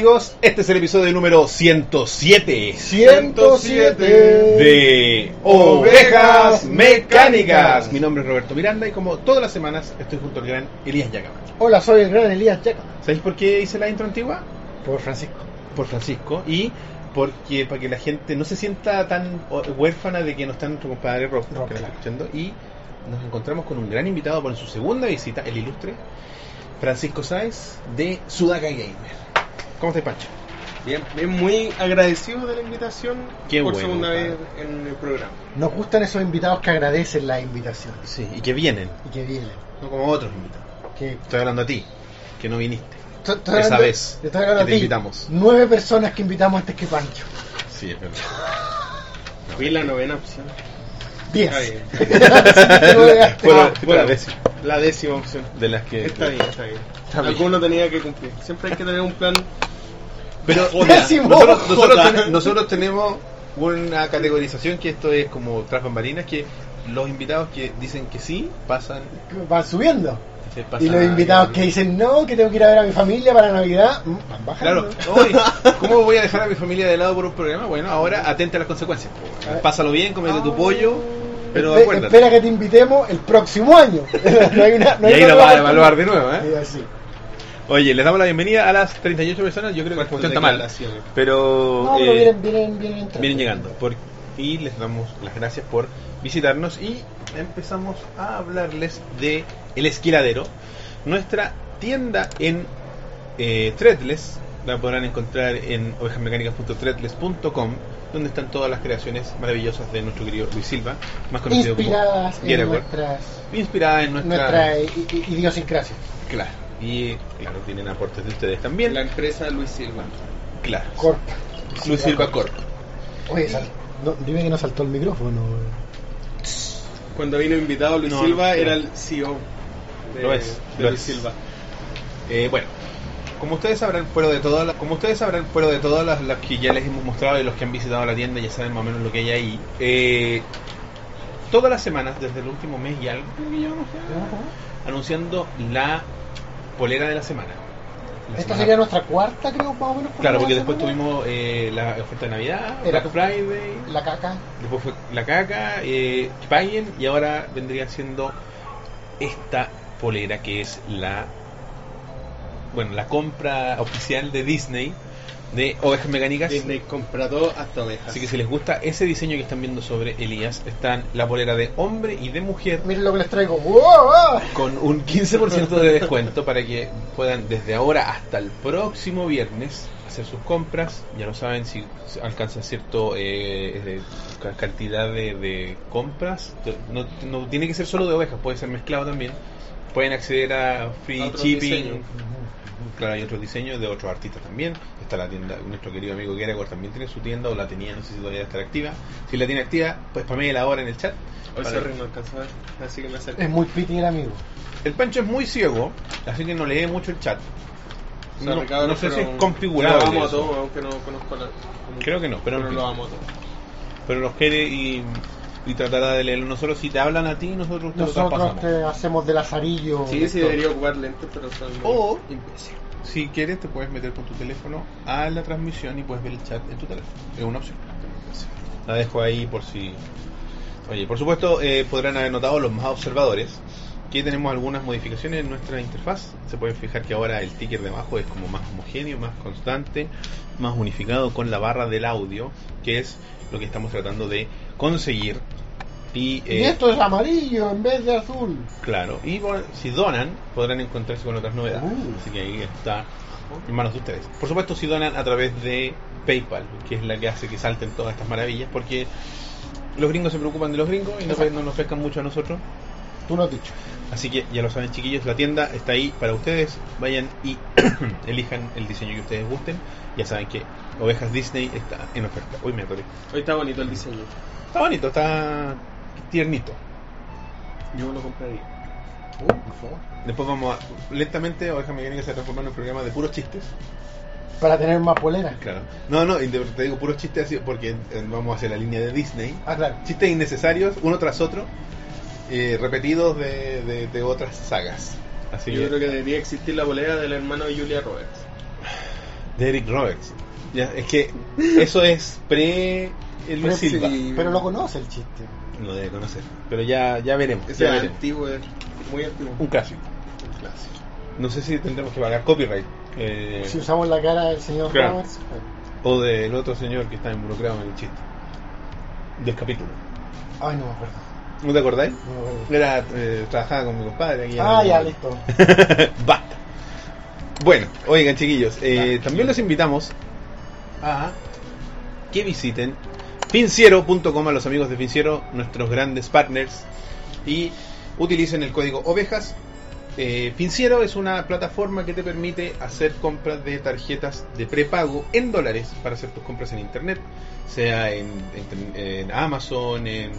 Amigos, este es el episodio número 107 107 de Ovejas Mecánicas. Mi nombre es Roberto Miranda y como todas las semanas estoy junto al gran Elías Yacaman. Hola, soy el gran Elías Yaca. ¿Sabéis por qué hice la intro antigua? Por Francisco. Por Francisco y porque para que la gente no se sienta tan huérfana de que no está nuestro compadre Rob, Rob, que nos claro. está escuchando y nos encontramos con un gran invitado por su segunda visita, el ilustre Francisco Sáez de Sudaca Gamer. ¿Cómo estás, Pancho? Bien, bien, muy agradecido de la invitación Qué por bueno, segunda padre. vez en el programa. Nos gustan esos invitados que agradecen la invitación Sí, y que vienen, y que vienen. no como otros invitados. Estoy hablando a ti, que no viniste. Estoy- estoy Esa hablando- vez te estoy hablando que te a ti. invitamos. Nueve personas que invitamos antes que Pancho. Sí, es verdad. Fui la novena opción. Diez. Está bien. Nueve- Fuera- Ah, fuera la décima. La décima opción. De las que. Está bien, está bien. Está bien. Alguno tenía que cumplir. Siempre hay que tener un plan. Pero Décimo. nosotros, nosotros, Jota. ten- nosotros tenemos una categorización que esto es como tras bambalinas que los invitados que dicen que sí pasan, Van subiendo. Y los a- invitados que dicen no, que tengo que ir a ver a mi familia para Navidad, mm, van bajando. Claro, oye, ¿cómo voy a dejar a mi familia de lado por un programa? Bueno, ahora atente a las consecuencias. Pásalo bien, comete tu pollo, pero Espe- acuérdate. Espera que te invitemos el próximo año. no hay una, no y ahí lo vas a evaluar de nuevo, ¿eh? Y así. Oye, les damos la bienvenida a las 38 personas. Yo creo que la cuestión está mal, pero, No, pero eh, vienen, vienen, vienen vienen llegando. Por- y les damos las gracias por visitarnos y empezamos a hablarles de El Esquiladero, nuestra tienda en eh, Threadless. La podrán encontrar en ovejasmecánicas.threadless.com donde están todas las creaciones maravillosas de nuestro querido Luis Silva, más conocido Inspiradas como en nuestras, Inspirada en nuestra... nuestra idiosincrasia. Claro. Y claro, tienen aportes de ustedes también. La empresa Luis Silva. Claro. Corp. Luis Silva Corp. Oye, sal- no, dime que no saltó el micrófono. Cuando vino invitado Luis No, Silva no. era el CEO de, Lo es, de lo Luis es. Silva. Eh, bueno, como ustedes sabrán, fuera de todas las, como ustedes sabrán, fuera de todas las, las que ya les hemos mostrado y los que han visitado la tienda ya saben más o menos lo que hay ahí. eh, todas las semanas, desde el último mes y algo, creo que llevamos ya, anunciando la polera de la semana. La Esta semana- sería nuestra cuarta, creo, más o menos. Claro, por porque después semana. tuvimos eh, la oferta de Navidad, Era- Black Friday, La caca. después fue la caca, eh, paguen y ahora vendría siendo esta polera que es la bueno la compra oficial de Disney de ovejas mecánicas Disney compra todo hasta ovejas. así que si les gusta ese diseño que están viendo sobre Elías están la polera de hombre y de mujer Miren lo que les traigo. Con un 15% de descuento para que puedan desde ahora hasta el próximo viernes hacer sus compras. Ya lo saben, si alcanzan cierto eh, ca- cantidad de, de compras, no, no tiene que ser solo de ovejas, puede ser mezclado también. Pueden acceder a free shipping. Claro, hay otros diseños de otros artistas también. Está la tienda, nuestro querido amigo Geragor también tiene su tienda, o la tenía, no sé si todavía está activa. Si la tiene activa, pues la ahora en el chat. Hoy Para- sorry, no alcanzó a ver, así que me acerco. Es muy piti el amigo. El Pancho es muy ciego, así que no lee mucho el chat. No, no sé si es pero configurable. Lo amo a todos, aunque no conozco la. Creo que no, pero, pero lo amo a todos. pero los quiere y, y tratará de leerlo. Nosotros, si te hablan a ti, nosotros te lo Nosotros traspasamos. te hacemos de lazarillo. Sí, sí, debería ocupar lentes, pero son O- imbéciles. Si quieres, te puedes meter con tu teléfono a la transmisión y puedes ver el chat en tu teléfono. Es una opción. La dejo ahí por si. Oye, por supuesto, eh, podrán haber notado los más observadores que tenemos algunas modificaciones en nuestra interfaz. Se pueden fijar que ahora el ticker de abajo es como más homogéneo, más constante, más unificado con la barra del audio, que es lo que estamos tratando de conseguir. Y, Y eh, esto es amarillo en vez de azul. Claro, y bueno, si donan, podrán encontrarse con otras novedades. Uh. Así que ahí está en manos de ustedes. Por supuesto, si donan a través de PayPal, que es la que hace que salten todas estas maravillas, porque los gringos se preocupan de los gringos y Exacto. no nos pescan mucho a nosotros. Tú lo has dicho. Así que ya lo saben, chiquillos, la tienda está ahí para ustedes. Vayan y elijan el diseño que ustedes gusten. Ya saben que Ovejas Disney está en oferta. Uy, me atoré. Hoy está bonito el diseño. Está bonito, está tiernito. Yo lo compraría. Uh, por favor. Después vamos a. Lentamente, Ovejas Mecánicas se transforma en un programa de puros chistes. Para tener más polera. Claro. No, no, y te digo puros chistes así porque eh, vamos hacia la línea de Disney. Ah, claro. Chistes innecesarios, uno tras otro, eh, repetidos de, de, de otras sagas. Así Yo que, creo que debería existir la polera del hermano de Julia Roberts. De Eric Roberts. Ya, es que eso es pre el Luis Silva. sí. Pero lo conoce el chiste. Lo debe conocer. Pero ya, ya veremos. Ese ya es veremos. antiguo, es muy antiguo. Un clásico. Un clásico. No sé si tendremos que pagar copyright. eh, Si usamos la cara del señor Claro. Roberts. bueno. O del otro señor que está involucrado en el chiste. Del capítulo. Ay, no me acuerdo. ¿No te acordáis? No me acuerdo. Era, eh, trabajaba con mi compadre aquí. en Ah, ya, listo. Basta. Bueno, oigan chiquillos, eh, también los invitamos a que visiten finciero.com a los amigos de Finciero, nuestros grandes partners, y utilicen el código ovejas. Eh, Finciero es una plataforma que te permite hacer compras de tarjetas de prepago en dólares para hacer tus compras en internet, sea en, en- en Amazon, en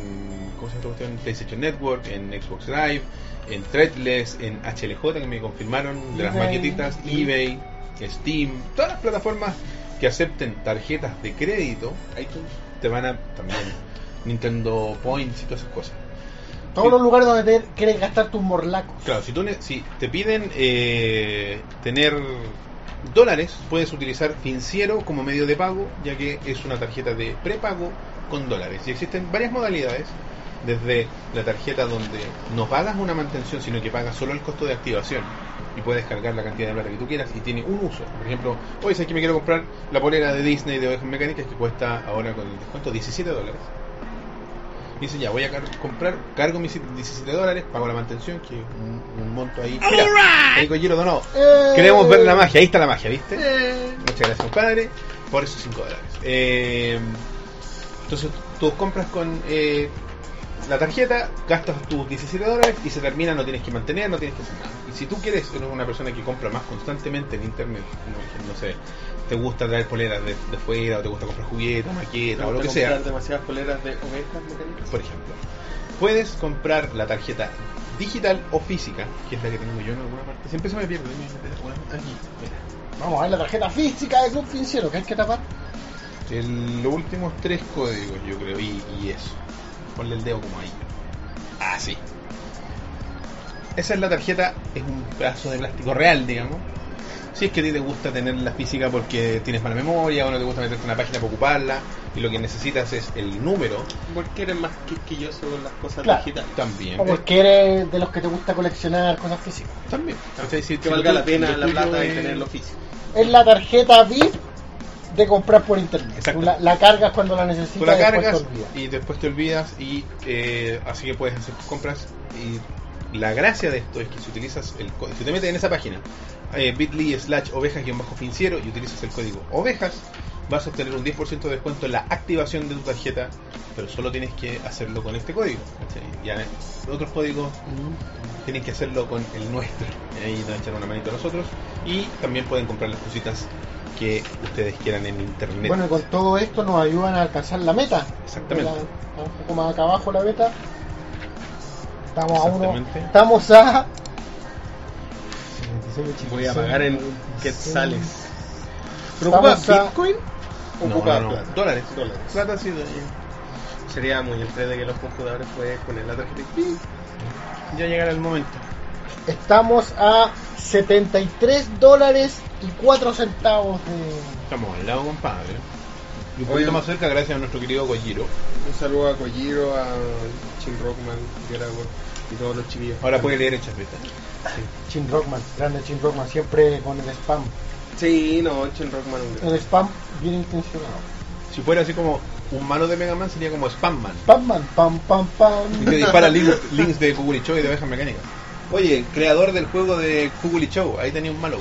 ¿cómo se llama cuestión? PlayStation Network, en Xbox Live, en Threadless, en HLJ que me confirmaron de las maquetitas, eBay, Steam, todas las plataformas que acepten tarjetas de crédito iTunes. te van a también Nintendo Points y todas esas cosas. Todos los lugares donde te quieres gastar tus morlacos. Claro, si, tú si te piden eh, tener dólares, puedes utilizar Finciero como medio de pago, ya que es una tarjeta de prepago con dólares. Y existen varias modalidades, desde la tarjeta donde no pagas una mantención, sino que pagas solo el costo de activación y puedes cargar la cantidad de plata que tú quieras y tiene un uso. Por ejemplo, hoy sé que me quiero comprar la polera de Disney de Ovejas Mecánicas que cuesta ahora con el descuento 17 dólares. Y dice, ya, voy a car- comprar, cargo mis 17 dólares, pago la mantención, que es un, un monto ahí. Mira, ahí Kojiro donó. ¡Eh! Queremos ver la magia, ahí está la magia, ¿viste? Eh, Muchas gracias, compadre, por esos 5 dólares. Eh, entonces, tú compras con eh, la tarjeta, gastas tus 17 dólares y se termina, no tienes que mantener, no tienes que hacer nada. Y si tú quieres, eres una persona que compra más constantemente en internet, no, no sé, te gusta traer poleras de, de fuera, o te gusta comprar juguetes, maquetas, o lo que sea, demasiadas poleras de ovejas mecánicas. por ejemplo, puedes comprar la tarjeta digital o física, que es la que tengo yo en alguna parte. Siempre se me pierde. Aquí, mira. Vamos a ver la tarjeta física de Club Financiero que hay que tapar. El- los últimos tres códigos, yo creo, y, y eso. Ponle el dedo como ahí. Así. Esa es la tarjeta, es un pedazo de plástico real, digamos. Si es que a ti te gusta tener la física porque tienes mala memoria o no te gusta meterte en una página para ocuparla y lo que necesitas es el número Porque eres más quisquilloso con las cosas Claro. digitales. también. O porque eres de los que te gusta coleccionar cosas físicas. También. ¿Cachai? Si- Que si valga tú- la pena la plata es- tenerlo físico. Es la tarjeta VIP de comprar por internet. Tú La, la cargas cuando la necesitas Tú la y después cargas te olvidas. y después te olvidas y eh, así que puedes hacer tus compras y la gracia de esto es que si utilizas el código, si te metes en esa página eh, bit.ly slash ovejas-financiero y utilizas el código ovejas vas a obtener un 10% de descuento en la activación de tu tarjeta pero solo tienes que hacerlo con este código ¿cachai? ya otros códigos tienen que hacerlo con el nuestro ahí nos echan una manito a nosotros y también pueden comprar las cositas que ustedes quieran en internet Bueno, y con todo esto nos ayudan a alcanzar la meta. Exactamente. La- un poco más acá abajo la meta. Estamos a uno. Estamos a. Voy a pagar en quetzales. ¿Pero Vamos ocupa a- Bitcoin? ¿O No, ocupa no, no. plata? Dólares. Dólares. Plata sí, dólares. Sería muy entre que los computadores pueden poner la tarjeta y Ya llegará el momento. Estamos a 73 dólares y 4 centavos de. Estamos al lado, compadre. Y un Oye. poquito más cerca gracias a nuestro querido Kojiro. Un saludo a Kojiro, a Chin Rockman, Geragor y todos los chiquillos. Ahora puede leer el chapeta. Chin Rockman, grande Chin Rockman, siempre con el spam. Sí, no, Chin Rockman El spam bien intencionado. Si fuera así como un malo de Mega Man sería como Spamman. Spamman, pam, pam, Y te pam. dispara links, links de Kuguli Show y de ovejas mecánicas. Oye, creador del juego de Kuguli Show, ahí tenía un malo.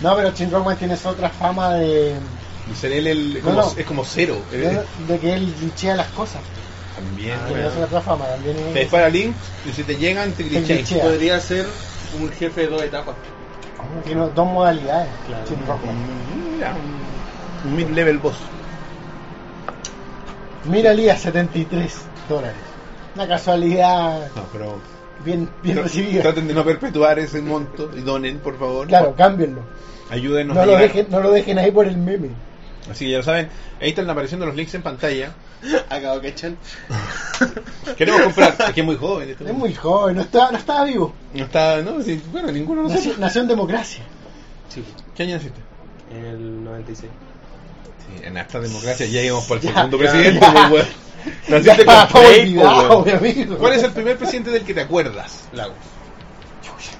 No, pero Chin Rockman tiene esa otra fama de. Él el, No, como, no. es como cero. de, de que él glitchea las cosas. También, Ah, esa otra fama también. es- Te dispara links y si te llegan te glitchea. Podría ser un jefe de dos etapas. Tiene dos modalidades. Claro. Chin Rockman. Mira, un, un mid-level boss. Mira, Lía, 73 dólares. Una casualidad No, pero bien, bien recibida. Traten de no perpetuar ese monto y donen, por favor. Claro, cámbienlo. Ayúdenos No a lo, llegar. dejen, no lo dejen ahí por el meme. Así que ya lo saben, ahí están apareciendo los links en pantalla. Acabo que echan. Queremos comprar, es que es muy joven. este Es muy joven, no estaba, no estaba vivo. No está, no, sí, bueno, ninguno lo Nació, sé. nació en democracia. Sí. ¿Qué año naciste? En el 96. Sí, en esta democracia ya íbamos por el Ya, segundo ya, presidente, ya. pues, weón. Naciste con olvidado, amigo. ¿Cuál es el primer presidente del que te acuerdas? Lago.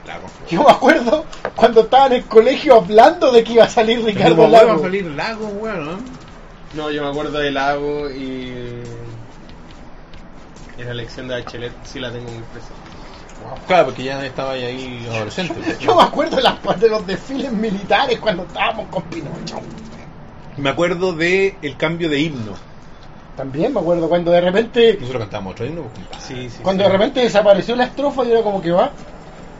Lago. Yo me acuerdo cuando estaba en el colegio hablando de que iba a salir Ricardo ¿Cómo va a Lago. salir Lago, weón? ¿no? Yo me acuerdo de Lago y. y la elección de Bachelet sí la tengo muy presente. Claro, porque ya estaba ahí adolescente. pues. Yo me acuerdo de, las, de los desfiles militares cuando estábamos con Pinocho. Me acuerdo de el cambio de himno. También me acuerdo cuando de repente Nosotros cantábamos otro himno, pues. Sí, sí. cuando sí. de repente desapareció la estrofa y era como que va.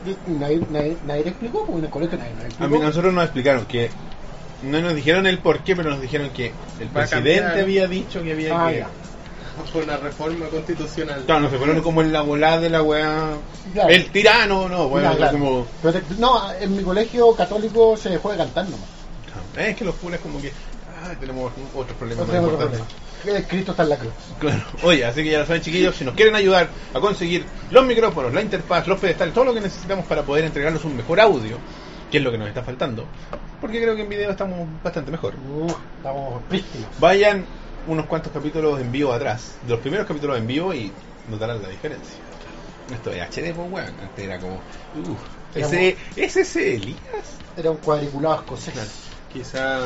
Y Nadie, nadie, nadie le explicó, porque en el colegio nadie, nadie A explicó. mí nosotros nos explicaron que no nos dijeron el por qué, pero nos dijeron que el Va a presidente había dicho que había Ah, que... ya. Fue una reforma constitucional. Claro, no se fueron como en la volada de la weá. Claro. El tirano, no, bueno, claro. como. Pero te- no, en mi colegio católico se dejó de cantar nomás. Es que los curas como que. Ah, tenemos otros problemas No más importantes. problema. Cristo está en la cruz. Claro. Oye, así que ya lo saben, chiquillos, si nos quieren ayudar a conseguir los micrófonos, la interfaz, los pedestales, todo lo que necesitamos para poder entregarnos un mejor audio, que es lo que nos está faltando, porque creo que en video estamos bastante mejor. Uh, estamos prístinos. Vayan unos cuantos capítulos en vivo atrás, de los primeros capítulos en vivo y notarán la diferencia. Esto es HD, pues weón. Antes era como. Uh, ese, ¿Es ese Elías? Era un cuadriculado escocés. Quizá.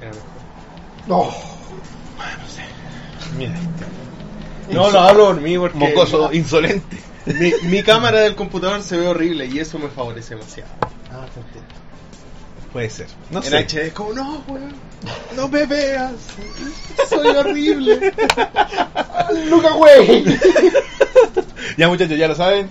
Era mejor. No. No sé. Mira. No, lo hablo por mí porque. Mocoso, insolente. Mi, mi cámara del computador se ve horrible y eso me favorece demasiado. Ah, entiendo. Puede ser. No en sé. HD es como, no, weón, no me veas, soy horrible. Luca, güey. Ya muchachos, ya lo saben.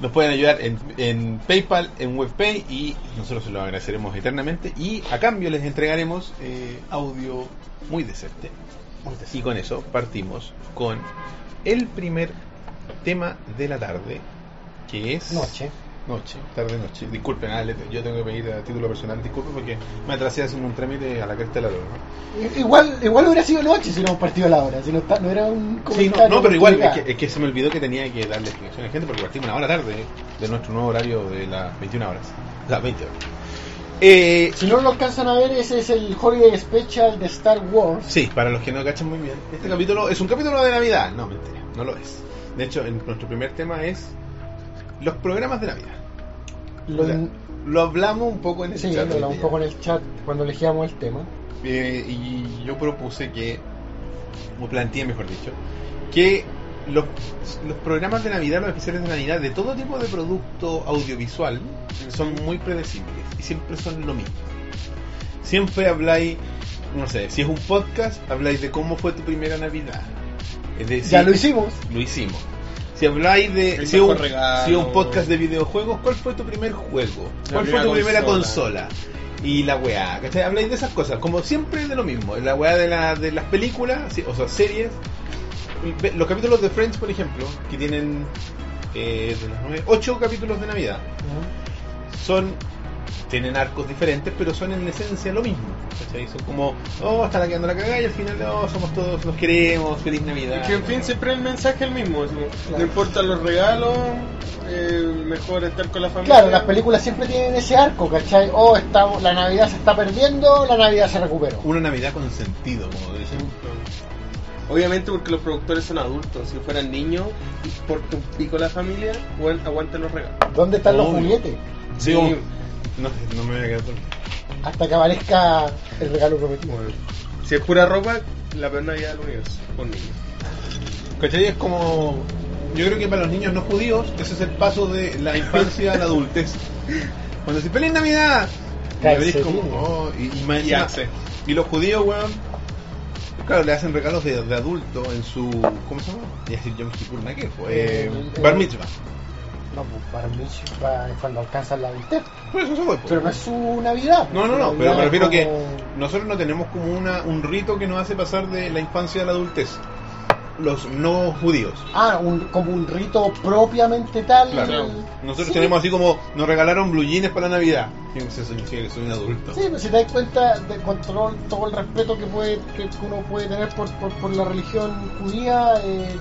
Nos pueden ayudar en, en PayPal, en WebPay y nosotros se lo agradeceremos eternamente. Y a cambio les entregaremos eh, audio muy decente. Y con eso partimos con el primer tema de la tarde, que es... Noche. Noche, tarde noche. Disculpen, ah, yo tengo que pedir a título personal disculpen porque me atrasé haciendo un trámite a la carta de la luz, ¿no? Igual, igual hubiera sido noche si no hemos partido a la hora. Si no, no era un Sí, no, no, pero igual, es que, es que se me olvidó que tenía que darle explicación a la gente porque partimos una hora tarde de nuestro nuevo horario de las 21 horas. Las 20 horas. Eh, Si no lo alcanzan a ver, ese es el Holiday Special de Star Wars. sí, para los que no cachan muy bien, este capítulo es un capítulo de Navidad. No, mentira, no lo es. De hecho, en nuestro primer tema es los programas de Navidad. Lo, O sea, lo hablamos un poco en el sí, chat. lo hablamos un poco en el chat cuando elegíamos el tema. Eh, y yo propuse que, o planteé mejor dicho, que los, los programas de Navidad, los especiales de Navidad, de todo tipo de producto audiovisual, son muy predecibles y siempre son lo mismo. Siempre habláis, no sé, si es un podcast, habláis de cómo fue tu primera Navidad. Es decir, ya lo hicimos. lo hicimos. Si habláis de. Si un, si un podcast de videojuegos, ¿cuál fue tu primer juego? ¿Cuál fue tu primera consola. Y la weá, ¿cachai? Habláis de esas cosas, como siempre de lo mismo. La weá de, la, de las películas, o sea, series. Los capítulos de Friends, por ejemplo, que tienen eh, de las nueve, ocho capítulos de Navidad, son tienen arcos diferentes, pero son en esencia lo mismo. ¿cachai? Son como, oh, está la quedando la cagada y al final, oh, somos todos, nos queremos, feliz Navidad. Es que en fin siempre el mensaje es el mismo. como, Claro. No importan los regalos, eh, mejor estar con la familia. Claro, las películas siempre tienen ese arco, ¿cachai? Oh, está, la Navidad se está perdiendo, la Navidad se recuperó. Una Navidad con sentido, como dicen. Obviamente porque los productores son adultos. Si fueran niños, porque un pico la familia, bueno, aguanten los regalos. ¿Dónde están los juguetes? Sí, Sí. como- no, no me voy a quedar todo. Hasta que aparezca el regalo prometido. Bueno, si es pura ropa, la peor Navidad del universo, con niños. ¿Cachai? Es como. Yo creo que para los niños no judíos, ese es el paso de la infancia a la adultez. Cuando se ¡Feliz Navidad! Y la veréis como. Calcetines. oh, y, y Y encima- Axe. y los judíos, weón. Claro, le hacen regalos de, de adulto en su. ¿Cómo se llama? A decir Yom Kippur, ¿no? ¿Qué? Pues, eh, Eh, Bar eh, Mitzvah. No, pues para Mitzvah es cuando alcanzan la adultez. Pues eso se fue, pues. Pero no es su Navidad. No, no, no, pero me refiero que nosotros no tenemos como una, un rito que nos hace pasar de la infancia a la adultez. Los no judíos. Ah, un, como un rito propiamente tal. Claro. Nosotros Sí. tenemos así como, nos regalaron blue jeans para la Navidad. Soy, soy- soy un adulto. Sí, pero si te das cuenta de control, todo el respeto que puede que uno puede tener por, por, por la religión judía, eh,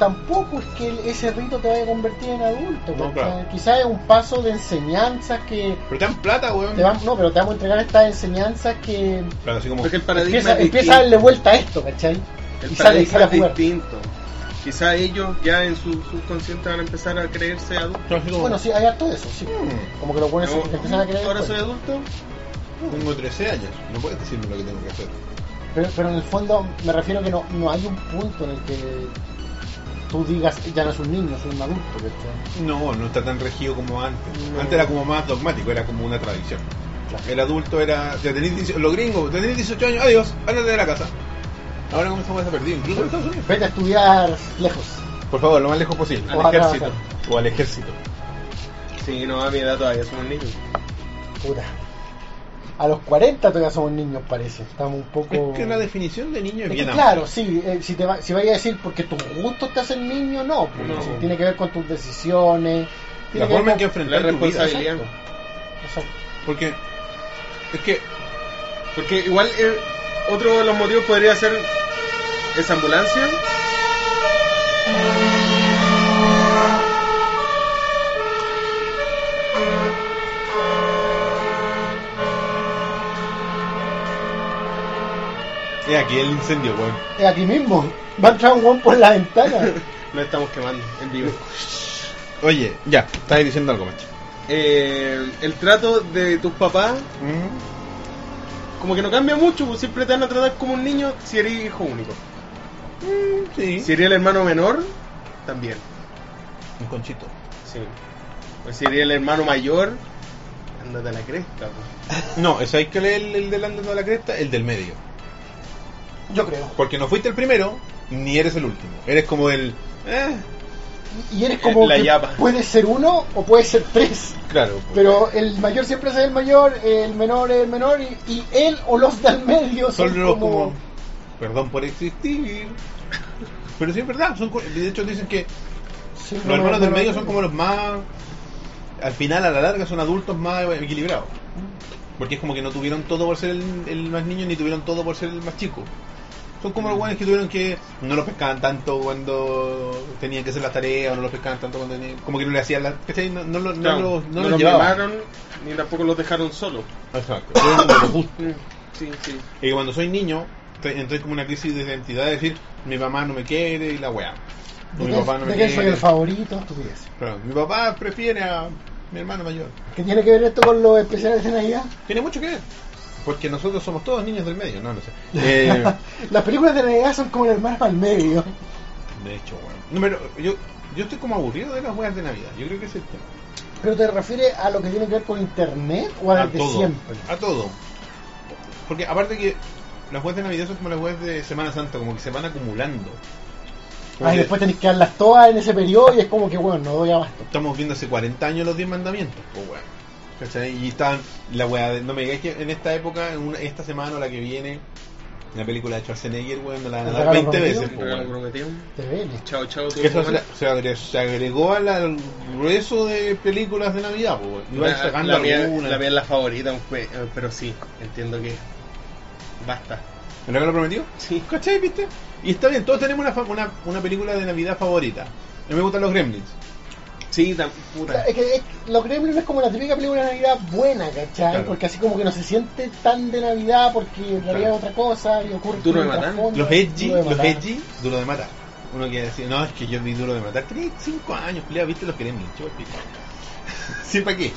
tampoco es que ese rito te vaya a convertir en adulto. Claro. Quizás es un paso de enseñanzas que Pero te dan plata, weón. te van, no, pero te vamos a entregar estas enseñanzas que Claro, así como. Porque el paradigma empieza, empieza a darle vuelta a esto, ¿cachai? El paradigma a es jugar. distinto. Quizá ellos ya en su subconsciente van a empezar a creerse adultos. Bueno, sí, hay harto de eso, sí. Mm. Como que buenos se No, empiezan a creer. Ahora después. soy adulto. Tengo 13 años. No puedes decirme lo que tengo que hacer. Pero, pero en el fondo me refiero que no, no hay un punto en el que tú digas, ya no es un niño, soy un adulto. ¿cachai? No, no está tan regido como antes. No. Antes era como más dogmático, era como una tradición. Claro. El adulto era. Ya tenés 18 los gringos, tenés 18 años, adiós, ándate de la casa. Ahora como esa se perdido, incluso en Estados Unidos. Vete a estudiar lejos. Por favor, lo más lejos posible. Al O a ejército. O al ejército. Sí, no, a mi edad todavía somos niños. Puta. A los 40 todavía somos niños, parece. Estamos un poco. Es que la definición de niño es Es que bien claro, sí, eh, si, te va, si vaya a decir porque tus gustos te hacen niño, no, pues, No. sí, tiene que ver con tus decisiones. La forma en que enfrentar La tu vida. responsabilidad. Exacto. Porque es que Porque igual eh, otro de los motivos podría ser esa ambulancia. es aquí el incendio, weón. Es aquí mismo. Va a entrar un guan por la ventana. Lo estamos quemando en vivo. Oye, ya, estás diciendo algo, macho. Eh, el trato de tus papás Mm, como que no cambia mucho, pues siempre te van a tratar como un niño si eres hijo único. Mm, sí. Si eres el hermano menor, también. Un conchito. Sí. Pues si eres el hermano mayor, ándate a la cresta. pues. No, ¿sabéis que el, el del andando a la cresta? El del medio. Yo creo. Porque no fuiste el primero, ni eres el último. Eres como el. Eh, Y eres como. La llama. Puede ser uno o puede ser tres. claro. pues. Pero el mayor siempre es el mayor, el menor es el menor, y, y él o los del medio son, son los como. como. Perdón por existir. Pero sí es verdad. Son, de hecho, dicen que Sí, los no, hermanos no, del medio no. son como los más. Al final, a la larga, son adultos más equilibrados. Porque es como que no tuvieron todo por ser el, el más niño, ni tuvieron todo por ser el más chico. Son como los buenos que tuvieron que no los pescaban tanto cuando tenían que hacer las tareas, o no los pescaban tanto cuando tenían, como que no le hacían las. ¿cachai? No, no, lo- no, Claro, los- no no los los llevaban. mimaron ni tampoco los dejaron solos. Exacto. Lo justo. Mm, Sí, sí. Y cuando soy niño, entré como una crisis de identidad, de decir, mi mamá no me quiere y la weá. ¿De mi qué, papá no me de qué soy quiere. el favorito? Estupidez. Claro, mi papá prefiere a mi hermano mayor. ¿Qué tiene que ver esto con los especiales de Navidad? Tiene mucho que ver. Porque nosotros somos todos niños del medio, no, no sé. Eh, Las películas de Navidad son como el hermano al medio. de hecho, bueno. No, pero yo, yo estoy como aburrido de las weas de Navidad. Yo creo que es el tema. ¿Pero te refieres a lo que tiene que ver con internet o a A desde todo. siempre? A todo. Porque aparte que las weas de Navidad son como las weas de Semana Santa, como que se van acumulando. Como Ah, y después tenés que darlas todas en ese periodo y es como que, bueno, no doy abasto. Estamos viendo hace 40 años los 10 mandamientos, pues weón. ¿Cachai? Y estaban, la wea de, no me digáis que en esta época, en una- esta semana o la que viene, la película de Schwarzenegger, weón, me la van a ¿El dar regalo 20 prometido? veces, pues, regalo weón. prometido. Te ven. Chao, chao. Que eso se, se agregó, se agregó al, grueso de películas de Navidad, pues, weón. Iban La, sacando la mía, algunas. la mía es la favorita, pero sí, entiendo que basta. ¿El regalo prometido? Sí. ¿Cachai, viste? Y está bien, todos tenemos una, fa- una, una película de Navidad favorita. A mí me gustan los Gremlins. Sí, tan puta. Es que es- Los Gremlins es como la típica película de Navidad buena, ¿cachai? Claro. Porque así como que no se siente tan de Navidad porque en realidad Claro. es otra cosa y ocurre Duro de matar. trasfondo. Los edgy, Duro de los matar. edgy, duro de matar. Uno que decía, no, es que yo vi duro de matar. Tenía 5 años, culiao, viste los Gremlins, chupa el pico. ¿Sí, para qué?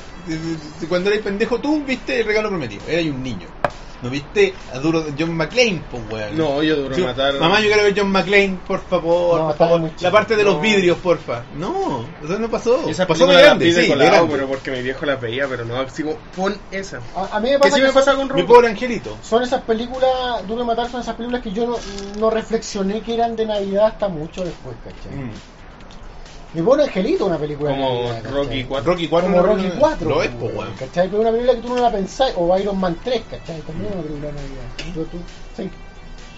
Cuando eres pendejo tú viste el regalo prometido, eras un niño. ¿No viste a duro John McClane, pues weón? No, yo duro Sí, matar. Mamá, yo quiero ver John McClane, por favor. No, por. La parte de los vidrios, porfa. No, eso no pasó. Y esa pasó de la grande, de sí, colado, grande. pero porque mi viejo la veía, pero no, como, pon esa. A, a mí me ¿Qué pasa sí que me son- pasa con Mi pobre angelito. Son esas películas, Duro Matar, son esas películas que yo no, no reflexioné que eran de Navidad hasta mucho después, ¿cachai? Mm. Mi pobre angelito una película de Como. Rocky 4. Rocky 4 Como no- Rocky 4. Lo es, pues, weón. ¿cachai? Pero una película que tú no la pensás, o Iron Man 3, ¿cachai? También es una película de Navidad. Pero tú, sí.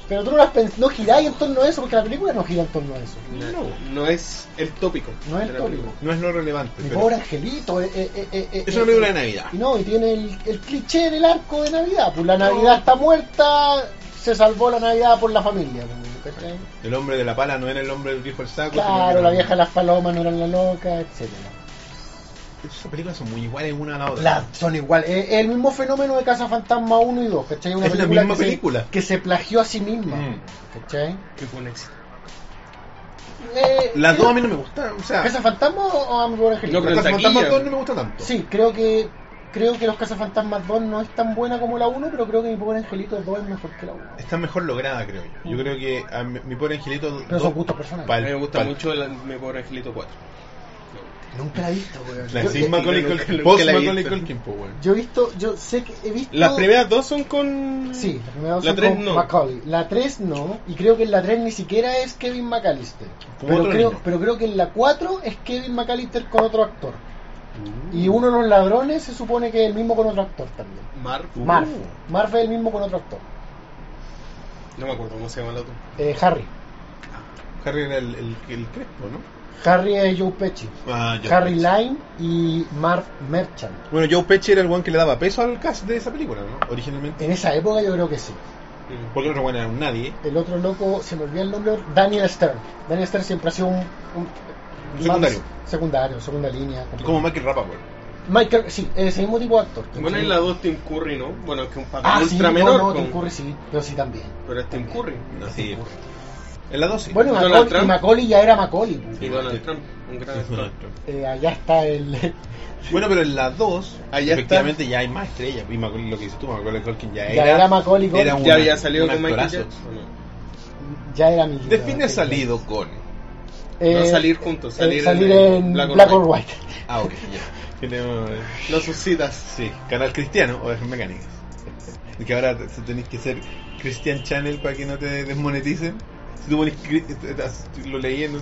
Pero tú no, las pens- no giráis en torno a eso, porque la película no gira en torno a eso. No, no es el tópico. No es el tópico. película. No es lo relevante. Mi pero- pobre angelito, eh, eh, eh, eh, Es eh, una película eh, de Navidad. Y no, y tiene el, el cliché del arco de Navidad. Pues la Navidad está muerta, se salvó la Navidad por la familia. ¿cachai? El hombre de la pala no era el hombre del viejo el saco. Claro, era- la vieja de las palomas no eran la loca, etcétera. Esas películas son muy iguales una a la otra. La- son igual, es el mismo fenómeno de Casa Fantasma 1 y 2, ¿cachai? Una Es la película misma que se- película. que se plagió a sí misma, Mm. ¿cachai? Que fue un éxito. Eh, Las dos a mí no me gustan. O sea, ¿Casa Fantasma o, o a mi pobre angelito? No, Fantasmas taquilla. 2 no me gustan tanto. Sí, creo que creo que los Cazafantasmas 2 no es tan buena como la 1, pero creo que mi pobre angelito 2 es mejor que la 1. Está mejor lograda, creo yo. Yo Mm. creo que a mi, mi pobre angelito. Pero dos- son gustos personales. pal- A mí me gusta pal- mucho el, mi pobre Angelito 4. Nunca la he visto, weón. La Yo- sin Macaulay Culkin. Post Macaulay. Culkin, weón. Yo he visto, yo sé que he visto... Las primeras dos son con. Sí, la primera dos La son tres con no. Macaulay. La 3 no, y creo que en la 3 ni siquiera es Kevin McAllister. Pero creo, niño. pero creo que en la 4 es Kevin McAllister con otro actor. Y uno de los ladrones se supone que es el mismo con otro actor también. Marv. Uh. Marv. Marv es el mismo con otro actor. No me acuerdo cómo se llama el otro. Eh, Harry. Harry era el, el, el crespo, ¿no? Harry es Joe Pesci. Ah, Joe Harry Pesci. Lime y Marv Merchant. Bueno, Joe Pesci era el one que le daba peso al cast de esa película, ¿no? Originalmente. En esa época yo creo que sí. Porque el otro one era un nadie. El otro loco, se me olvidó el nombre, Daniel Stern. Daniel Stern siempre ha sido Un secundario. más- secundario, segunda línea. Como Michael Rappaport. Michael, sí, ese mismo tipo de actor. Bueno, en la 2 Tim Curry, ¿no? Bueno, es que un papel Ah, sí, ultra no, menor. no, con- Tim Curry sí, pero sí también. Pero es Tim Curry. No, sí. En la 2 sí. Bueno, y Donald Macaulay, Trump. y Macaulay ya era Macaulay. Y Donald Trump, un gran actor. Eh, allá está el... Bueno, pero en la 2, Allá efectivamente ya hay más estrellas. Y Macaulay, lo que dices tú, Macaulay Culkin ya Ya era. era Macaulay Culkin. era un- ¿Ya había salido con Michael. Jackson? ¿o no? ya era mi... Define salido con. Eh, No salir juntos, salir eh, salir en- en, Black Black, or or White. Ah, ok, ya. Tenemos. eh, No sus citas. Sí, canal cristiano o es mecánicas. Y que ahora te- tenéis que ser Christian Channel para que no te desmoneticen. Si tú pones, lo leí en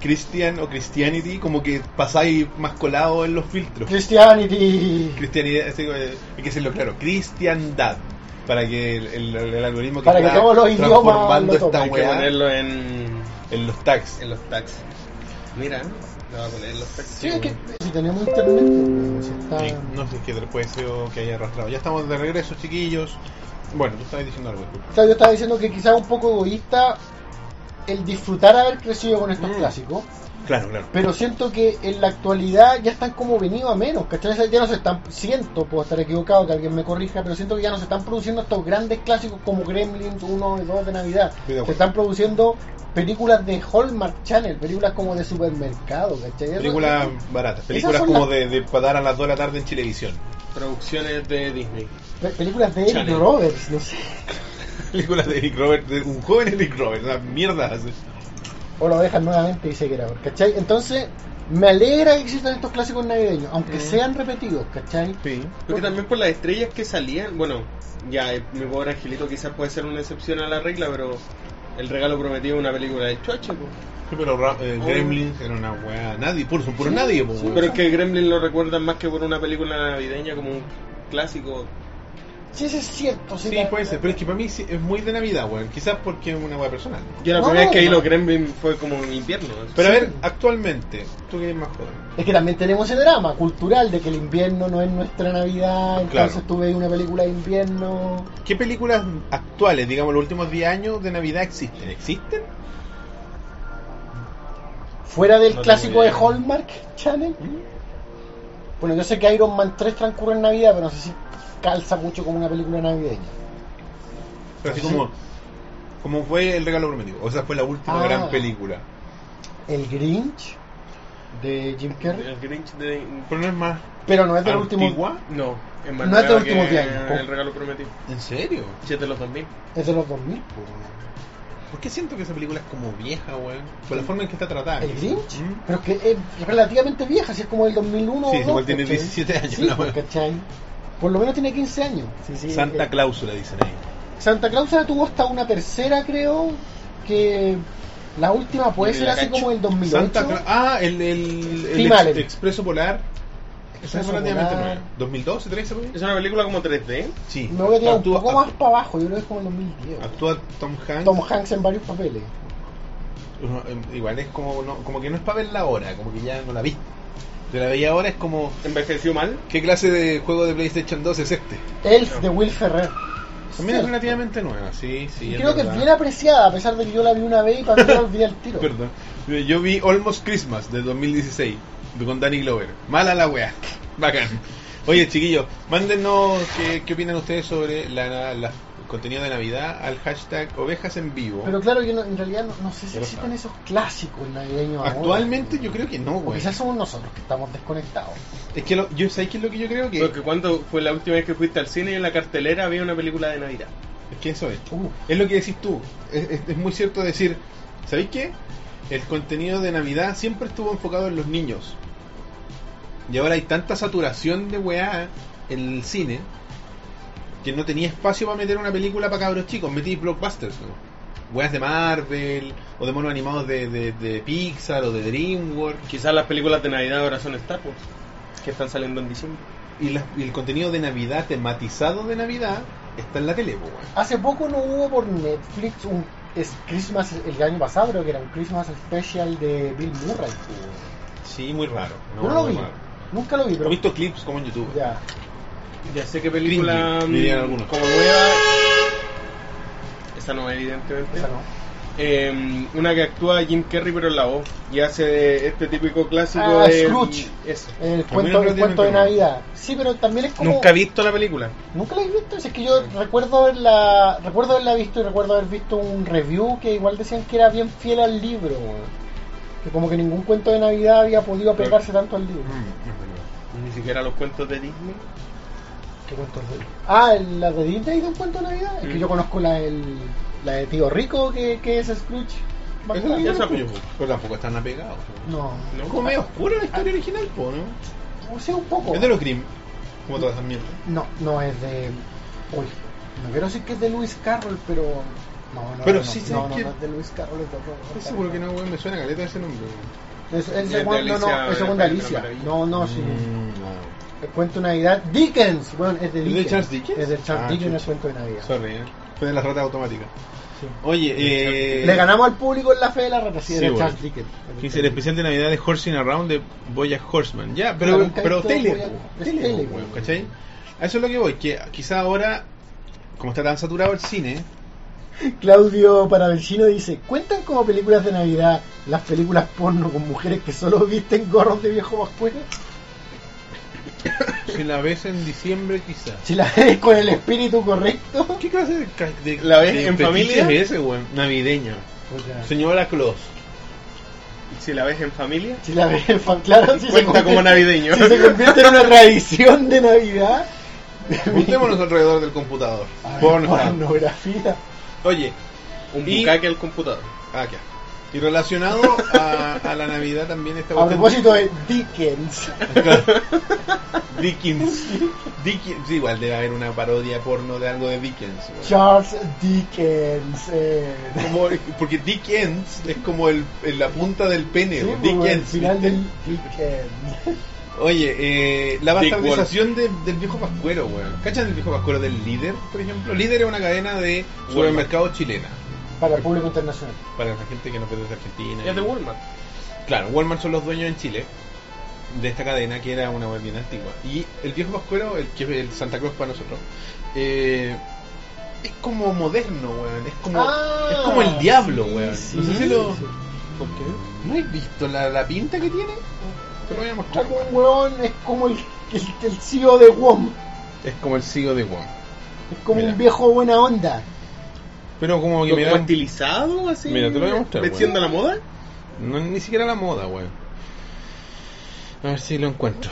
Christian o Christianity, como que pasáis más colado en los filtros. Christianity. Cristianidad, así, eh, hay que decirlo claro, cristiandad. Para que el, el- el algoritmo Para que está todos los idiomas transformando lo tomen. esta Hay que weá ponerlo en, en los tags. en los tags. Mira, lo va a poner en los tags. Sí, es que si tenemos internet, pues, está... Sí, no sé qué puede ser que haya arrastrado. Ya estamos de regreso, chiquillos. Bueno, tú estabas diciendo algo. disculpa. O sea, yo estaba diciendo que quizás un poco egoísta el disfrutar haber crecido con estos Mm. clásicos, Claro, claro. pero siento que en la actualidad ya están como venido a menos, ¿cachai? Ya no se están, siento, puedo estar equivocado, que alguien me corrija, pero siento que ya no se están produciendo estos grandes clásicos como Gremlins 1 y 2 de Navidad. Se están produciendo películas de Hallmark Channel, películas como de supermercado, ¿cachai? Películas baratas, películas como las- de, de para dar a las 2 de la tarde en Chilevisión. Producciones de Disney. pe- películas de Eric. Roberts, no sé. Películas de Eric Robert, de un joven Eric Robert, una mierda. así. O lo dejan nuevamente y se graba, ¿cachai? Entonces, me alegra que existan estos clásicos navideños, aunque Mm. sean repetidos, ¿cachai? Sí. Porque también por las estrellas que salían, bueno, ya eh, mi pobre angelito quizás puede ser una excepción a la regla, pero el regalo prometido es una película de choche, po. Sí, pero eh, Oh. Gremlins era una weá. Nadie, puro Sí, nadie, po, sí, weón. Pero es que Gremlin lo recuerdan más que por una película navideña como un clásico. Sí, eso es cierto. Sí, Sí, la- puede ser, pero es que para mí sí es muy de Navidad, weón. Quizás porque es una weá personal. Yo la No, primera vez que vi no. los Gremlin fue como en invierno. Pero a ver, actualmente, tú que eres más joven. Es que también tenemos ese drama cultural de que el invierno no es nuestra Navidad, entonces Claro. tú ves una película de invierno. ¿Qué películas actuales, digamos, los últimos 10 años de Navidad existen? ¿Existen? Fuera del No clásico de. Hallmark Channel. Bueno, yo sé que Iron Man 3 transcurre en Navidad, pero no sé si calza mucho como una película navideña. Pero así Sí. como, como fue El Regalo Prometido. O sea, fue la última Ah. gran película. El Grinch de Jim Carrey, El Grinch de. Pero no es más pero no es del último. antigua. No, es más No es de nueva últimos que diez años. El regalo prometido. ¿En serio? Siete de los 2000. Es de los 2000. po. ¿Por qué siento que esa película es como vieja, weón? Por la forma en que está tratada. ¿El Grinch? ¿Mm? Pero es que es relativamente vieja, si es como del 2001 Sí, o igual dos, tiene ¿cachai? 17 años, Sí, pues. ¿cachai? Por lo menos tiene 15 años. Sí, sí, Santa eh, Cláusula, dicen ahí. Santa Claus tuvo hasta una tercera, creo, que la última puede ser así como el 2008. Santa Cla- Ah, el, el, el ex- Allen. Expreso Polar. Esa es relativamente Polar. nueva. ¿2012, 13 por ahí? Es una película como 3D. Sí. Me voy a tirar un Actúa- poco más para abajo, yo creo que es como el 2010. Actúa Tom Hanks. Tom Hanks en varios papeles. Uno, eh, Igual es como, no, como que no es para verla ahora, como que ya no la vi. La veía ahora es como, Envejeció mal. ¿qué clase de juego de PlayStation 2 es este? Elf de Will Ferrer. También es relativamente nueva, sí, sí. Y es creo que es bien apreciada, a pesar de que yo la vi una vez y para mí la olvidé al tiro. Perdón. Yo vi Almost Christmas de 2016 de- con Danny Glover. Mala la wea. Bacán. Oye, chiquillos, mándenos qué, qué opinan ustedes sobre la, la- el contenido de Navidad al hashtag ovejas en vivo. Pero claro, yo no- en realidad no, no sé si lo existen esos clásicos navideños ahora. Actualmente yo creo que no, güey. quizás somos nosotros que estamos desconectados. Es que lo, yo ¿sabes qué es lo que yo creo que Porque cuando fue la última vez que fuiste al cine y en la cartelera había una película de Navidad. es que eso es. Uh, Es lo que decís tú. Es, es- es muy cierto decir, ¿sabéis qué? El contenido de Navidad siempre estuvo enfocado en los niños. Y ahora hay tanta saturación de weá en el cine que no tenía espacio para meter una película para cabros chicos. Metí blockbusters, ¿no? Weas de Marvel o de monos animados de, de, de Pixar o de DreamWorks. Quizás las películas de Navidad ahora son Star Wars, que están saliendo en diciembre. Y, la- y el contenido de Navidad tematizado de Navidad está en la tele, weón. hace poco no hubo por Netflix un es Christmas, el año pasado creo que era un Christmas Special de Bill Murray. Sí, muy raro. No lo vi, raro. nunca lo vi, He pero visto clips como en YouTube. ya. Ya sé qué película Cringy, dirían mm, algunos. como nueva. Esa no, evidentemente. Esa no. Eh, una que actúa Jim Carrey pero en la voz y hace este típico clásico Ah, de Scrooge. Eso. El cuento, el cuento de Navidad. Sí, pero también es como. Nunca he visto la película. ¿Nunca la he visto? Si es que yo recuerdo haberla, recuerdo haberla visto y recuerdo haber visto un review que igual decían que era bien fiel al libro. Que como que ningún cuento de Navidad había podido apegarse tanto al libro. Mm, Ni siquiera los cuentos de Disney. ¿Qué cuentos de Ah, ¿el- la de Disney de un cuento de Navidad. Es que Mm. yo conozco la, el- la de Tío Rico, que, que es Scrooge. Esa Esa Pero tampoco están apegados. No, ¿no? Es como medio oscura la historia original, po, ¿no? o sea, un poco. Es de los Grimm, como todas esas mierdas. No, no es de. Uy, no quiero decir que es de Luis Carroll, pero. No, no, Pero no, sí no, no, que- no es de Luis Carroll, es de. Estoy seguro que no, weón, me suena caleta ese nombre. Es, es, Es de Juan- no, Alicia, no, es segunda Alicia. No, no, sí. Mm, no. El cuento de Navidad. Dickens, bueno, es de ¿Es de Dickens. Charles Dickens? Es de Charles Ah, Dickens el cuento de Navidad. Sorry, eh. Fue de las ratas automáticas. Sí. Oye, eh. Le ganamos al público en la fe de la rata, sí, Sí, era bueno. Charles Dickens. Dice el especial de Navidad de Horsing Around de Boyack Horseman. Ya, pero, Claro, pero tele, tele, tele, weón, ¿cachai? A eso es lo que voy, que quizá ahora, como está tan saturado el cine, Claudio Paravecino dice, ¿cuentan como películas de Navidad las películas porno con mujeres que solo visten gorros de viejo pascuero? si la ves en diciembre quizá. Si la ves con el espíritu correcto. ¿Qué clase de, de- ¿La ves de en familia? es ese, weón? Navideño. Señora Claus. Si la ves en familia, Si la ves, fan- claro, si Cuenta se como navideño. Si se convierte en una tradición de Navidad. Juntémonos alrededor del computador. Pornografía. Oye, un Y- bucaque al computador. ah, acá. Y relacionado a, a la Navidad también esta A cuestión- propósito de Dickens. Dickens. Dickens. Sí, igual debe haber una parodia porno de algo de Dickens. Charles Dickens. Eh, Como- porque Dickens es como el, en la punta del pene. sí, weón. como el Dickens. final del Dickens. Oye, eh, la bastardización de- del viejo pascuero, weón. ¿Cachan el viejo pascuero del líder, por ejemplo? Líder es una cadena de supermercados chilena. Para el público internacional. Para la gente que nos ve desde Argentina. Es de y- Walmart. Claro, Walmart son los dueños en Chile de esta cadena que era una web bien antigua. Y el viejo pascuero, el que es el Santa Claus para nosotros, eh, es como moderno, weón. Es como, Ah, es como el diablo, sí, weón. sí, no sé si lo. sí. ¿Por qué? ¿No has visto la, la pinta que tiene? Te lo voy a mostrar. Como un weón, es como el, el, el CEO de WOM. Es como el sigo de Wong. Es como Mira. un viejo buena onda. Pero como que ¿Como me da. estilizado así? Mira, te lo voy a mostrar, ¿Venciendo la moda? No, ni siquiera la moda, weón. A ver si lo encuentro.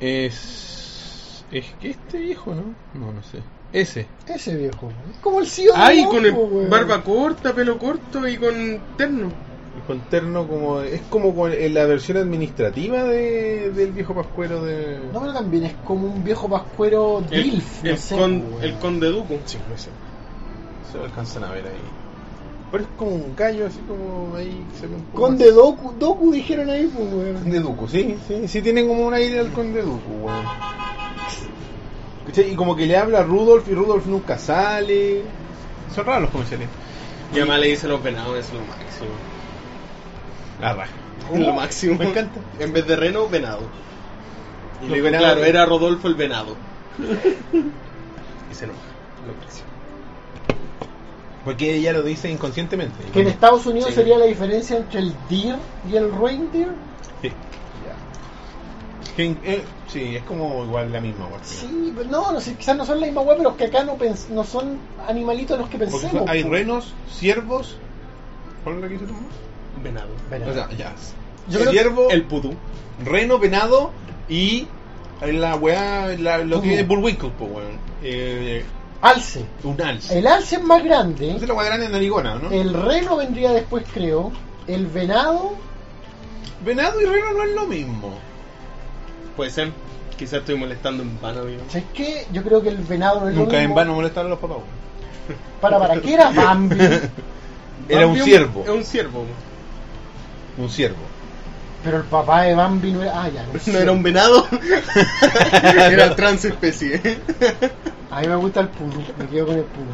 Es. Es que este viejo, ¿no? No, no sé. Ese. Ese viejo. Es como el CEO de Ay, con el weón. barba corta, pelo corto y con terno. Y con terno como. Es como con- la versión administrativa de, del viejo pascuero de. No, pero también es como un viejo pascuero DILF. el no sé, con- el conde Duco. Sí, no sé. Se lo alcanzan a ver ahí. Pero es como un gallo así como ahí. Se ve un poco Conde Doku, Doku dijeron ahí, pues, weón. Conde Duco, sí, sí, sí tienen como un aire al Conde Duco, weón. Y como que le habla a Rudolf y Rudolf nunca sale. Son raros los comerciales. Y además le dice los venados, es lo máximo. La raja. Es lo máximo. Me encanta. En vez de reno, venado. Y claro, era Rodolfo el venado. y se enoja. lo aprecio. Porque ella lo dice inconscientemente. Que en Estados Unidos Sí. sería la diferencia entre el deer y el reindeer. Sí. Que, eh, sí, es como igual la misma. weón. Sí, pero no, no sé, quizás no son la misma web, pero que acá no, pens- no son animalitos los que pensemos. hay renos, ciervos. ¿Cuál es la que mamá? Venado. Venado. O sea, ya. Yo creo- Ciervo, El pudú. reno, venado y la weá, la- lo que es Bullwinkle, pues weón. Eh, Alce. un alce. El alce es más grande. Es la weá grande en narigona, ¿no? El reno vendría después, creo. El venado. Venado y reno no es lo mismo. Puede ser. Quizás estoy molestando en vano, amigo. ¿Sabes qué? Yo creo que el venado no es lo Nunca en mismo. vano molestar a los papás. Para, para, ¿qué era Bambi? Era un Bambi ciervo. Es un ciervo. Un ciervo. Pero el papá de Bambi no era. Ah, ya, No era un venado. era transespecie. A mí me gusta el puro. Me quedo con el puro.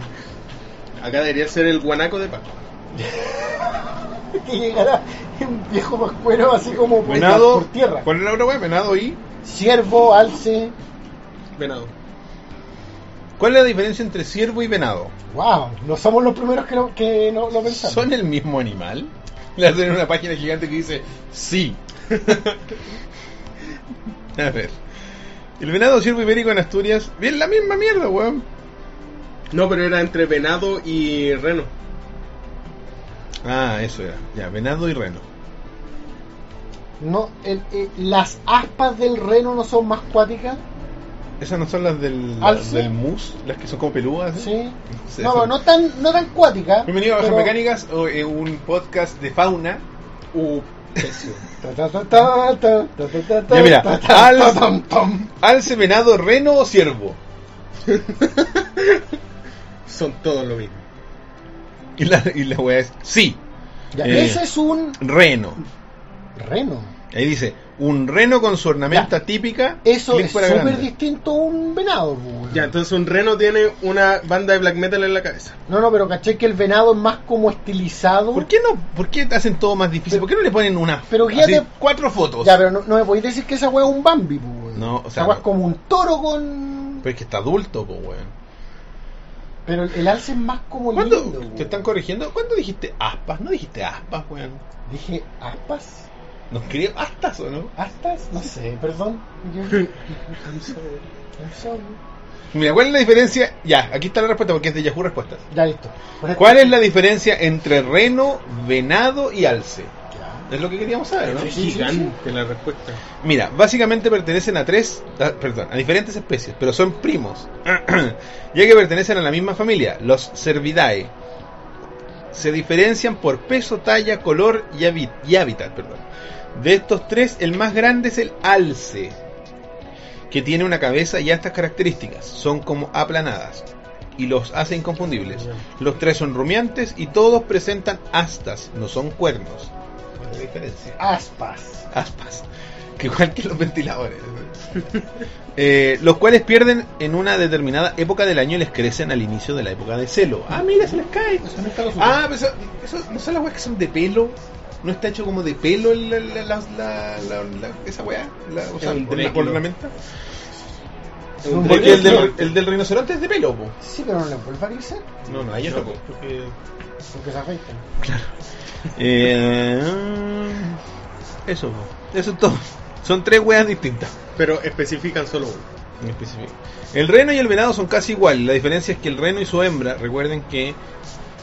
Acá debería ser el guanaco de Paco. que llegara un viejo pascuero así como Venado. por tierra. ¿Cuál era la otra weá? Venado y. Ciervo, alce. Venado. ¿Cuál es la diferencia entre ciervo y venado? Wow, no somos los primeros que lo, que no, lo pensamos. ¿Son el mismo animal? Le hacen una página gigante que dice sí. A ver. El venado ciervo ibérico en Asturias. Bien, la misma mierda, weón. No, pero era entre venado y reno. Ah, eso era. Ya, venado y reno. No, el- el- las aspas del reno no son más cuáticas. ¿Esas no son las del, las del mus? ¿Las que son como peludas? ¿eh? Sí. No, no, tan, no tan cuática. Bienvenido a Bajas pero... Mecánicas, o, eh, un podcast de fauna. Uh, ya mira, al, alce, venado, reno o ciervo. son todos lo mismo. Y la, y la wea es sí. Ya, eh, ese es un reno. Reno. Ahí dice, un reno con su ornamenta Ya. típica. Eso es súper distinto a un venado. pues. Ya, entonces un reno tiene una banda de black metal en la cabeza. No, no, pero caché que el venado es más como estilizado. ¿Por qué no? ¿Por qué hacen todo más difícil? Pero- ¿Por qué no le ponen una pero así, guíate- cuatro fotos? Ya, pero no, no me podéis decir que esa wea es un Bambi, pues, weón. No, o sea, Esa no. es como un toro con. Pero es que está adulto, pues weón. Pero el, alce es más como ¿Cuándo lindo. te weón. están corrigiendo? ¿Cuándo dijiste aspas? ¿No dijiste aspas, weón? Dije, ¿aspas? ¿Nos creo astas o no? ¿Astas? No sé, perdón. Yo- I'm sorry. I'm sorry. Mira, ¿cuál es la diferencia? Ya, aquí está la respuesta porque es de Yahoo Respuestas. Ya listo. Pues ¿Cuál es la diferencia entre reno, venado y alce? Ya. Es lo que queríamos saber, ¿no? Es sí, gigante la respuesta. Mira, básicamente pertenecen a tres, a- perdón, a diferentes especies, pero son primos, ya que pertenecen a la misma familia, los Cervidae. Se diferencian por peso, talla, color y, y hábitat. Perdón. De estos tres, el más grande es el alce, que tiene una cabeza y estas características. Son como aplanadas y los hace inconfundibles. Los tres son rumiantes y todos presentan astas, no son cuernos. ¿Cuál es la diferencia? Aspas. aspas, que igual que los ventiladores. Eh, los cuales pierden en una determinada época del año y les crecen al inicio de la época de celo. Ah, mira, se les cae. Eso. Ah, pero eso, eso- no son las weas que son de pelo. No está hecho como de pelo el- la, la- la- la- la- la- esa weá. La, o sea, Es por la ornamenta. Es Porque el del, el del rinoceronte es de pelo, po. Sí, pero no le a crecer. No, no, ahí No, está. po. Porque... Porque se afeitan. Eh, eso, po. eso es todo. Son tres weas distintas. Pero especifican solo uno. El reno y el venado son casi iguales. La diferencia es que el reno y su hembra, recuerden que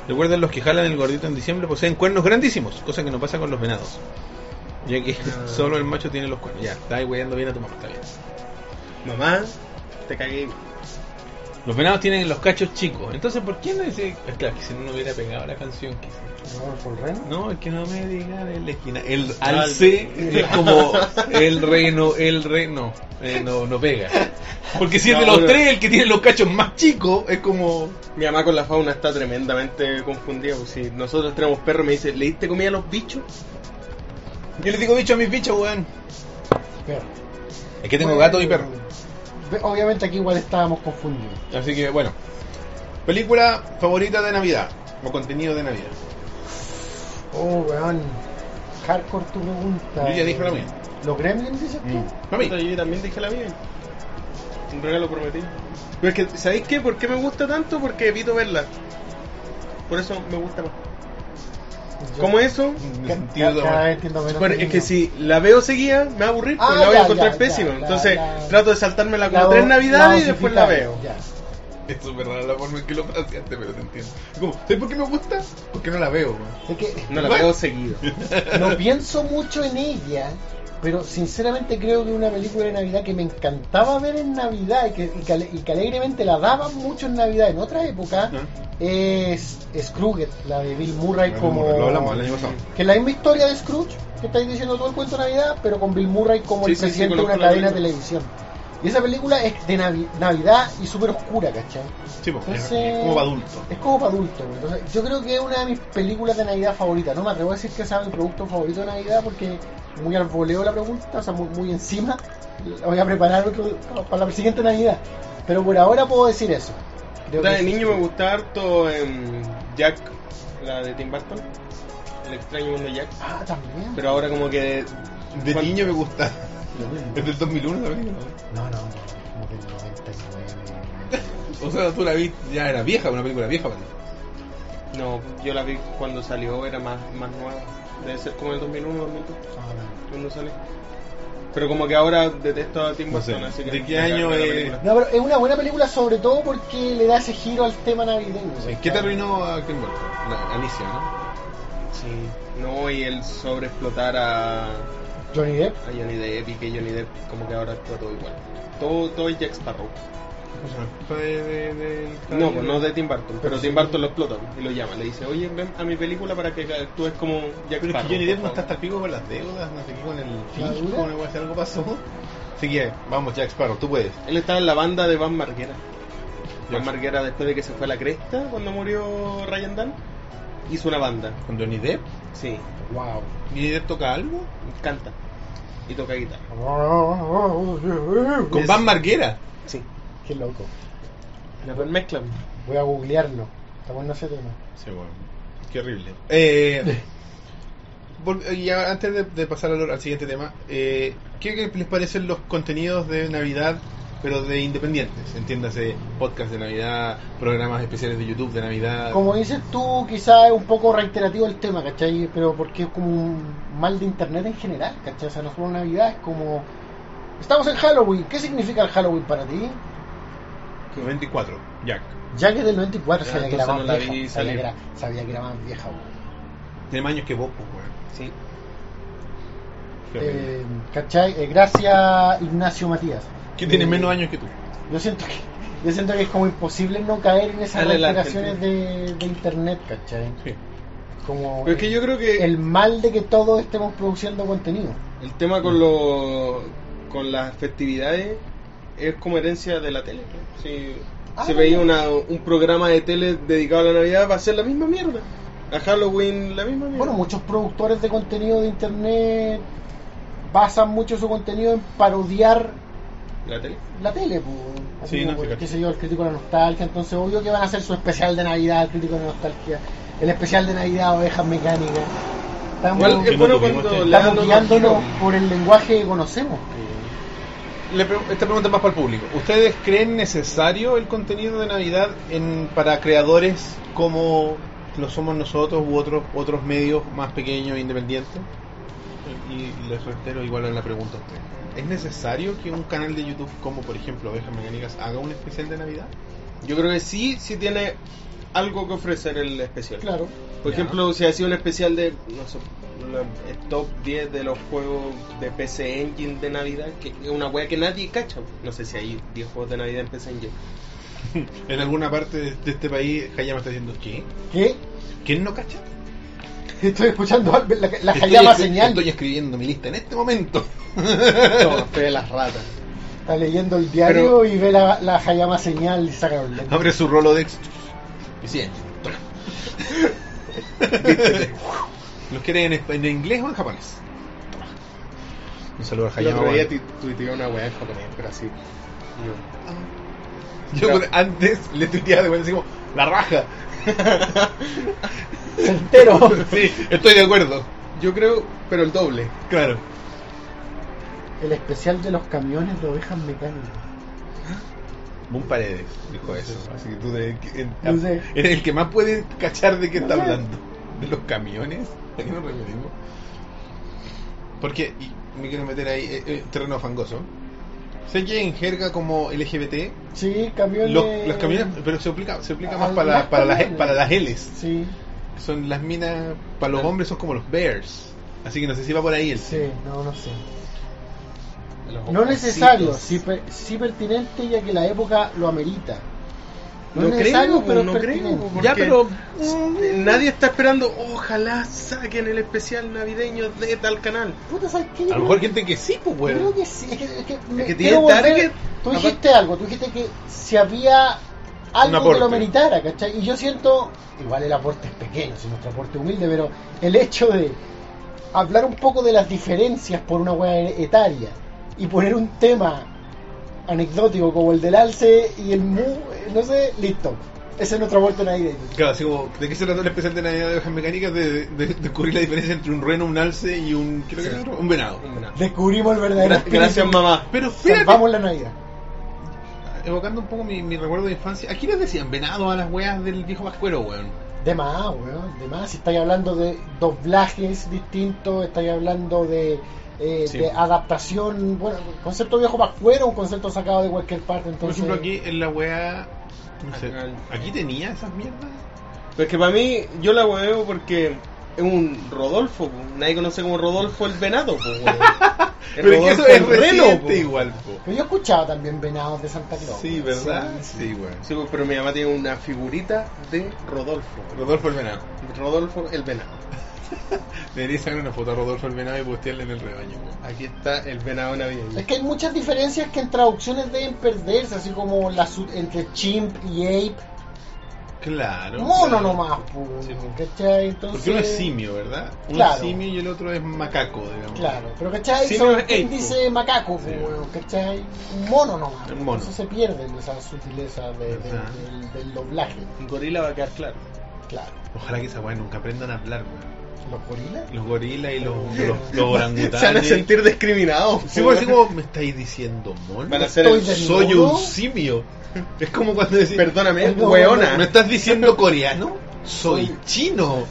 recuerden los que jalan el gordito en diciembre poseen cuernos grandísimos, cosa que no pasa con los venados. Ya que Ah. solo el macho tiene los cuernos. Ya, está ahí bien a tu mamá, está bien. Mamá, te cagué. Los venados tienen los cachos chicos. Entonces, ¿por qué no dice? Es claro, que si no, no hubiera pegado la canción. quizás. No. No, es que no me digan en la esquina. El alce es como el reno, el reno. Eh, no, no pega. Porque si es de los tres el que tiene los cachos más chicos, es como. Mi mamá con la fauna está tremendamente confundida. Pues, si nosotros tenemos perros, me dice, ¿le diste comida a los bichos? Yo les digo bicho a mis bichos, weón. Perro. Es que tengo gato y perro. Obviamente aquí igual estábamos confundidos. Así que, bueno. Película favorita de Navidad. O contenido de Navidad. Oh, weón. Hardcore tu pregunta. Yo ya dije la mía. ¿Los gremlins dices tú? Mm. Mami. Yo también dije la mía. Un regalo prometido. Pero es que, ¿sabéis qué? ¿Por qué me gusta tanto? Porque evito verla. Por eso me gusta más. ¿Cómo eso? Sentido Bueno, es que si la veo seguida, me va a aburrir porque Ah, la voy ya, a encontrar ya, pésima. ya, Entonces trato de saltármela como tres navidades y después la veo. ya. Es súper rara la forma en que lo planteaste, pero te entiendo. Es como, ¿sabes por qué me gusta? Porque no la veo, weón. Es que No la Bueno. veo seguido. no pienso mucho en ella, pero sinceramente creo que una película de Navidad que me encantaba ver en Navidad y que, y que ale- y que alegremente la daban mucho en Navidad en otra época es Scrooge, la de Bill Murray como... Lo hablamos el año pasado. Que es la misma historia de Scrooge que estáis diciendo todo el cuento de Navidad, pero con Bill Murray como Sí, el sí, sí, presidente de una cadena de televisión. Y esa película es de Navi- Navidad y súper oscura, ¿cachai? Sí, pues, es- Entonces- es como para adultos. Es como para adultos. güey. Entonces, yo creo que es una de mis películas de Navidad favoritas. No me atrevo a decir que sea mi producto favorito de Navidad porque muy al voleo la pregunta, o sea, muy, muy encima. La voy a preparar otro- para la siguiente Navidad. Pero por ahora puedo decir eso. Creo que de sí. niño me gustaba harto em, Jack, la de Tim Burton. El extraño mundo de Jack. Ah, también. Pero ahora como que... De niño me gusta. Es del 2001 la película. No, no, como del 99. O sea, tú la viste, ya era vieja, una película vieja para ti. No, yo la vi cuando salió, era más, más nueva. Debe ser como el 2001, 2002, Ah, no. cuando salió. Pero como que ahora detesto a Tim No sé, Burton, así que... ¿de qué año es? película. No, pero es una buena película sobre todo porque le da ese giro al tema navideño. Sí, ¿Qué te arruinó a Tim Burton? La Alicia, ¿no? Sí, no, y el sobreexplotar a Johnny Depp. Johnny Depp y que Johnny Depp como que ahora actúa todo igual. Todo, todo es Jack Sparrow. Pues no de, de- No, pues no de Tim Burton, pero Tim. Burton lo explota y lo llama. Le dice, oye, ven a mi película para que actúes como Jack Pero es que Johnny Depp no está hasta favor". el pico con las deudas, no sé qué, con el ¿La fisco, cosa, si algo pasó. Así que, vamos, Jack Sparrow, tú puedes. Él estaba en la banda de Van Marguera. Van Marguera después de que se fue a la cresta cuando murió Ryan Dunn, hizo una banda. ¿Con Johnny Depp? Sí, Wow. ¿Johnny Depp toca algo? canta y toca guitarra. Con Es- Van Marguera. Sí, Qué loco. la mezclan. Voy a googlearlo. Está bueno ese tema. Sí, bueno. Qué horrible. Eh, vol- y antes de, de pasar al, al siguiente tema, eh, ¿qué les parecen los contenidos de Navidad, pero de independientes? Entiéndase, podcast de Navidad, programas especiales de YouTube de Navidad. Como dices tú, quizás es un poco reiterativo el tema, ¿cachai? Pero porque es como un mal de internet en general, ¿cachai? O sea, no solo Navidad, es como... Estamos en Halloween, ¿qué significa el Halloween para ti? 24, Jack. Ya que del 94 Ah, sabía que era más no vieja, vi sabía que, era, sabía que era más vieja. weón. Tiene más años que vos, pues, weón. Sí. Eh, ¿Cachai? Eh, gracias Ignacio Matías. ¿Quién tiene Eh, menos años que tú? Yo siento que yo siento que es como imposible no caer en esas reiteraciones de, de internet, ¿cachai? Sí. Como Pero es que yo creo que el mal de que todos estemos produciendo contenido. el tema con lo, con las festividades es como herencia de la tele. ¿no? Si Ah, se veía una, un programa de tele dedicado a la Navidad, va a ser la misma mierda. A Halloween, la misma mierda. Bueno, muchos productores de contenido de internet basan mucho su contenido en parodiar la tele. la tele, pues. Sí, no, qué sé yo, el crítico de la nostalgia, entonces obvio que van a hacer su especial de Navidad, el crítico de la nostalgia, el especial de Navidad, ovejas mecánicas. Estamos, es bueno cuando dan estamos guiándonos giro. por el lenguaje que conocemos. Le pre- esta pregunta es más para el público. ¿Ustedes creen necesario el contenido de Navidad en, para creadores como lo somos nosotros u otros otros medios más pequeños e independientes? Y les reitero igual en la pregunta a ustedes. ¿Es necesario que un canal de YouTube como por ejemplo Ovejas Mecánicas haga un especial de Navidad? Yo creo que sí, sí tiene algo que ofrecer el especial. Claro. Por Ya. ejemplo, si hacía un especial de, no sé, la- el top 10 de los juegos de PC Engine de Navidad, que es una wea que nadie cacha. No sé si hay 10 juegos de Navidad en PC Engine. En alguna parte de, de este país Hayama está diciendo ¿qué? ¿Qué? ¿Quién no cacha? Estoy escuchando la, la Estoy Hayama escri- señal. Estoy escribiendo mi lista en este momento. Todo, fe de las ratas. Está leyendo el diario Pero- y ve la, la Hayama señal y saca los lentes. Abre su Rolodex y sigue. ¿Los quieren en, en inglés o en japonés? Un saludo al El Hayama. otro día tuiteé una wea en japonés, pero así. Yo, Yo antes le tuiteaba de vuelta así como, la raja. Entero. sí, estoy de acuerdo. yo creo, pero el doble. Claro. El especial de los camiones de ovejas mecánicas. Boom Paredes dijo eso. Así que tú de- en- No sé. eres el que más puede cachar de qué No está sé. hablando. ¿De los camiones? ¿A qué nos referimos? Porque, y me quiero meter ahí, eh, eh, terreno fangoso. Sé que en jerga como LGBT, Sí, camiones. los, las camiones, pero se aplica, se aplica más Ah, para, las para, las, para las L's. Sí, Son las minas, para los hombres son como los bears. Así que no sé si va por ahí el sí, no, no sé. Los No necesario, sí, per- sí pertinente ya que la época lo amerita. No, es creo, pero no es creo. Ya, pero- Nadie está esperando, ojalá saquen el especial navideño de tal canal. Puta, ¿sabes qué? A lo mejor gente que sí, pues, Yo creo que sí, es que, es que me- que quiero tiene volver- target, Tú dijiste algo, tú dijiste que si había algo que lo meritara, ¿cachai? Y yo siento, igual el aporte es pequeño, si nuestro aporte es humilde, pero el hecho de hablar un poco de las diferencias por una hueá etaria y poner un tema anecdótico como el del alce y el mu, no sé, listo. Ese es nuestro aporte navideño. Claro, así como, ¿de qué se trata el especial de Navidad de Ovejas Mecánicas? De, de- de descubrir la diferencia entre un reno, un alce y un, creo que Sí. era otro, un venado. Descubrimos el verdadero Gra- espíritu. gracias, mamá. Pero fíjate, Salvamos la Navidad. evocando un poco mi, mi recuerdo de infancia, aquí les decían venado a las weas del viejo vascuero, weón. De más, weón, de más. Si estáis hablando de doblajes distintos, estáis hablando de, eh, Sí. de adaptación, bueno, concepto viejo pascuero, un concepto sacado de cualquier parte. Por Entonces, ejemplo, aquí en la wea, no sé, aquí tenía esas mierdas. Pero es que para mí, yo la hueveo porque es un Rodolfo, po. nadie conoce como Rodolfo el venado. po, Pero es que eso Rodolfo es el reno, po. igual, po. Pero yo he escuchado también venados de Santa Claus. Sí, ¿verdad? Sí, Sí. Sí, po, pero mi mamá tiene una figurita de Rodolfo. Rodolfo el venado. Rodolfo el venado. Debería sacar una foto a Rodolfo el venado y postearla en el rebaño. Aquí está el venado navideño. Es que hay muchas diferencias que en traducciones deben perderse, así como la su- entre chimp y ape. Claro. Mono claro. nomás, Sí, po. ¿cachai? Entonces, Porque uno es simio, ¿verdad? Uno Claro. es simio y el otro es macaco, digamos. Claro, pero ¿cachai? Simio Son es dice macaco, Sí. weón, ¿cachai? Un mono nomás. Un mono. Entonces se pierden esas sutilezas de- del, del doblaje. Un gorila va a quedar claro. Claro. Ojalá que esa weá nunca aprendan a hablar, weón. ¿Los gorilas? Los gorilas y los, los, los orangutanes. Se van a sentir discriminados. Sí, po, así weón. como, ¿me estáis diciendo mono? Van a ser Estoy el- de- Soy un simio. Es como cuando decís, Perdóname, No, weona. ¿me estás diciendo coreano? Soy chino.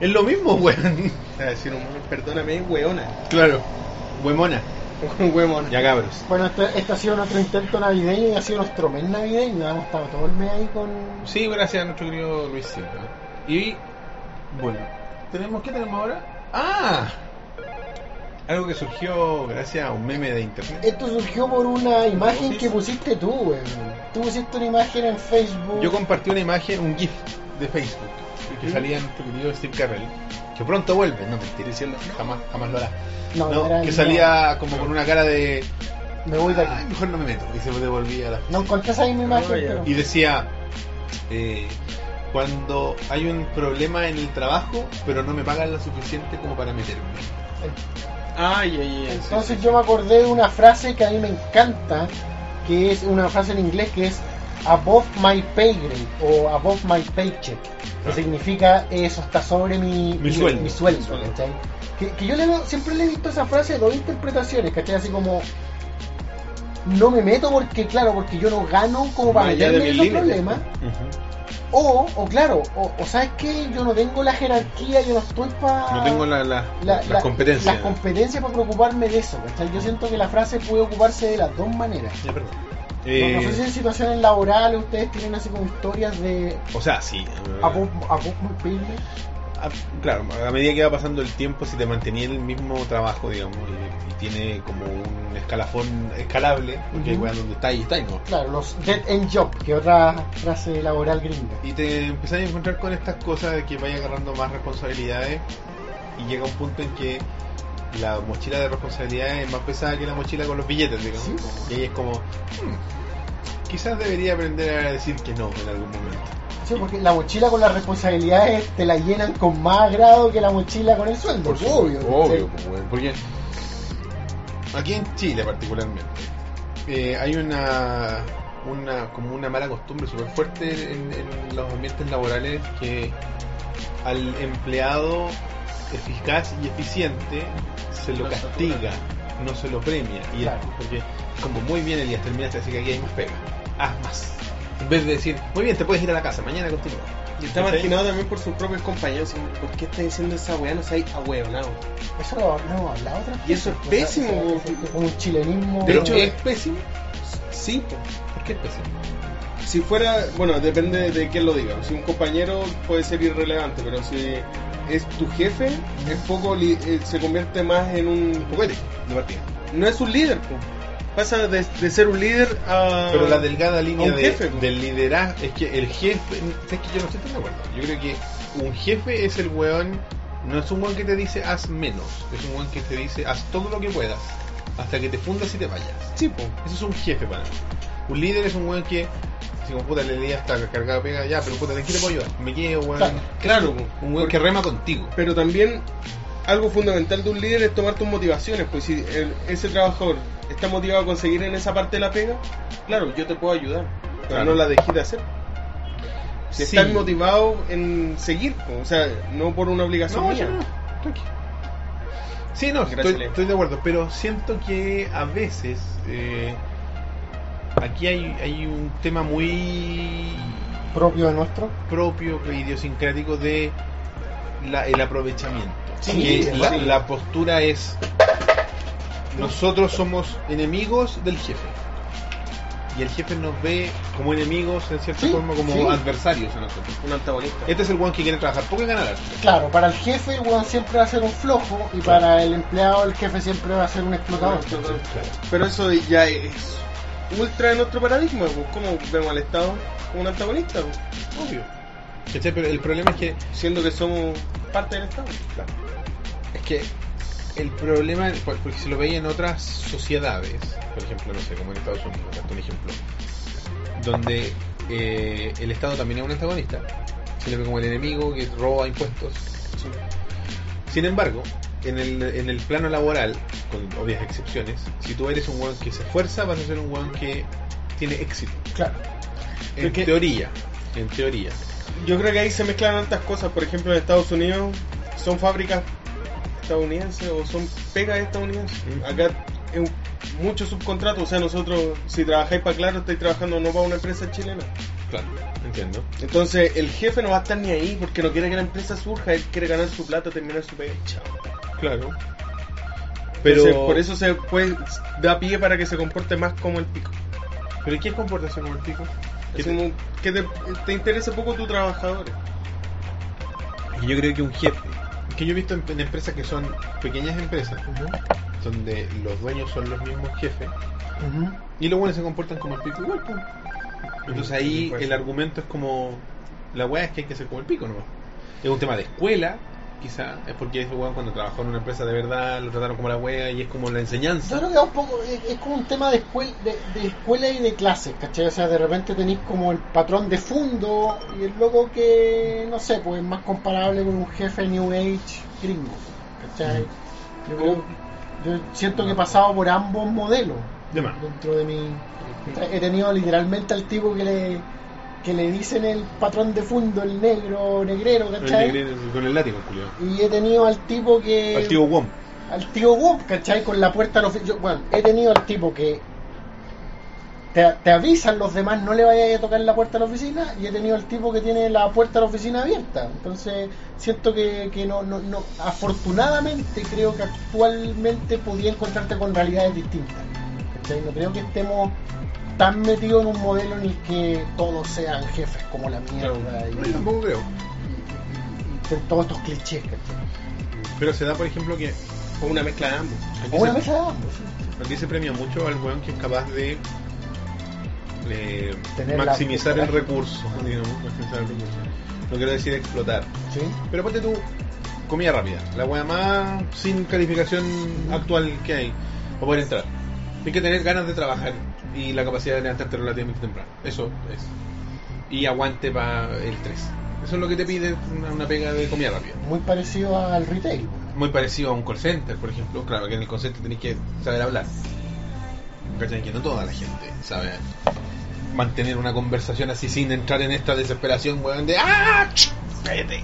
Es lo mismo, weón. A decir un mono, perdóname, weona. Claro. Huemona. Huemona. Ya cabros. Bueno, este, este ha sido nuestro intento navideño y ha sido nuestro mes navideño. Hemos estado todo el mes ahí con. Sí, gracias a nuestro querido Luisito. Y bueno, tenemos ¿qué tenemos ahora? Ah, algo que surgió gracias a un meme de internet. Esto surgió por una imagen que pusiste tú, weón. Tú pusiste una imagen en Facebook. Yo compartí una imagen, un GIF de Facebook que salía en nuestro querido Steve Carrell, que pronto vuelve, no mentira, diciendo jamás, jamás lo hará. No, No, era- que salía como con una cara de Me voy de aquí. "Ay, mejor no me meto y se devolvía a la No encontré esa misma imagen, pero. y decía eh, cuando hay un problema en el trabajo pero no me pagan lo suficiente como para meterme Ay, ay, ay. Entonces yo me acordé de una frase que a mí me encanta, que es una frase en inglés que es above my pay grade o above my paycheck, que Ah. significa eso está sobre mi, Mi sueldo. mi sueldo, Mi sueldo. ¿cachai? Que, que yo le siempre le he visto esa frase de dos interpretaciones, ¿cachai? Así como no me meto porque, claro, porque yo no gano como para meterme en límites. problemas. O, o claro, o, o sabes que yo no tengo la jerarquía, yo no estoy para no tengo la, la, la- las la- competencias las competencias para preocuparme de eso. ¿cachai? Yo siento que la frase puede ocuparse de las dos maneras. Ya, perdón. No- Eh, no sé si en situaciones laborales ustedes tienen así como historias de o sea sí eh, grade. a- claro a medida que va pasando el tiempo si te mantenía en el mismo trabajo digamos y, y tiene como un escalafón escalable porque Ujú. weas donde está y está y no Claro, los dead end job, que otra frase laboral gringa. y te empezás a encontrar con estas cosas de que vayas agarrando más responsabilidades y llega un punto en que la mochila de responsabilidades es más pesada que la mochila con los billetes, digamos. Sí. Y ahí es como, "Hmm, quizás debería aprender a decir que no en algún momento. Sí, porque la mochila con las responsabilidades te la llenan con más agrado que la mochila con el sueldo. Por obvio. supuesto, obvio, ¿cachai? pues, porque aquí en Chile particularmente eh, hay una una como una mala costumbre súper fuerte en, en los ambientes laborales que al empleado eficaz y eficiente se lo castiga, no se lo premia. Y Claro. porque como muy bien Elías, terminaste, así que aquí hay más pega. Haz más. En vez de decir, muy bien, te puedes ir a la casa, mañana continúa. Y está marginado también por sus propios compañeros. ¿Por qué está diciendo esa weá? No sé, ahueonado. Eso lo, hablado otra Y eso es pésimo, po. Como un chilenismo. Pero hecho, es pésimo. Sí, po. ¿Por qué es pésimo? si fuera, bueno, depende de quién lo diga. Si un compañero puede ser irrelevante, pero si es tu jefe, es poco li- eh, se convierte más en un Juguete de partida. no es un líder, po. Pasa de, de ser un líder a Pero la delgada línea de- jefe, del liderazgo es que el jefe, es que yo no estoy tan de acuerdo. Yo creo que un jefe es el weón, no es un weón que te dice haz menos, es un weón que te dice haz todo lo que puedas hasta que te fundas y te vayas. Sí, po. Eso es un jefe para mí. Un líder es un weón que, si como puta le día está cargado de pega, ya, pero puta, ¿de qué te puedo ayudar? Me quedo, weón. Claro, claro. Un weón que rema contigo. pero también algo fundamental de un líder es tomar tus motivaciones, pues si el- ese trabajador está motivado a conseguir en esa parte de la pega, claro, yo te puedo ayudar, pero Claro. no la dejes de hacer. Si Sí. estás motivado en seguir, o sea, no por una obligación No, mía. no. Sí, no, Gracias, estoy, estoy de acuerdo, pero siento que a veces eh, aquí hay, hay un tema muy propio de nuestro. propio, idiosincrático de la- el aprovechamiento. Sí, que la, postura es nosotros somos enemigos del jefe. Y el jefe nos ve como enemigos, en cierta Sí, forma, como sí. adversarios a nosotros. Un antagonista. Este es el one que quiere trabajar poco y ganar. Claro, para el jefe el weón siempre va a ser un flojo y para el empleado el jefe siempre va a ser un explotador. Pero eso ya es ultra en nuestro paradigma, pues, ¿cómo vemos al Estado como un antagonista? pues? Obvio. ¿Cachai? Pero el problema es que Siendo que somos parte del Estado. Es que el problema, por- porque si lo veía en otras sociedades, por ejemplo, no sé, como en Estados Unidos, un ejemplo, donde eh, el Estado también es un antagonista, se le ve como el enemigo que roba impuestos. Sin embargo, en el, en el plano laboral, con obvias excepciones, si tú eres un weón que se esfuerza, vas a ser un weón que tiene éxito. Claro. En Porque- teoría, en teoría. Yo creo que ahí se mezclan tantas cosas. Por ejemplo, en Estados Unidos son fábricas estadounidenses o son pegas estadounidenses. Mm. Acá es mucho subcontrato. O sea, nosotros, si trabajáis para Claro, estáis trabajando no para una empresa chilena. Claro, entiendo. Entonces, el jefe no va a estar ni ahí porque no quiere que la empresa surja. Él quiere ganar su plata, terminar su pega. y Chao. Claro. Pero por eso se puede, da pie para que se comporte más como el pico. ¿Pero qué comportación como el pico? ¿Qué te- como que te, te interese poco tu trabajador. Y Yo creo que un jefe, que yo he visto en, en empresas que son pequeñas empresas, donde los dueños son los mismos jefes, y los buenos se comportan como el pico igual. pues. Entonces ahí Pues. el argumento es como, la weá es que hay que ser como el pico nomás. Es un tema de escuela, quizá, es porque ese weón cuando trabajó en una empresa de verdad lo trataron como la weá y es como la enseñanza. Yo creo que es un poco, es, es como un tema de, escuel- de, de escuela y de clases, ¿cachai? O sea, de repente tenéis como el patrón de fondo y el loco que, no sé, pues es más comparable con un jefe New Age gringo, ¿cachai? Yo, creo- yo siento que he pasado por ambos modelos De dentro de mi... He tenido literalmente al tipo que le que le dicen el patrón de fondo, el negro, negrero, El ¿cachai? negre- con el látigo, Julio. Y he tenido al tipo que Al tío Wom. al tío Wop, ¿cachai? Con la puerta la oficina. Bueno, he tenido al tipo que te, te avisan los demás, no le vayas a tocar la puerta a la oficina, y he tenido al tipo que tiene la puerta a la oficina abierta. Entonces, siento que, que no, no, no, afortunadamente creo que actualmente podía encontrarte con realidades distintas. ¿cachai? No creo que estemos tan metidos en un modelo en el que todos sean jefes como la mierda y, No, yo tampoco creo. y- y- y todos estos clichés, ¿cachai? Pero se da, por ejemplo, que O una mezcla de ambos. aquí O una se- mesa de ambos. Aquí se premia mucho al weón que es capaz de eh, la- maximizar el recurso, digamos, maximizar el recurso. No quiero decir explotar. ¿Sí? Pero ponte tú, comida rápida, la weá más sin calificación actual que hay para poder entrar. Tienes que tener ganas de trabajar y la capacidad de levantarte relativamente temprano. Eso es. Y aguante para el 3. Eso es lo que te pide una, una pega de comida rápida. Muy parecido al retail. Muy parecido a un call center, por ejemplo. Claro que en el call center tenés que saber hablar. ¿Cachai? Que no toda la gente sabe mantener una conversación así sin entrar en esta desesperación, weón, de ¡Ah! ¡Cállate!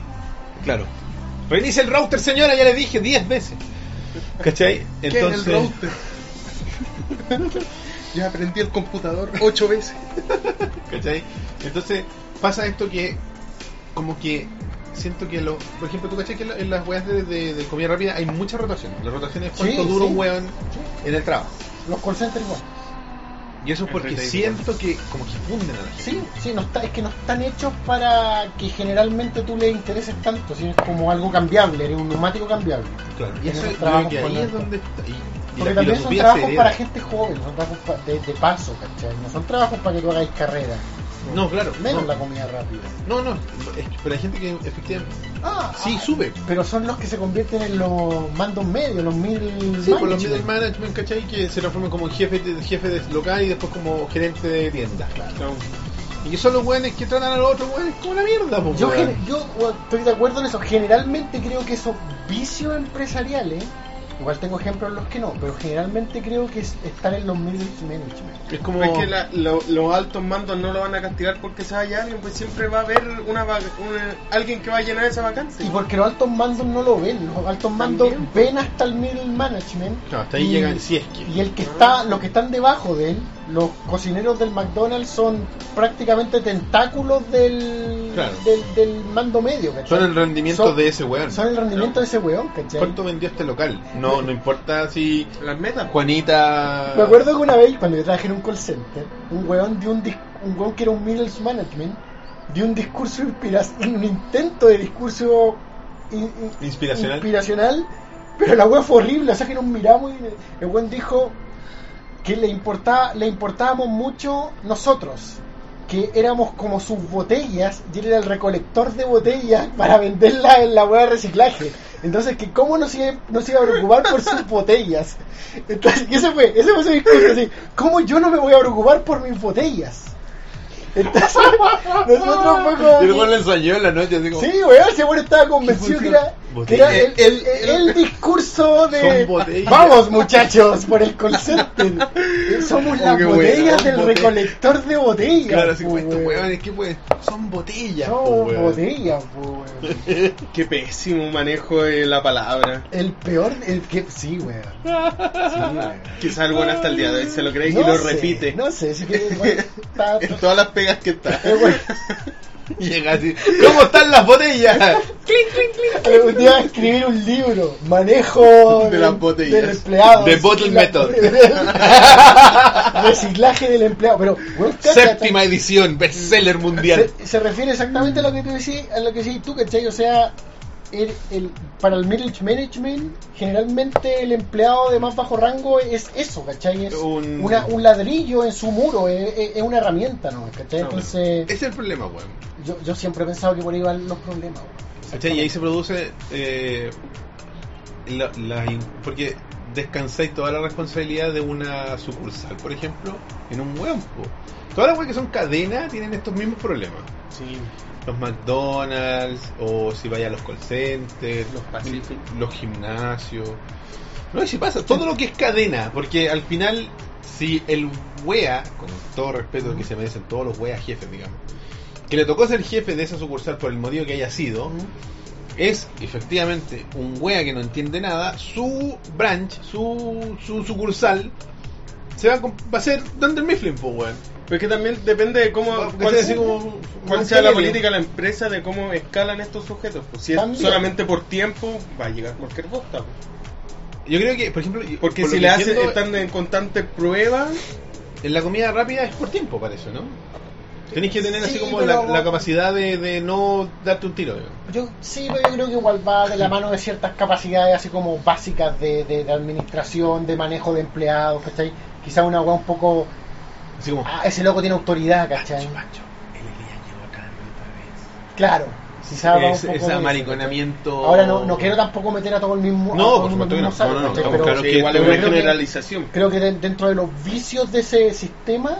Claro. Reinicia el router, señora, ya le dije 10 veces. ¿Cachai? ¿Qué es el Entonces. router? Ya aprendí el computador ocho veces. ¿Cachai? Entonces pasa esto que, como que siento que, lo, por ejemplo, tú cachai que en la- en las weas de, de- de comida rápida hay mucha rotación. La rotación es cuánto Sí, dura sí. un weón en el trabajo. Los call centers igual. Y eso es porque siento que como que funden a la gente. Sí, sí, no está, es que no están hechos para que generalmente tú le intereses tanto, sino es como algo cambiable, eres un neumático cambiable. Claro. Y eso creo que ahí es la- donde está. Y, y Porque también son trabajos para gente joven, son trabajos de, de paso, ¿cachai? No son trabajos para que tú hagáis carrera. No, claro. Menos no. la comida rápida. No, no, pero hay gente que efectivamente Ah, sí ah, sube. Pero son los que se convierten en los mandos medios, los middle Sí, por los management. middle management, ¿cachai? Que se transforman como jefe de, jefe de local y después como gerente de tienda. Y que son los weones que tratan a los otros weones como la mierda, po, Yo, gen- yo bueno, estoy de acuerdo en eso. Generalmente creo que esos vicios empresariales, igual tengo ejemplos en los que no, pero generalmente creo que es- están en los middle management. Es como. Es que la- lo- los altos mandos no lo van a castigar porque se vaya alguien, pues siempre va a haber una, una- alguien que va a llenar esa vacante. Y porque los altos mandos no lo ven, los altos mandos También. ven hasta el middle management. No, hasta ahí y- llegan, si es que. Y el que está, los que están debajo de él, los cocineros del McDonald's son prácticamente tentáculos del, Claro. del, del mando medio, ¿cachai? Son el rendimiento Son- de ese weón. Son el rendimiento de ese weón, ¿cachai? ¿Cuánto vendió este local? No, no importa si Las metas. Juanita. Me acuerdo que una vez, cuando yo trabajé en un call center, un weón dio un, dis- un weón que era un middle management, dio un discurso inspira- un intento de discurso in- in- Inspiracional. inspiracional, pero la weá fue horrible, o sea que nos miramos y el weón dijo que le importaba, le importábamos mucho nosotros, que éramos como sus botellas y él era el recolector de botellas para venderlas en la weá de reciclaje. Entonces, que cómo no se, iba- no se iba a preocupar por sus botellas. Entonces, ese fue, ese fue su discurso, así, ¿cómo yo no me voy a preocupar por mis botellas? Entonces, nosotros fue como... Y weón le ensayó en la noche así como. Sí, weón, ese weón estaba convencido que era, que era el, el- el- el discurso de Son botellas. Vamos muchachos, por el. Eh, Somos Oh, las botellas del recolector de botellas. Claro, así po, como estos weones, ¿qué pues? Son botellas, po, Somos weón. botellas, po, weón. Qué pésimo manejo de la palabra. El peor, el que. Sí, weón. Sí, weón. Quizás el bueno hasta el día de hoy se lo cree y lo sé, repite. No sé, si que está- En todas las que está. eh. Y llega así, ¿cómo están las botellas? Un día escribir un libro, manejo De las botellas. del empleado. The bottle method. Reciclaje del empleado. Pero, Séptima edición, bestseller mundial. se, se refiere exactamente a lo que tú decís, a lo que decís tú, ¿cachai? O sea, el, el- para el middle management, generalmente el empleado de más bajo rango es eso, ¿cachai? Es Un- una- un ladrillo en su muro, es, es- es una herramienta, ¿no? ¿cachai? No, Entonces, Ese es el problema, weón. yo, yo siempre he pensado que por ahí van los problemas, weón. ¿Cachai? Y ahí se produce. Eh, la- la in- porque descansáis toda la responsabilidad de una sucursal, por ejemplo, en un weón. po. Todas las weas que son cadenas tienen estos mismos problemas. Sí. Los McDonald's, o si vaya a los call centers, Los Pacific. los gimnasios. No, y si pasa, todo lo que es cadena, porque al final, si el wea, con todo respeto que se merecen todos los weas jefes, digamos, que le tocó ser jefe de esa sucursal por el motivo que haya sido, es efectivamente un wea que no entiende nada, su branch, su, su sucursal, se va a, va a ser Dunder Mifflin, pues weón. Pero es que también depende de cómo, cuál, como- sea la política de la empresa de cómo escalan estos sujetos. Pues si es También. solamente por tiempo, va a llegar cualquier bosta. pues. Yo creo que, por ejemplo, Porque por si le hacen están en constante prueba, En la comida rápida es por tiempo, parece, ¿no? Tenéis que tener así Sí, como la, la capacidad de, de no darte un tiro. digamos. Yo sí, pero yo creo que igual va de la mano de ciertas capacidades así como básicas de, de, de administración, de manejo de empleados, ¿cachai? Quizá una weá un poco... Así como, Ah, ese loco tiene autoridad, ¿cachai? Claro. Un vez. poco Es- ese eso, amariconamiento. Ahora no, no quiero tampoco meter a todo el mismo. No, por supuesto que no. No, Pero claros sí, que igual es una que- generalización. creo que de- dentro de los vicios de ese sistema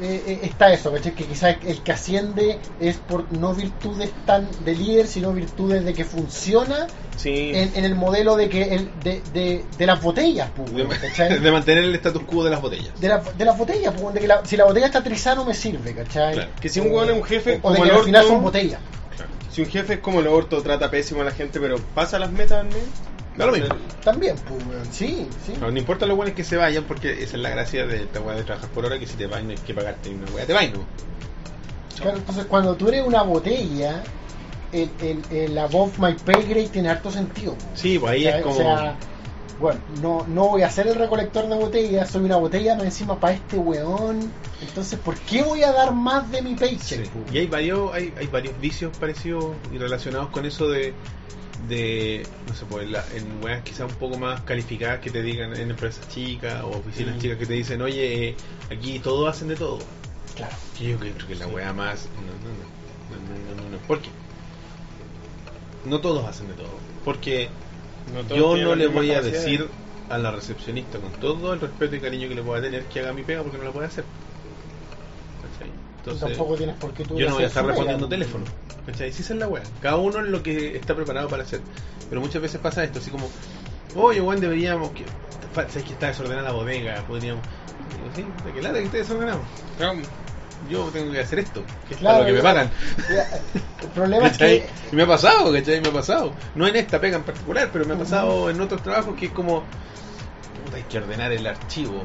eh, eh, está eso, ¿cachai? Que quizás el que asciende es por no virtudes tan de líder, sino virtudes de que funciona Sí. en, en el modelo de que el, de, de, de las botellas, pues, de, ¿cachai? de mantener el status quo de las botellas. De, la, de las botellas, pues, de que la- si la botella está trizada no me sirve, ¿cachai? Claro. Que si un hueón es un jefe o de como que el al final orto- son botellas. Si un jefe es como el orto, trata pésimo a la gente, pero pasa las metas al mes, Da lo mismo. También, pues, weón. Sí, sí. No, no importa lo bueno es que se vayan porque esa es la gracia de esta weá de trabajar por hora que si te no hay que pagarte una weá, te no. Claro, entonces cuando tú eres una botella, el, el, el above my pay grade tiene harto sentido. Sí, pues ahí O sea, es como... o sea, bueno, no, no voy a ser el recolector de botellas, soy una botella más encima para este weón. Entonces, ¿por qué voy a dar más de mi Sí. paycheck? po? Y hay varios, hay, hay varios vicios parecidos y relacionados con eso de, de no sé, pues la- en weas quizás un poco más calificadas que te digan en empresas chicas o oficinas Mm. chicas que te dicen, oye, eh, aquí todos hacen de todo. Claro. Que yo creo que la wea más... No, no, no, no, no, no, no, ¿Por qué? No todos hacen de todo. Porque No yo no le voy a decir a la recepcionista con todo el respeto y cariño que le pueda tener que haga mi pega porque no la puede hacer. ¿Cachai? Tú Entonces, tampoco tienes por qué tú yo no voy a estar respondiendo teléfono. ¿Cachai? Sí, esa es la wea. Cada uno es lo que está preparado para hacer. Pero muchas veces pasa esto, así como, oye, weón, deberíamos que. Sabes que está desordenada la bodega, podríamos. Sí, de que lata que esté desordenado. Yo tengo que hacer esto, que es Claro, para lo que me pagan. El problema es que Y me ha pasado, ¿cachai? Me ha pasado. No en esta pega en particular, pero me ha pasado en otros trabajos que es como. Puta, hay que ordenar el archivo.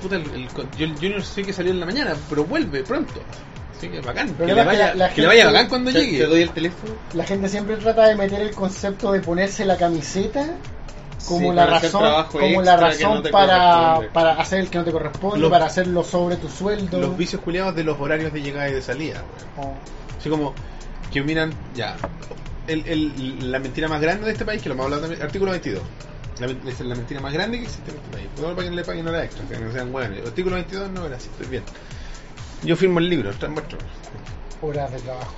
Puta, el, el- yo, yo no sé que salió en la mañana, pero vuelve pronto. Así que bacán. Que le que vaya, la- la que le vaya gente- bacán cuando te, llegue. te doy el teléfono. la gente siempre trata de meter el concepto de ponerse la camiseta como Sí, la razón, como la razón no para, para hacer el que no te corresponde, Los- para hacerlo sobre tu sueldo. Los vicios culiados de los horarios de llegada y de salida. Oh. Así como que miran, ya. El, el- la mentira más grande de este país, que lo hemos hablado también, artículo 22. La, es la mentira más grande que existe en este país. No para que le paguen hora extra, que no sean buenos. Artículo 22, no, gracias, estoy bien. Yo firmo el libro, está en vuestro. horas de trabajo.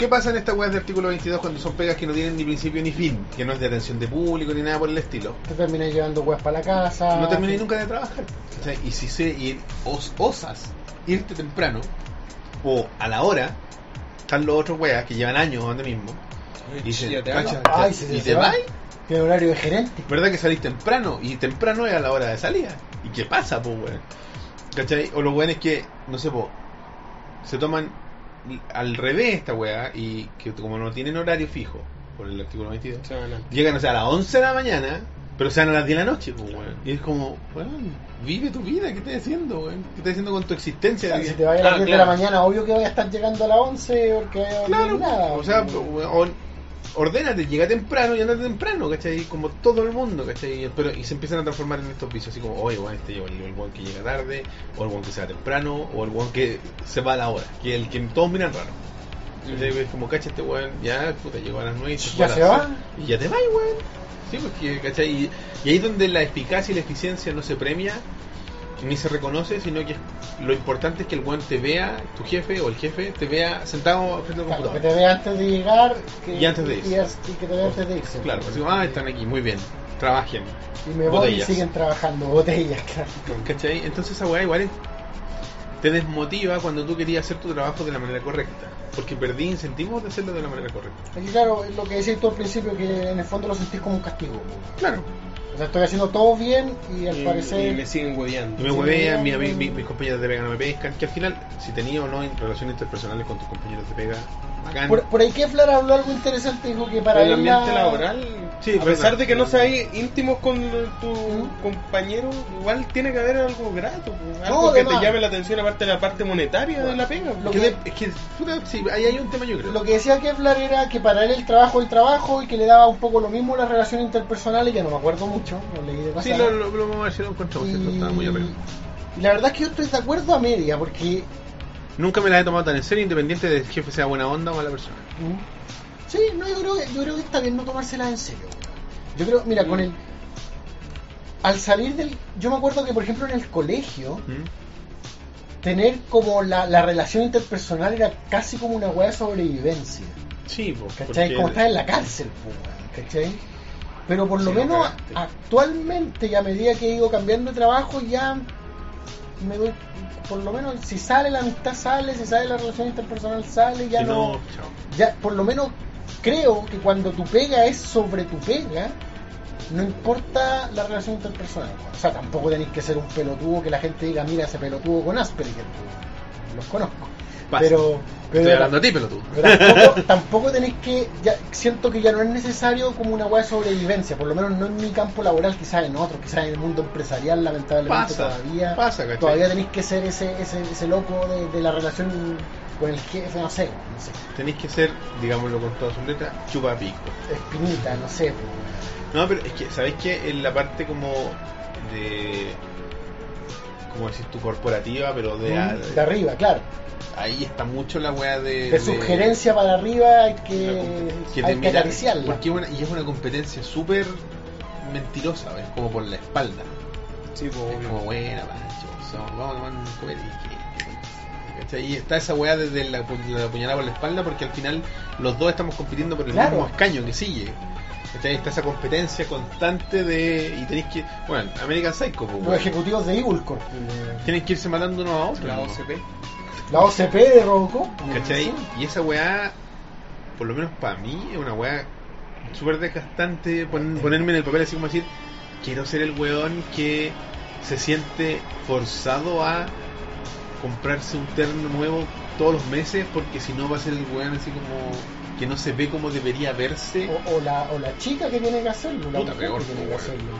¿Qué pasa en esta web de artículo 22 cuando son pegas que no tienen ni principio ni fin? Que no es de atención de público ni nada por el estilo. Te terminas llevando weas para la casa. No terminé nunca de trabajar. ¿cachai? Y si sé ir, os, osas irte temprano o a la hora, están los otros weas que llevan años donde mismo. Dicen, Ya te "Cacha, hablo". Ay, ¿y se te va. vas? Tiene horario de gerente. ¿Verdad que salís temprano? Y temprano es a la hora de salida. ¿Y qué pasa, pues, weón? ¿Cachai? O los weones que, no sé, po, se toman al revés esta wea y que como no tienen horario fijo, por el artículo 22, Se van a- llegan, o sea, a las 11 de la mañana, pero se van a las 10 de la noche, pues, weón. Y es como, weón, vive tu vida, ¿qué estás haciendo, weón? ¿Qué estás haciendo con tu existencia? Si te vayas a las Ah, 10 de la mañana, obvio que voy a estar llegando a las 11 porque Claro, nada. o sea, weón, ordénate, llega temprano y andate temprano, ¿cachai? Como todo el mundo, ¿cachai? Pero, y se empiezan a transformar en estos vicios, así como, oye, este lleva el, el weón que llega tarde, o el weón que se va temprano, o el weón que se va a la hora, que el que todos miran raro. ¿Cachai? Es como, cacha este weón, ya, puta, llegó a las 9 y se ¿Ya se va? Y ya te vas, weón. Sí, porque, ¿cachai? Y, y ahí es donde la eficacia y la eficiencia no se premia ni se reconoce, sino que lo importante es que el weón te vea, tu jefe o el jefe, te vea sentado frente al Claro, que computador. te vea antes de llegar que, Y antes de irse. y que te vea antes de irse. Claro, así como, ah, están aquí, muy bien, trabajen. Y me voy botellas. y siguen trabajando, botellas, claro. ¿Cachai? Entonces esa weá igual es- te desmotiva cuando tú querías hacer tu trabajo de la manera correcta. Porque perdí incentivos de hacerlo de la manera correcta. Aquí, claro, es lo que decías tú al principio, que en el fondo lo sentís como un castigo. Claro. O sea, estoy haciendo todo bien y al Y, parecer. y me siguen hueveando. Me huevean, mi- mi- mis compañeros de pega no me pescan. Que al final, si tenía o no relaciones interpersonales con tus compañeros de pega, bacán. Por, por ahí Keflar habló algo interesante, dijo que para el él la- ambiente laboral, Sí, a pesar de que no seáis íntimos con tu ¿Mm? compañero, igual tiene que haber algo grato, pues, algo No, que te llame la atención aparte de la parte monetaria de la pega. Lo Que que- de- es que, puta, sí, ahí hay un tema yo creo. Lo que decía Kevlar era que para él el trabajo el trabajo y que le daba un poco lo mismo las relaciones interpersonales, ya no me acuerdo mucho, lo leí de Sí, lo, lo, lo vamos a ver si lo encontramos, y. Estaba muy arriba. y la verdad es que yo estoy de acuerdo a media, porque Nunca me la he tomado tan en serio, independiente del jefe sea buena onda o mala persona. ¿Mm? Sí, no, yo creo, que, yo creo que está bien no tomársela en serio. Yo creo, mira, con el... Al salir del... Yo me acuerdo que, por ejemplo, en el colegio, ¿Mm? tener como la, la relación interpersonal era casi como una hueá de sobrevivencia. Sí, pues. ¿Cachai? porque- Como estar en la cárcel, weón, ¿cachai? Pero por lo Sí, menos no actualmente, y a medida que he ido cambiando de trabajo, ya me doy, por lo menos, si sale la amistad, sale, si sale la relación interpersonal, sale, ya Si no, chao. ya por lo menos creo que cuando tu pega es sobre tu pega, no importa la relación interpersonal. O sea, tampoco tenéis que ser un pelotudo que la gente diga, mira ese pelotudo con Asperger. los conozco. Pasa. Pero, pero Estoy hablando a ti, pelotudo. pero tampoco, tampoco tenéis que. Ya, siento que ya no es necesario como una weá de sobrevivencia, por lo menos no en mi campo laboral, quizás en otro, quizás en el mundo empresarial, lamentablemente Pasa, todavía. pasa, ¿cachai? todavía tenéis que ser ese, ese, ese loco de, de la relación con el jefe, no sé, no sé. Tenéis que ser, digámoslo con todas sus letras, chupapico. Espinita, no sé. pues, No, pero es que, ¿sabéis que En la parte como de. Como decís tu corporativa, pero de. Mm, de arriba, claro. ahí está mucho la weá de. De sugerencia para arriba hay que, que hay que. Porque es una- y es una competencia súper mentirosa, ¿ves? Como por la espalda. Sí, pues, Es como buena, macho, somos- vamos a tomar un comer y que- ¿cachai? Y está esa weá desde la, pu- la puñalada por la espalda porque al final los dos estamos compitiendo por el Claro. mismo escaño que sigue. ¿Cachai? Está esa competencia constante de. Y tenéis que. Bueno, American Psycho, pues, Los ejecutivos de Evil Corp. eh, Tienen que irse matando unos a otros. La. OCP. La OCP de Robocop. eh, ¿Cachai? Y esa weá, por lo menos para mí, es una weá súper desgastante pon- ponerme en el papel así como decir, quiero ser el weón que se siente forzado a comprarse un terno nuevo todos los meses porque si no va a ser el weón así como que no se ve como debería verse. O, o la, o la chica que tiene que hacerlo, la Puta, mujer peor, que tiene que hacerlo.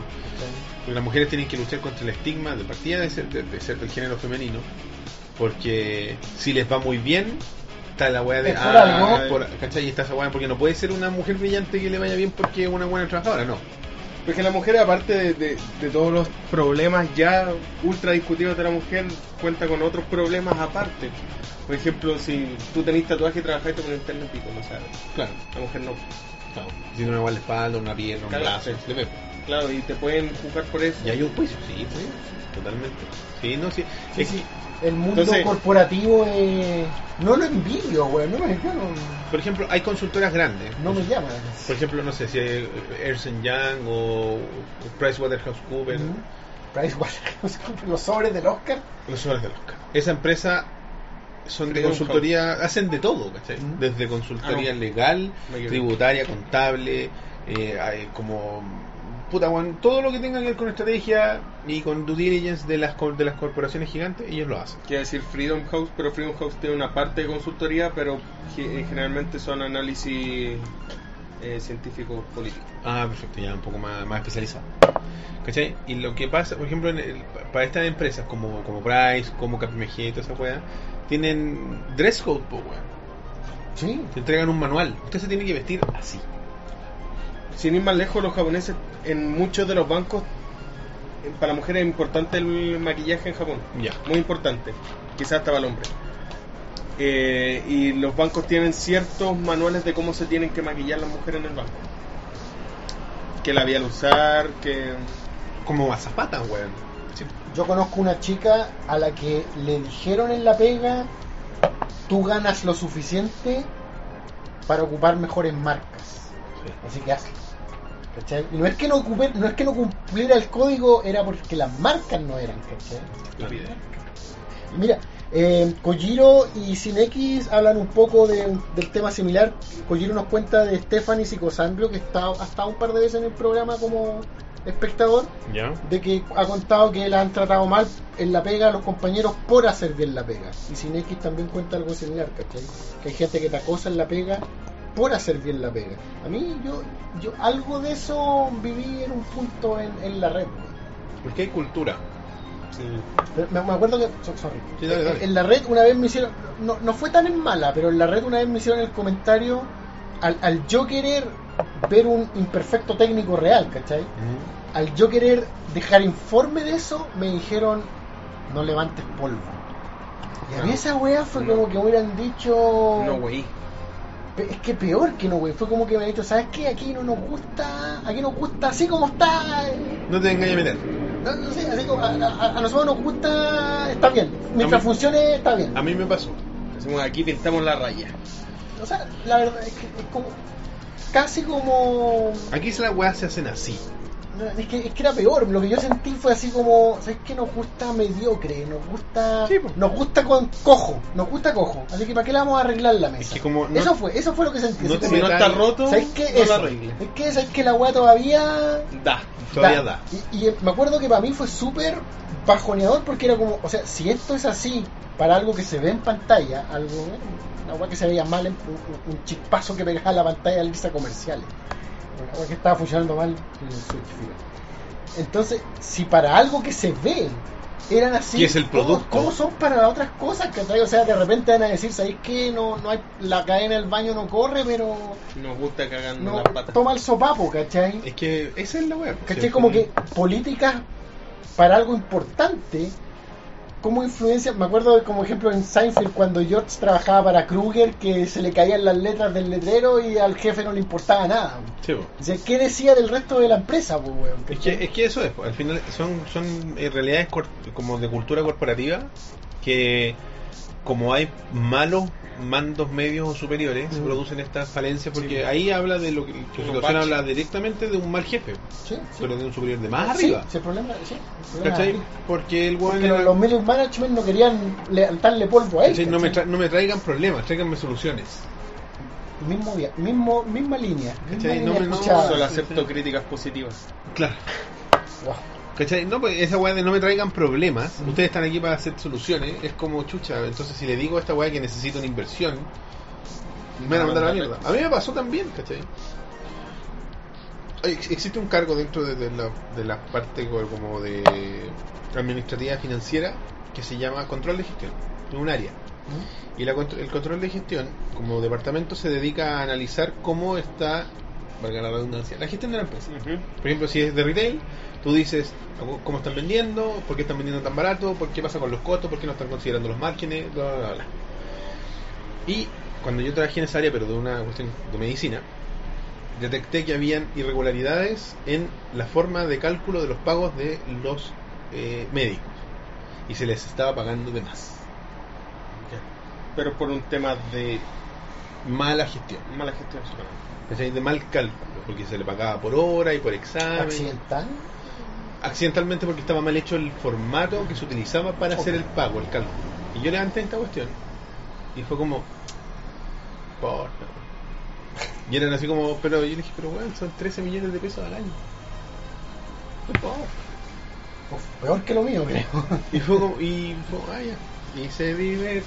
las mujeres tienen que luchar contra el estigma de partida de ser, de, de ser del género femenino. Porque si les va muy bien, está la weá de. Es por algo. es por- ¿cachai? Y está esa weá, porque no puede ser una mujer brillante que le vaya bien porque es una buena trabajadora, no. Porque la mujer, aparte de, de- de todos los problemas ya ultra discutidos de la mujer, cuenta con otros problemas aparte. Por ejemplo, si tú tenés tatuaje y trabajaste con el internet pico, no sabes. Claro. La mujer no. claro. Si tiene una espalda, una pierna, un Claro, brazo, sí. le ve. Claro, y te pueden juzgar por eso. Y hay un juicio, sí, sí, totalmente. Sí, no, sí. Sí, Es sí. que, El mundo Entonces- corporativo eh, no lo envidio, güey. No, me- no, por ejemplo, hay consultoras grandes. no me llama. Por ejemplo, no sé si Ernst Young o PricewaterhouseCoopers. Ujú. Pricewaterhouse, los sobres del Oscar. Los sobres del Oscar. Esa empresa son de consultoría, hacen de todo, ¿cachai? Mm. Desde consultoría Ah, no. legal, tributaria, contable, eh, hay como puta, weón, todo lo que tenga que ver con estrategia y con due diligence de las de las corporaciones gigantes, ellos lo hacen. Quiere decir Freedom House, pero Freedom House tiene una parte de consultoría, pero eh, generalmente son análisis eh, científicos políticos. Ah, perfecto, ya un poco más, más especializado. ¿Cachai? Y lo que pasa, por ejemplo, en el- para estas empresas como, como Price, como KPMG y toda esa weá, tienen dress code, po, weón. Sí. Te entregan un manual. Usted se tiene que vestir así. Sin ir más lejos, los japoneses en muchos de los bancos, para mujeres es importante el maquillaje en Japón. Ya. Muy importante. Quizás hasta para el hombre. Eh, y los bancos tienen ciertos manuales de cómo se tienen que maquillar las mujeres en el banco. Que labial usar, que... Como mazapatas, weón. Yo conozco una chica a la que le dijeron en la pega, tú ganas lo suficiente para ocupar mejores marcas. Así que hazlo. ¿Cachai? Y no es que no ocupe- no es que no cumpliera el código, era porque las marcas no eran, ¿cachai? Y Mira, eh, Kojiro y Cinex hablan un poco de- del tema similar. Kojiro nos cuenta de Stephanie Psicosambio, que está, ha estado un par de veces en el programa como espectador, de que ha contado que la han tratado mal en la pega a los compañeros por hacer bien la pega. Y Cinex también cuenta algo similar, ¿cachai? Que hay gente que te acosa en la pega por hacer bien la pega. A mí, yo, yo algo de eso viví en un punto en, en la red. Porque hay cultura. Me, me acuerdo que. so- sorry. Sí, dale, dale. En la red una vez me hicieron. No, no fue tan en mala, pero en la red una vez me hicieron el comentario. Al, al yo querer ver un imperfecto técnico real, ¿cachai? Al yo querer dejar informe de eso, me dijeron. No levantes polvo. Y a mí esa weá fue No. como que me hubieran dicho. No. Pe- Es que peor que no, güey. Fue como que me han dicho, ¿sabes qué? Aquí no nos gusta. Aquí nos gusta así como está. No te engañes a meter. no, no sé, así como a, a- a nosotros nos gusta, está bien. Mientras mí- funcione, está bien. A mí me pasó. Decimos, aquí pintamos la raya. O sea, la verdad es que es como. Casi como. Aquí las weas se hacen así. Es que, es que era peor. Lo que yo sentí fue así como. ¿Sabes qué? Nos gusta mediocre. Nos gusta. Sí, nos gusta con cojo. Nos gusta cojo. Así que ¿para qué le vamos a arreglar la mesa? Es que como no- eso fue, eso fue lo que sentí. no Si no está roto, ¿Sabes qué? no lo Eso. arregle. Es que, ¿sabes que La weá todavía. Da. Todavía da. Y, y me acuerdo que para mí fue súper bajoneador porque era como, o sea, si esto es así para algo que se ve en pantalla, algo, una weá que se veía mal, en- un, un chispazo que pegaba a la pantalla al irse a comerciales. Una weá que estaba funcionando mal en el Switch, fíjate. Entonces, si para algo que se ve eran así, ¿Qué es el ¿cómo- producto? ¿cómo, son para otras cosas? ¿cachai? O sea, de repente van a decir, ¿sabéis qué? No, no hay, la cadena del baño no corre, pero Nos gusta cagando no las patas. toma el sopapo, ¿cachai? Es que esa es la web. ¿Cachai? Como que políticas para algo importante, como influencia, me acuerdo de como ejemplo en Seinfeld cuando George trabajaba para Kruger que se le caían las letras del letrero y al jefe no le importaba nada. Sí, po. O sea, ¿qué decía del resto de la empresa, pues, weón? Es que, es que eso es, po. al final son, son eh, realidades como de cultura corporativa que como hay malos mandos medios o superiores se producen estas falencias porque Sí. ahí habla de lo que la Un situación habla directamente de un mal jefe Sí, sí. pero de un superior de más arriba sí, el problema, sí, el problema porque el Porque era- los, middle management no querían levantarle polvo a él. no, me no me traigan problemas tráiganme soluciones mismo, día- mismo, misma línea. Misma ¿Cachai? No línea me- no. Solo sí, acepto sí. críticas positivas. claro Wow. ¿Cachai? No, pues esa weá de no me traigan problemas, ustedes están aquí para hacer soluciones, es como chucha, entonces si le digo a esta weá que necesito una inversión, me van a mandar a la mierda. A mí me pasó también, ¿cachai? Existe un cargo dentro de, de la, de la parte co- como de administrativa financiera que se llama control de gestión, es un área. Y la el control de gestión, como departamento, se dedica a analizar cómo está, valga la redundancia, la gestión de la empresa. Por ejemplo, si es de retail, tú dices cómo están vendiendo, por qué están vendiendo tan barato, por qué pasa con los costos, por qué no están considerando los márgenes, bla, bla, bla. Y cuando yo trabajé en esa área, pero de una cuestión de medicina, detecté que habían irregularidades en la forma de cálculo de los pagos de los eh, médicos. Y se les estaba pagando de más. Pero por un tema de Mala gestión. mala gestión. De mal cálculo, porque se le pagaba por hora y por examen. Accidental. Accidentalmente porque estaba mal hecho el formato que se utilizaba para hacer el pago, el cálculo. Y yo levanté esta cuestión y fue como, porfa. Y eran así como, pero yo le dije, pero bueno, son 13 millones de pesos al año. Uf, peor que lo mío, creo. Y fue como, y fue, ah, ya. Y se divertía.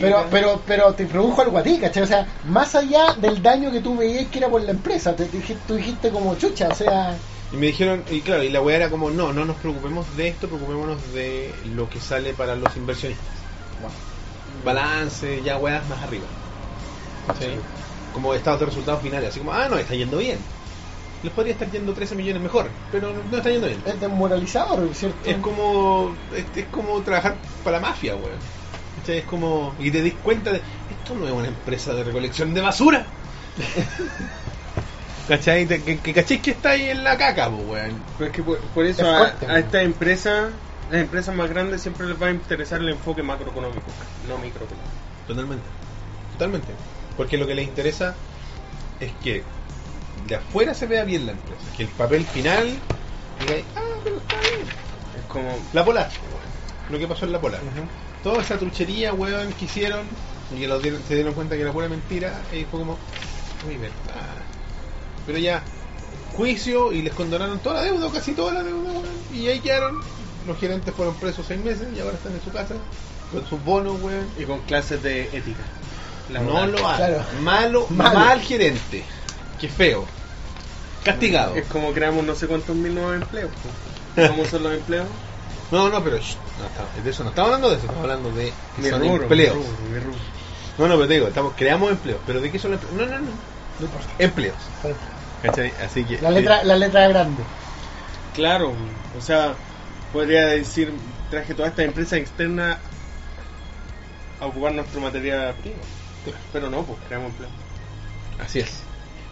Pero, pero, pero te produjo algo a ti, ¿cachai? O sea, más allá del daño que tú veías que era por la empresa, te, te tú dijiste como chucha, o sea, Y me dijeron, y claro, y la weá era como, no, no nos preocupemos de esto, preocupémonos de lo que sale para los inversionistas. Balance, ya weas más arriba. ¿Sí? Como estados de resultados finales, así como, ah, no, está yendo bien. Les podría estar yendo 13 millones mejor, pero no está yendo bien. es desmoralizador, ¿cierto? Es como, es, es como trabajar para la mafia, weón. Es como, y te dis cuenta de, esto no es una empresa de recolección de basura. ¿Cachai? Que, que que está ahí en la caca, po, weón. Pero es que por, por eso Es a, fuerte, a ¿no? esta empresa, las empresas más grandes siempre les va a interesar el enfoque macroeconómico, no microeconómico. Totalmente. Totalmente. Porque lo que les interesa es que de afuera se vea bien la empresa. Que el papel final diga, ah, pero está bien. Es como La Polar. Lo que pasó en la Polar. Toda esa truchería, weón, que hicieron y que los dieron- se dieron cuenta que era pura mentira, y fue como, uy, verdad. Pero ya, juicio y les condonaron toda la deuda, casi toda la deuda, weón. Y ahí quedaron. Los gerentes fueron presos seis meses y ahora están en su casa con sus bonos, weón. y con clases de ética. No lo haga. Claro. Malo, Malo. mal gerente. Qué feo. Castigado. Es como creamos no sé cuántos mil nuevos empleos. pues. ¿Cómo son los empleos? No, no, pero shh, no, está- de eso no estamos hablando de eso, estamos hablando de que son rubro, empleos. mi rubro, mi rubro. No, no, pero te digo, estamos, creamos empleos. ¿Pero de qué son los empleos? No, no, no. No importa. Empleos. ¿Cachai? Así que. La letra, la letra grande. Claro, o sea, podría decir, traje toda esta empresa externa a ocupar nuestro material primo. Pero no, pues creamos empleo. Así es. Eso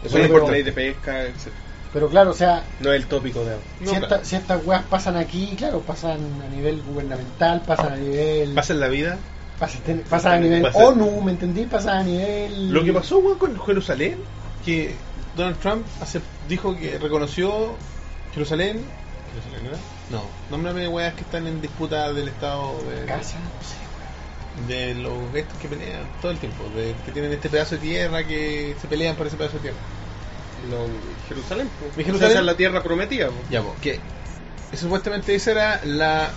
es pero- importante. ley de pesca, etc. Pero claro, o sea, No es el tópico de ahora. No, si, claro. esta- si estas weas pasan aquí, claro, pasan a nivel gubernamental, pasan a nivel. Pasa en la vida. pasan, pasan a nivel Pasa- ONU, ¿me entendí? Pasan a nivel. Lo que pasó, weón, con Jerusalén, que Donald Trump dijo que reconoció Jerusalén. ¿Jerusalén era? No, nómbrame weas que están en disputa del Estado de. Casa, no sé. de los estos que pelean todo el tiempo, de, que tienen este pedazo de tierra que se pelean por ese pedazo de tierra. Lo- Jerusalén, pues. ¿Mi O sea, Jerusalén? es la tierra prometida. pues. Ya, pues, que supuestamente esa era la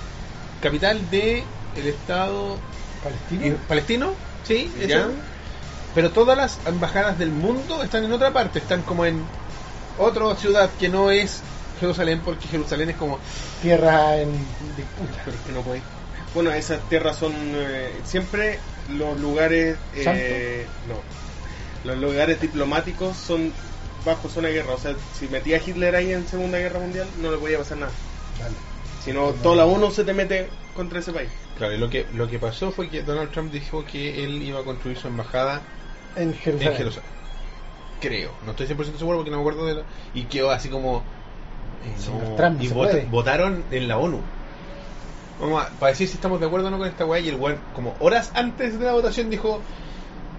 capital de el estado ¿Palestino? palestino, sí. ¿Ya? Pero todas las embajadas del mundo están en otra parte, están como en otra ciudad que no es Jerusalén, porque Jerusalén es como Tierra en disputa. Pero es que no podéis. Bueno, esas tierras son eh, siempre los lugares. eh, no. Los lugares diplomáticos son bajo zona de guerra. O sea, si metía a Hitler ahí en Segunda Guerra Mundial, no le podía pasar nada. Vale. Si no, toda la ONU se te mete contra ese país. Claro, y lo que, lo que pasó fue que Donald Trump dijo que él iba a construir su embajada En Jerusalén. en Jerusalén. Creo, no estoy 100% seguro porque no me acuerdo de la... Y quedó así como... eh, no, Trump, y vota- votaron en la ONU. Vamos a, para decir si estamos de acuerdo o no con esta weá. Y el weón, como horas antes de la votación, dijo: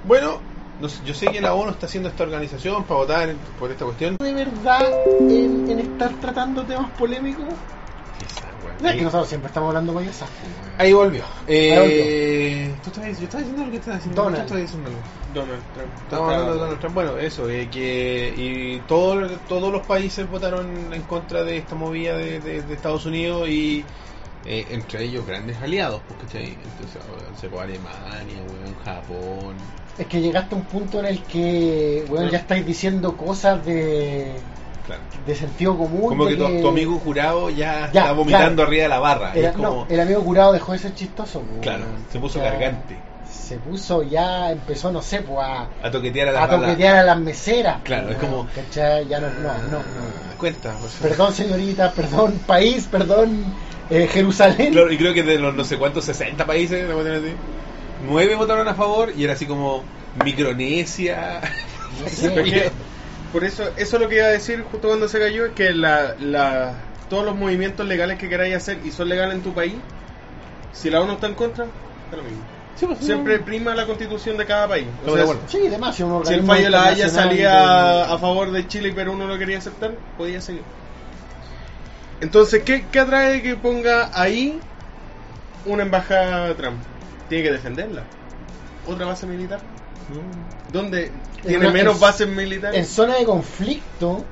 Bueno, no sé, yo sé que la ONU está haciendo esta organización para votar en- por esta cuestión. ¿De verdad en, en estar tratando temas polémicos? Ahí, nosotros siempre estamos hablando payasas. ahí volvió. Eh, volvió. ¿tú estabas, yo estaba diciendo lo que estabas diciendo. Donald. Tú estabas diciendo algo. Donald Trump. Estamos hablando de Donald Trump. Bueno, eso, eh, que y todo, todos los países votaron en contra de esta movida de, de- de Estados Unidos y eh, entre ellos grandes aliados, pues, ¿cachai? Entonces, se fue Alemania, weón, Japón. Es que llegaste a un punto en el que, bueno, ya estáis diciendo cosas de, Claro. de sentido común. Como de que tu, tu amigo jurado ya, Ya, está vomitando claro. arriba de la barra. es como, no, el amigo curado dejó de ser chistoso. pues, claro, se puso sea, cargante. Se puso ya, empezó, no sé, pues a, A toquetear a la a toquetear a las meseras. Claro, pues, es como- ¿cachai? Ya no, no, no, no. Cuenta, pues. Perdón, señorita, perdón, país, perdón, eh, Jerusalén. Claro, y creo que de los no sé cuántos, 60 países, así, 9 votaron a favor y era así como Micronesia. No sé. Por eso, eso es lo que iba a decir justo cuando se cayó, es que la, la, todos los movimientos legales que queráis hacer y son legales en tu país, si la ONU está en contra, es lo mismo. Sí, pues, Siempre no. prima la constitución de cada país. O sea. Sí, si, un Si el fallo de la Haya salía de- a favor de Chile y Perú no lo quería aceptar, podía seguir. Entonces, ¿qué, qué atrae de que ponga ahí una embajada Trump? Tiene que defenderla. ¿Otra base militar? ¿Dónde tiene una- menos en- bases militares? en zona de conflicto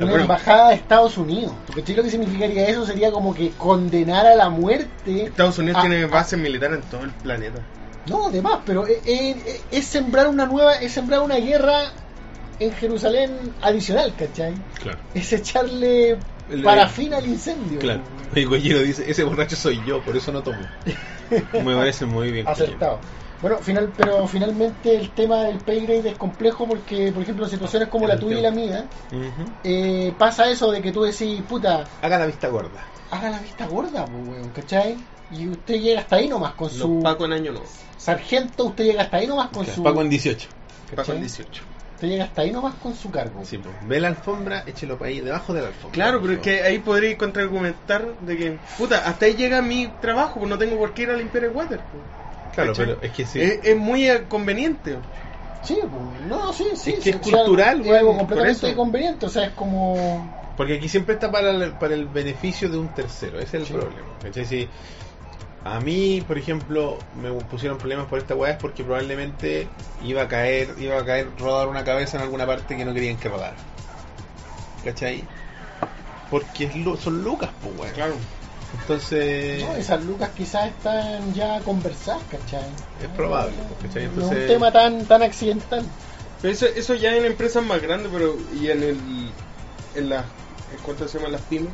una bueno. embajada de Estados Unidos. Porque lo que significaría eso sería como que condenar a la muerte. Estados Unidos tiene bases militares en todo el planeta. No, además, pero es, es- es sembrar una nueva, es sembrar una guerra en Jerusalén adicional, ¿cachai? Claro. Es echarle El- parafina al incendio. Claro. El Goyero dice, ese borracho soy yo, por eso no tomo. Me parece muy bien. Acertado. Bueno, final, pero finalmente el tema del pay grade es complejo porque, por ejemplo, en situaciones como la tuya y la mía, eh, pasa eso de que tú decís, puta, Haga la vista gorda. haga la vista gorda, pues, weón, ¿cachai? Y usted llega hasta ahí nomás con Los su Paco en año no. sargento, usted llega hasta ahí nomás con su Paco en 18. Paco ¿Cachai? en 18. usted llega hasta ahí nomás con su cargo. Sí, pues. Ve la alfombra, échelo para ahí, debajo de la alfombra. Claro, pero es que ahí podría contraargumentar de que, puta, hasta ahí llega mi trabajo, pues no tengo por qué ir a limpiar el water. pues. Claro, ¿Cachai? pero es que sí. Es, es muy eh, conveniente. Sí, pues, no, sí, sí. Es que sí, es cultural, es weón, algo completamente conveniente, o sea, es como Porque aquí siempre está para el, para el beneficio de un tercero, ese es el Sí. problema. ¿cachai? Si a mí, por ejemplo, me pusieron problemas por esta weá es porque probablemente iba a caer, iba a caer rodar una cabeza en alguna parte que no querían que rodara. ¿Cachai? Porque es son lucas, pues weón. Claro. Entonces, no, esas lucas quizás están ya conversadas, ¿cachai? es probable, ¿cachai? No es un tema tan tan accidental. Pero eso, eso ya en empresas más grandes, pero y en el en las en cuánto se llaman las pymes.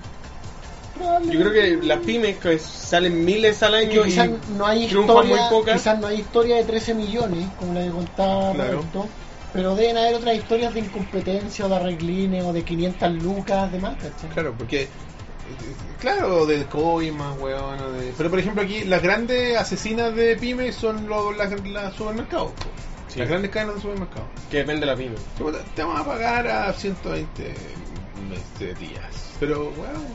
Yo creo que las pymes que salen miles al año quizás y no hay triunfan historia, muy pocas. quizás no hay historia de 13 millones, como la que contaba Claro. Roberto, pero deben haber otras historias de incompetencia o de arreglines o de 500 lucas, demás, ¿cachai? Claro, porque. Claro, del coimas, weón. de- Pero por ejemplo, aquí las grandes asesinas de pymes son los las las supermercados. Sí. Las grandes cadenas de supermercados. que depende de la pyme. Te vamos a pagar a 120 este, días. Pero, weón,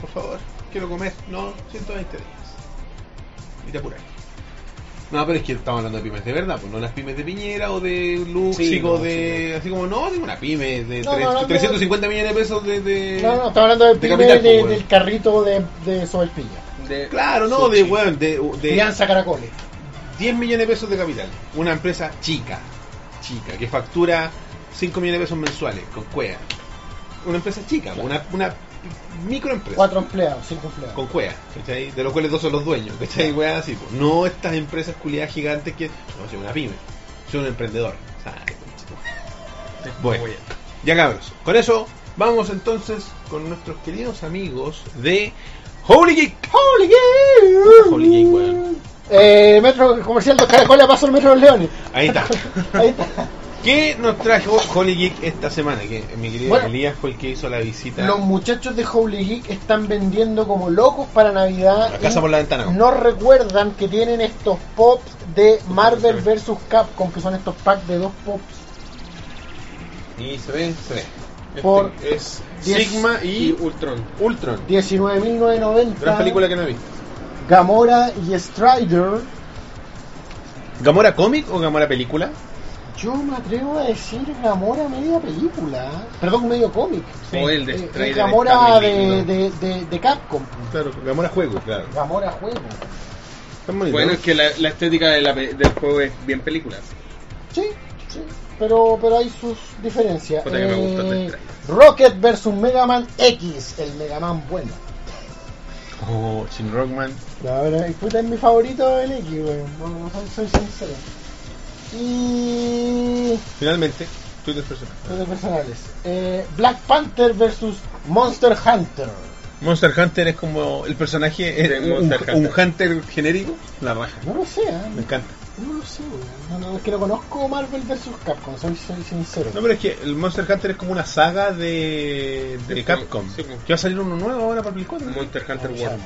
por favor, quiero comer. No, 120 días. Y te apuras. No, pero es que estamos hablando de pymes de verdad, pues no las pymes de Piñera o de Luxico, no, de. Así como, no, digo una pyme de No, tres- no, no, 350 millones de pesos de. de- No, no, estamos hablando de primer capital, de- pues, del carrito de, de Sobelpilla. De Claro, no, de, weón, de, de Crianza Caracoles. 10 millones de pesos de capital. Una empresa chica, chica, que factura 5 millones de pesos mensuales con cuea. Una empresa chica, una, una microempresas. Cuatro empleados, cinco empleados. Con cuea, ¿cachai? De los cuales dos son los dueños, ¿cachai? Weas así, pues. No estas empresas culiadas gigantes que. No, soy una pyme. Soy un emprendedor. Bueno, ya cabros. Con eso, vamos entonces con nuestros queridos amigos de Holy Geek. Holy Geek. Holy Geek, weón. Eh, metro comercial Dos Caracoles paso el Metro de los Leones. Ahí está. Ahí está. ¿Qué nos trajo Holy Geek esta semana? Que mi querido Bueno. Elías fue el que hizo la visita. Los muchachos de Holy Geek están vendiendo como locos para Navidad. La casa por la ventana. No recuerdan que tienen estos pops de Marvel vs. Capcom, que son estos packs de dos pops. Y se ve, se ve. Este Por es Sigma Y y Ultron. Ultron. 19.990. Gran película que no he visto. Gamora y Strider. ¿Gamora cómic o Gamora película? Yo me atrevo a decir Gamora media película. Perdón, medio cómic. O el de Eh, Gamora de, de, de, de Capcom. Claro, Gamora juego, claro. Gamora juego. Bueno, es que la, la estética de la del juego es bien películas. Sí, sí. Pero, pero hay sus diferencias. Puta que me gusta el Eh. Rocket vs Mega Man X, el Mega Man bueno. Oh, Shin Rockman. La verdad, puta, es mi favorito el X, weón. No, no soy, soy sincero. Y. Finalmente, Twitter personal. Cosas personales. Eh, Black Panther vs Monster Hunter. Monster Hunter es como el personaje, es De un, Monster un Hunter. Hunter genérico. La raja. No lo sé, ¿eh? Me encanta. No lo sé. No, no, es que no conozco Marvel vs Capcom, soy, soy sincero. No, pero es que el Monster Hunter es como una saga de, de Sí, Capcom. sí. Que va a salir uno nuevo ahora para el 4. Monster Hunter No World.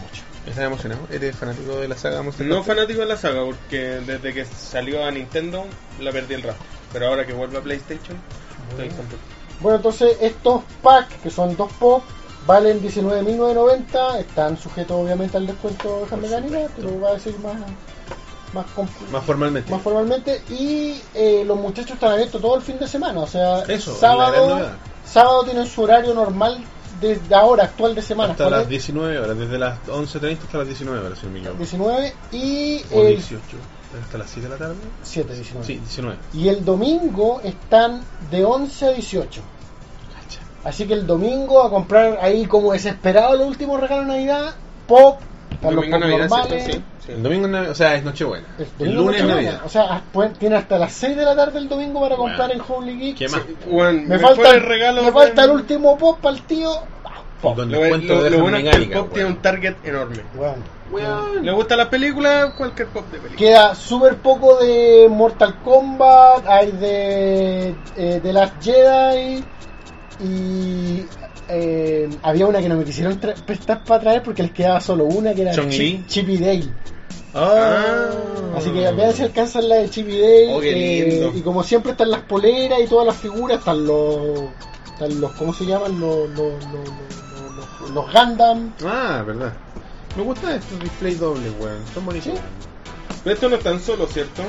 ¿Estás emocionado? ¿Eres fanático de la saga Monster No Hunter? fanático de la saga, porque desde que salió a Nintendo la perdí el rastro. Pero ahora que vuelve a PlayStation, estoy contento. Bueno, entonces estos packs, que son dos pop, valen 19.990. Están sujetos obviamente al descuento de mecánica, pero va a decir más, más, Más formalmente. más formalmente. Y eh, los muchachos están abiertos todo el fin de semana. O sea, Eso, sábado, sábado tienen su horario normal desde ahora, actual de semana. Hasta ¿cuál las es? 19 19 horas, desde las 11.30 hasta las 19 horas, si no me equivoco. y O el 18. ¿Hasta las 7 de la tarde? 7, 19. Sí, 19. Y el domingo están de 11 a 18. Cacha. Así que el domingo a comprar ahí como desesperado los últimos regalos de Navidad, pop, están los Domingo pop Navidad, normales. ¿cierto? Sí, sí. El domingo, o sea, es Nochebuena. El, lunes es Nochebuena. Navidad. O sea, pueden- tiene hasta las 6 de la tarde el domingo para Bueno. comprar en Holy Geek. ¿Qué más? Sí, bueno, Me falta, el- regalos me falta el último pop para el tío. Con Lo, lo- de lo dejan bueno es que el pop tiene weón. un target enorme. Bueno, ¿Le gusta la película? Cualquier pop de película. Queda súper poco de Mortal Kombat, hay de, eh, de Last Jedi y eh, había una que no me quisieron prestar para traer porque les quedaba solo una que era Chun-Li. Chip, Chip y Dale. Ah. Así que vean si alcanzan la de Chip y Dale. Oh, qué eh, y como siempre están las poleras y todas las figuras, están los, están los ¿cómo se llaman? Los, los, los, los, Gundam. Ah, verdad. Me gustan estos displays dobles, weón. Son bonitos. Sí. Pero esto no están solo, ¿cierto?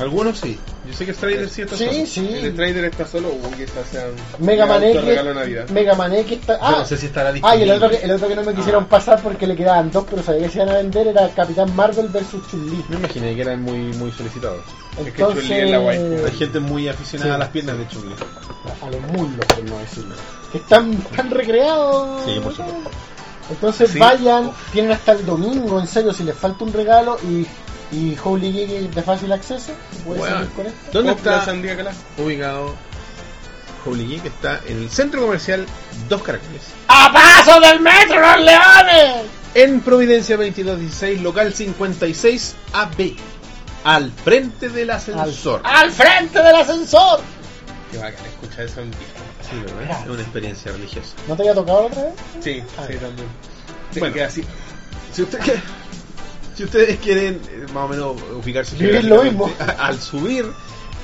Algunos sí. Yo sé que Strider sí está Sí, solo. sí. El Trader está solo, uy, quizás sea un Mega Man X. regalo de Navidad. Mega Man X está. Yo Ah, no sé si estará Ah, y disponible. el otro, que, el otro que no me quisieron Ah. pasar porque le quedaban dos, pero sabía que se iban a vender era Capitán Marvel vs. Chun-Li. Me imaginé que eran muy, muy solicitados. Es que Chun-Li es la waifu. Hay gente muy aficionada Sí. a las piernas de Chun-Li. a los muslos, por no decirlo. Que están, están recreados. Sí, por supuesto. Entonces Sí. vayan, tienen hasta el domingo, en serio, si les falta un regalo y, y Holy Geek es de fácil acceso, puedes Weón. seguir con esto. ¿Dónde está sandía calá. ubicado Holy Geek? Está en el centro comercial Dos Caracoles. ¡A paso del metro, los leones! En Providencia 2216, local 56 AB. Al frente del ascensor. al frente del ascensor. Qué bacán escuchar eso en vivo. Sí, ¿verdad? Es una experiencia religiosa. ¿No te había tocado la otra vez? Sí, Ah, sí, también. Bueno. Bueno, así. Si, usted quiere- si ustedes quieren eh, más o menos ubicarse Vivir lo geográficamente, al subir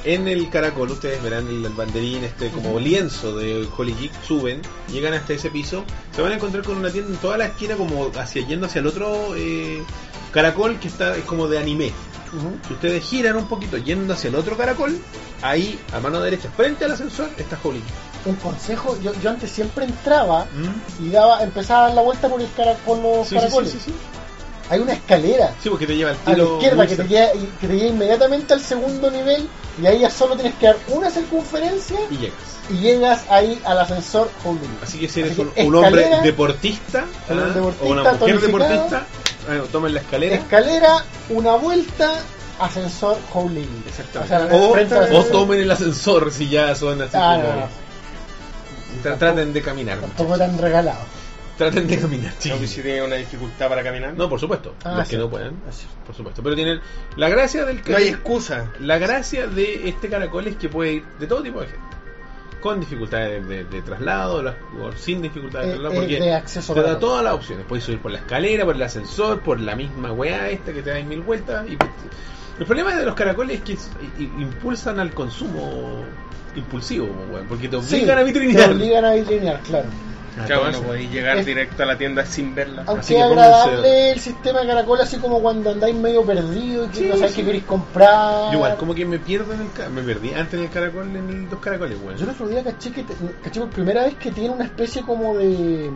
en el caracol, ustedes verán el, el banderín, este como lienzo de Holy Geek, suben, llegan hasta ese piso, se van a encontrar con una tienda en toda la esquina como hacia yendo hacia el otro eh, caracol que está es como de anime. Si ustedes giran un poquito yendo hacia el otro caracol, ahí a mano derecha, frente al ascensor, está Holy Geek. Un consejo, yo, yo antes siempre entraba ¿Mm? y daba, empezaba a dar la vuelta por, el cara, por los Sí, caracoles. sí, sí, sí. Hay una escalera Sí, porque te lleva al a la tiro. izquierda que te, lleva, que te lleva inmediatamente al segundo nivel y ahí ya solo tienes que dar una circunferencia Y llegas. y llegas ahí al ascensor Holy. Así que si eres un, hombre deportista, ¿ah? deportista, o una mujer deportista, bueno, tomen la escalera. Escalera, una vuelta, ascensor Holy. Exactamente. O, sea, tomen el ascensor si ya son así Ah, no, no. Tra- Traten de caminar. Tampoco tan regalado. Traten de caminar, No, chicos. si tiene una dificultad para caminar. No, por supuesto. Ah, los sí. que no pueden, Así. por supuesto. Pero tienen la gracia del No hay excusa. La gracia de este caracol es que puede ir de todo tipo de gente. Con dificultades de, de- de traslado, las- o sin dificultades de Eh, traslado, eh, porque de acceso te da todas las opciones. Puedes subir por la escalera, por el ascensor, por la misma weá esta que te da mil vueltas. Y, el problema de los caracoles es que impulsan al consumo impulsivo, weón, porque te Sí, obligan a Te vitrinear. obligan a vitrinear, claro. Claro, no podéis llegar Es- directo a la tienda sin verla. Aunque Así es que pónganse- agradable el sistema de caracol, así como cuando andáis medio perdido y que Sí, no sabéis sí. qué queréis comprar. Yo igual, como que me pierdo en el me perdí antes en el caracol en el dos caracoles, weón. Yo el otro día caché, que te- caché por primera vez que tiene una especie como de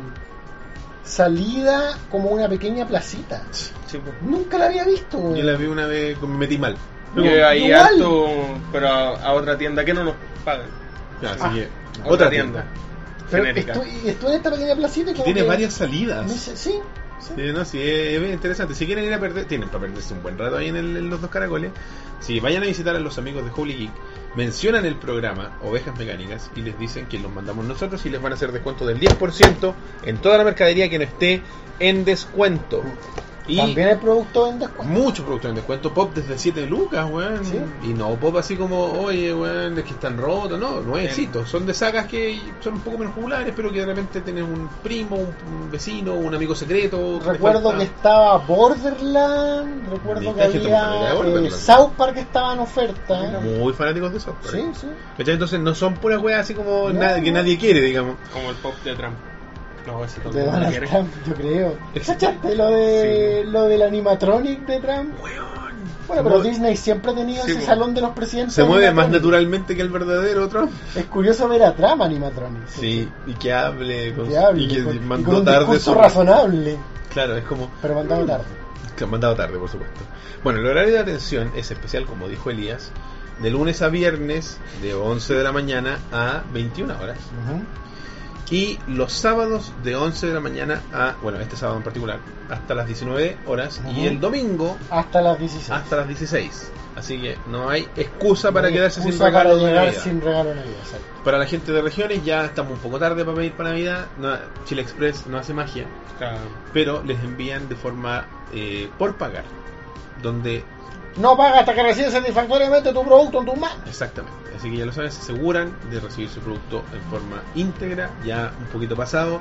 salida, como una pequeña placita. Sí, pues. Nunca la había visto, güey. Yo la vi una vez, me metí mal. Yo ahí igual. harto, pero a, a otra tienda que no nos pagan. Así Ah, que, Otra, otra tienda. tienda. Pero genérica. estuve, y estuve en esta pequeña placita y como Tiene que varias salidas. dice, sí, no, sí, es, es interesante. Si quieren ir a perder, tienen para perderse un buen rato ahí en, el- en los dos caracoles. Si vayan a visitar a los amigos de Holy Geek, mencionan el programa Ovejas Mecánicas y les dicen que los mandamos nosotros y les van a hacer descuento del 10% en toda la mercadería que no esté en descuento. Y También hay productos en descuento. muchos productos en descuento pop desde 7 lucas, weón. Sí. Y no pop así como, oye, weón, es que están rotos. No, nuevecitos. Son de sagas que son un poco menos populares, pero que de repente tienes un primo, un, vecino, un amigo secreto. Recuerdo que estaba Borderland, recuerdo que había eh, South Park que estaba en oferta. Muy fanáticos de eso. Sí, sí. ¿Cachai? Entonces no son puras weas así como No, que no. nadie quiere, digamos. Como el pop de Trump. No, ese De Donald. Trump, yo creo. ¿Cachaste lo de lo del animatronic de Trump? Bueno, pero. Disney siempre ha tenido Sí, ese salón de los presidentes. Se mueve más naturalmente que el verdadero Trump. Es curioso ver a Trump animatronic. Sí, y que hable, con- Que hable, y que con, y mandó con un tarde su- razonable, Claro, es como pero mandado tarde. que mandado tarde, por supuesto. Bueno, el horario de atención es especial, como dijo Elías, de lunes a viernes de 11 de la mañana a 21 horas. Y los sábados de 11 de la mañana a, bueno, este sábado en particular, hasta las 19 horas. Y el domingo Hasta las 16. hasta las 16. Así que no hay excusa para No hay quedarse sin regalo para de llegar Navidad. sin regalo de Navidad, exacto. Para la gente de regiones ya estamos un poco tarde para pedir para Navidad. No, Chile Express no hace magia, Claro. pero les envían de forma eh, por pagar. Donde No paga hasta que recibes satisfactoriamente tu producto en tus manos. Exactamente. Así que ya lo saben, se aseguran de recibir su producto en forma íntegra, ya un poquito pasado.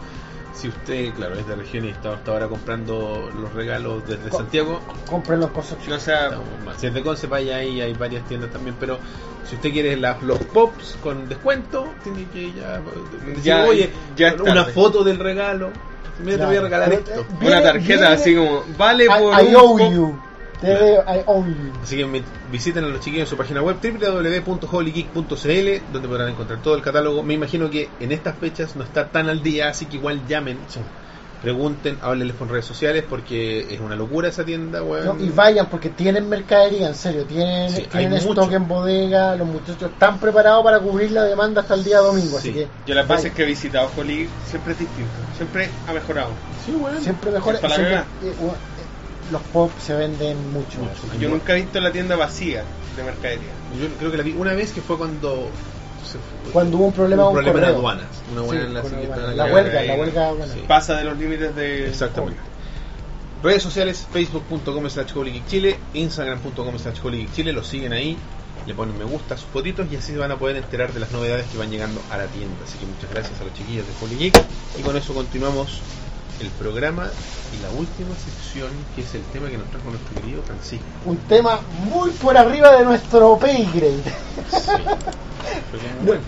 Si usted, claro, es de región y está hasta ahora comprando los regalos desde Co- Santiago, Compren los cosas. O sea. Si es de Conce, vaya ahí, hay varias tiendas también, pero si usted quiere las- los pops con descuento, tiene que ya, decir, Ya- oye, ya una tarde. foto del regalo. Mira, te voy a Claro. regalar Pero, esto. eh, una Viene- tarjeta viene- así como, vale I, por I un owe pop. you. I you. Así que visiten a los chiquillos en su página web www.holygeek.cl donde podrán encontrar todo el catálogo. Me imagino que en estas fechas no está tan al día, así que igual llamen, pregunten, háblenles por redes sociales porque es una locura esa tienda, weón. No, y vayan porque tienen mercadería, en serio, tienen, Sí, tienen hay stock mucho. en bodega, los muchachos están preparados para cubrir la demanda hasta el día domingo, Sí. así que Yo las vayan. veces que he visitado Holy siempre es distinto. Siempre ha mejorado. Sí, weón. siempre mejor Es para la siempre- cagada. u- eh, los pop se venden mucho, Mucho. Yo nunca he visto la tienda vacía de mercadería. Yo creo que la vi una vez que fue cuando Cuando hubo un problema un problema en aduanas. Una Sí, buena en la la que- huelga, la huelga. Sí. Pasa de los límites de. Exactamente. Redes sociales, facebook.com slash Chile, instagram.com slash Chile, los siguen ahí, le ponen me gusta a sus fotitos y así van a poder enterar de las novedades que van llegando a la tienda. Así que muchas gracias a los chiquillos de Holy Geek. Y con eso continuamos el programa y la última sección que es el tema que nos trajo nuestro querido Francisco. Un tema muy por arriba de nuestro pay grade. Bueno,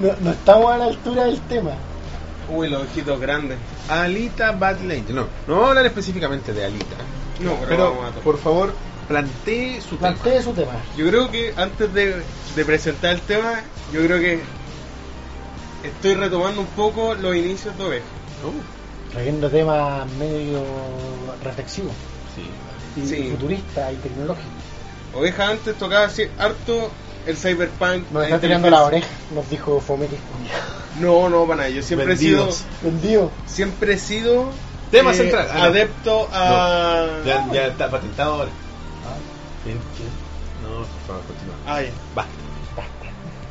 No, no estamos a la altura del tema. Uy, los ojitos grandes. Alita Battle Angel. No, no vamos a hablar específicamente de Alita. No, pero, Pero, vamos a tocar. por favor, plantee su tema. Plantee su tema. Yo creo que antes de, de presentar el tema, yo creo que estoy retomando un poco los inicios de Oveja. Uh, Trayendo temas medio reflexivos. Sí. y Sí. futurista y tecnológico. Oveja antes tocaba así harto el cyberpunk. Nos está tirando la oreja, nos dijo Fometis. No, no, para nada. Yo siempre Vendidos. he sido. Vendido. Siempre he sido. Tema eh, central. Ah, adepto a. Ya, ya está patentado ahora. Ah, ¿Quién? ¿Quién? No, por favor, continúa. Ah, ya. Va.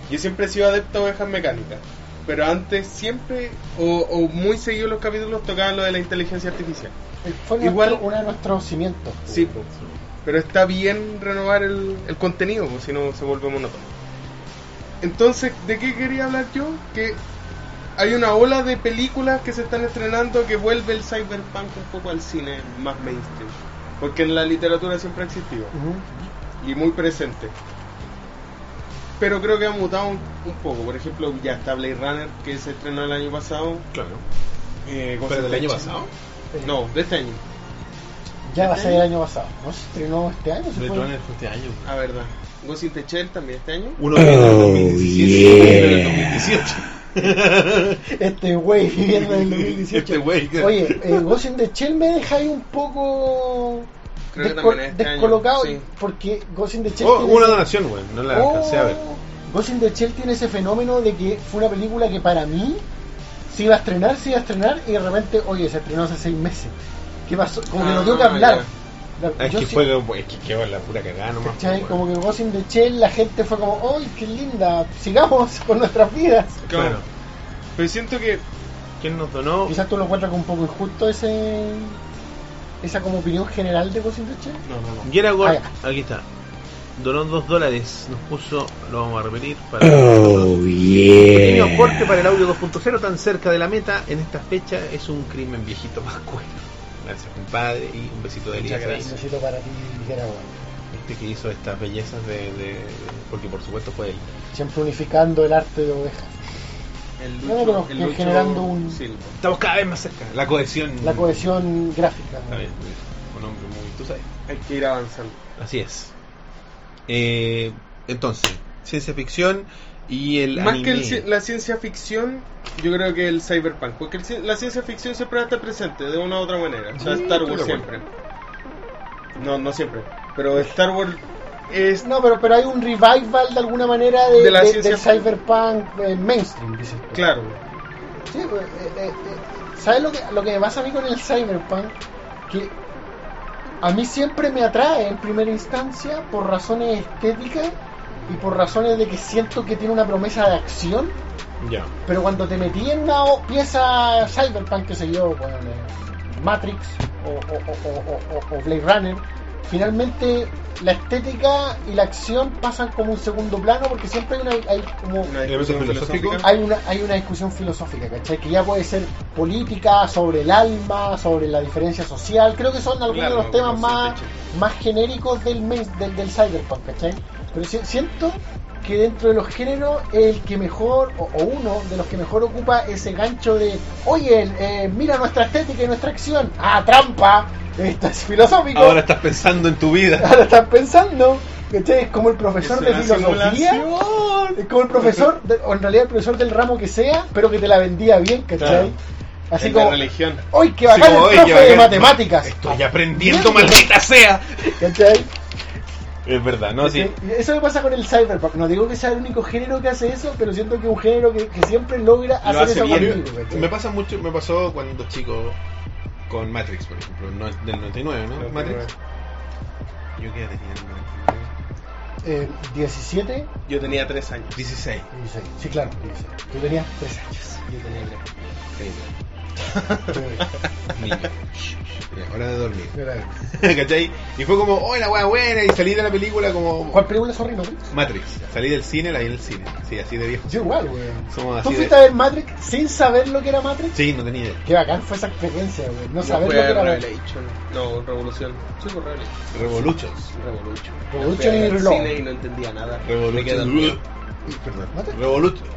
Yo siempre he sido adepto a ovejas mecánicas. Pero antes siempre, o, o muy seguido los capítulos, tocaban lo de la inteligencia artificial. Fue Igual- nuestro- uno de nuestros cimientos. Sí, pero está bien renovar el, el contenido, pues, si no se vuelve monótono. Entonces, ¿de qué quería hablar yo? Que hay una ola de películas que se están estrenando que vuelve el cyberpunk un poco al cine más mainstream. Porque en la literatura siempre ha existido y muy presente. Pero creo que ha mutado un, un poco. Por ejemplo, ya está Blade Runner que se estrenó el año pasado. Claro. Eh, ¿Pero in del the año pasado? No, de este año. Ya va a ¿Este ser el año? pasado. ¿No se estrenó este año? ¿Se Blade fue? Runner fue este año. Ah, verdad. Ghost in the Shell también este año. Uno viene del 2017 y otro viene del 2018. Este güey viviendo en el 2018. Este güey. Oye, eh, Ghost in the Shell me deja ahí un poco Creo que desco- también este año, descolocado sí. porque Ghost in the Shell Oh, una donación, güey. No la alcancé a ver. Oh, Ghost in the Shell tiene ese fenómeno de que fue una película que para mí se iba a estrenar, se iba a estrenar y de repente, oye, se estrenó hace seis meses. ¿Qué pasó? Como que no dio que Ah, hablar. La- Es que sí- fue es que quedó la pura cagada nomás. pues, Como que Ghost in the Shell la gente fue como, ¡ay, qué linda! Sigamos con nuestras vidas. Claro. Claro. Pero siento que ¿Quién nos donó? Quizás tú lo encuentras como un poco injusto ese esa como opinión general de Ghost in the Shell. No, no, no. Geragor, Ah, aquí está. Donó dos dólares. Nos puso, lo vamos a repetir. Para Oh, Pequeño yeah. corte para el audio 2.0 tan cerca de la meta en esta fecha es un crimen viejito más cuero. Gracias compadre y un besito de Elías. Un besito para ti, Geragor. Este que hizo estas bellezas de, de- porque por supuesto fue él. Siempre unificando el arte de oveja. El No, pero que generando un-. Estamos cada vez más cerca. La cohesión. La cohesión gráfica. Está bien, un hombre muy, tú sabes. Hay que ir avanzando. Así es. Eh, entonces, ciencia ficción y el Más anime. que el la ciencia ficción, yo creo que el cyberpunk. Porque el la ciencia ficción siempre va a estar presente de una u otra manera. O sea, Sí, Star Wars siempre. No, no siempre. Pero Star Wars es. No, pero, pero hay un revival de alguna manera de, De la de- ciencia del cyberpunk eh, mainstream, dices. Claro. Sí, pues, eh, eh, ¿Sabes lo que, lo que me pasa a mí con el cyberpunk? Que a mí siempre me atrae en primera instancia por razones estéticas y por razones de que siento que tiene una promesa de acción, Ya. pero cuando te metí en una pieza cyberpunk, que sé yo, eh, Matrix o, o- o- o- o- o Blade Runner, finalmente la estética y la acción pasan como un segundo plano porque siempre hay, una, hay como Una ¿Elemento discusión filosófica. hay una, hay una discusión filosófica, ¿cachai? Que ya puede ser política, sobre el alma, sobre la diferencia social. Creo que son algunos Claro, de los temas más, más genéricos del, main- del, del cyberpunk, ¿cachai? Pero si- siento que dentro de los géneros el que mejor, o, o uno de los que mejor ocupa ese gancho de, oye, eh, mira nuestra estética y nuestra acción. Ah, trampa, esto es filosófico. Ahora estás pensando en tu vida. Ahora estás pensando, ¿cachai? Es como el profesor Es de filosofía. simulación. Es como el profesor, de- o en realidad el profesor del ramo que sea, pero que te la vendía bien, ¿cachai? Claro. Así En como, religión. ¡Uy, qué Así bacán como, el "Oye, profe de matemáticas! Estoy aprendiendo, maldita sea. ¿Cachai? Es verdad, no, sí. Y Eso me pasa con el cyberpunk. No digo que sea el único género que hace eso, pero siento que es un género que, que siempre logra Lo hacer hace eso bien. conmigo, ¿cachai? Me pasa mucho, me pasó cuando chico con Matrix, por ejemplo, no, del 99, ¿no? Matrix. Yo qué edad tenía en el 99? Eh, 17, Yo tenía tres años. 16. 16. Sí, claro, 16. Tú tenías 3 años. Yo tenía tres. Niño. Hora de dormir. Y fue como, oh, la wea buena, y salí de la película como ¿Cuál película, sorry, Matrix? Matrix. Salí del cine, la vi en el cine. Sí, así de viejo. Yo igual. Somos ¿Tú fuiste de... a ver Matrix sin saber lo que era Matrix? Sí, no tenía idea. Qué bacán fue esa experiencia, güey. No Yo saber lo que era Matrix. Revelation. No, Revolución. Sí, por Revelation. Revolutions. Revolution. Revolution y Reload. cine y no entendía nada. Me quedé Revolution. dormido. Perdón. ¿Matrix? Revolution.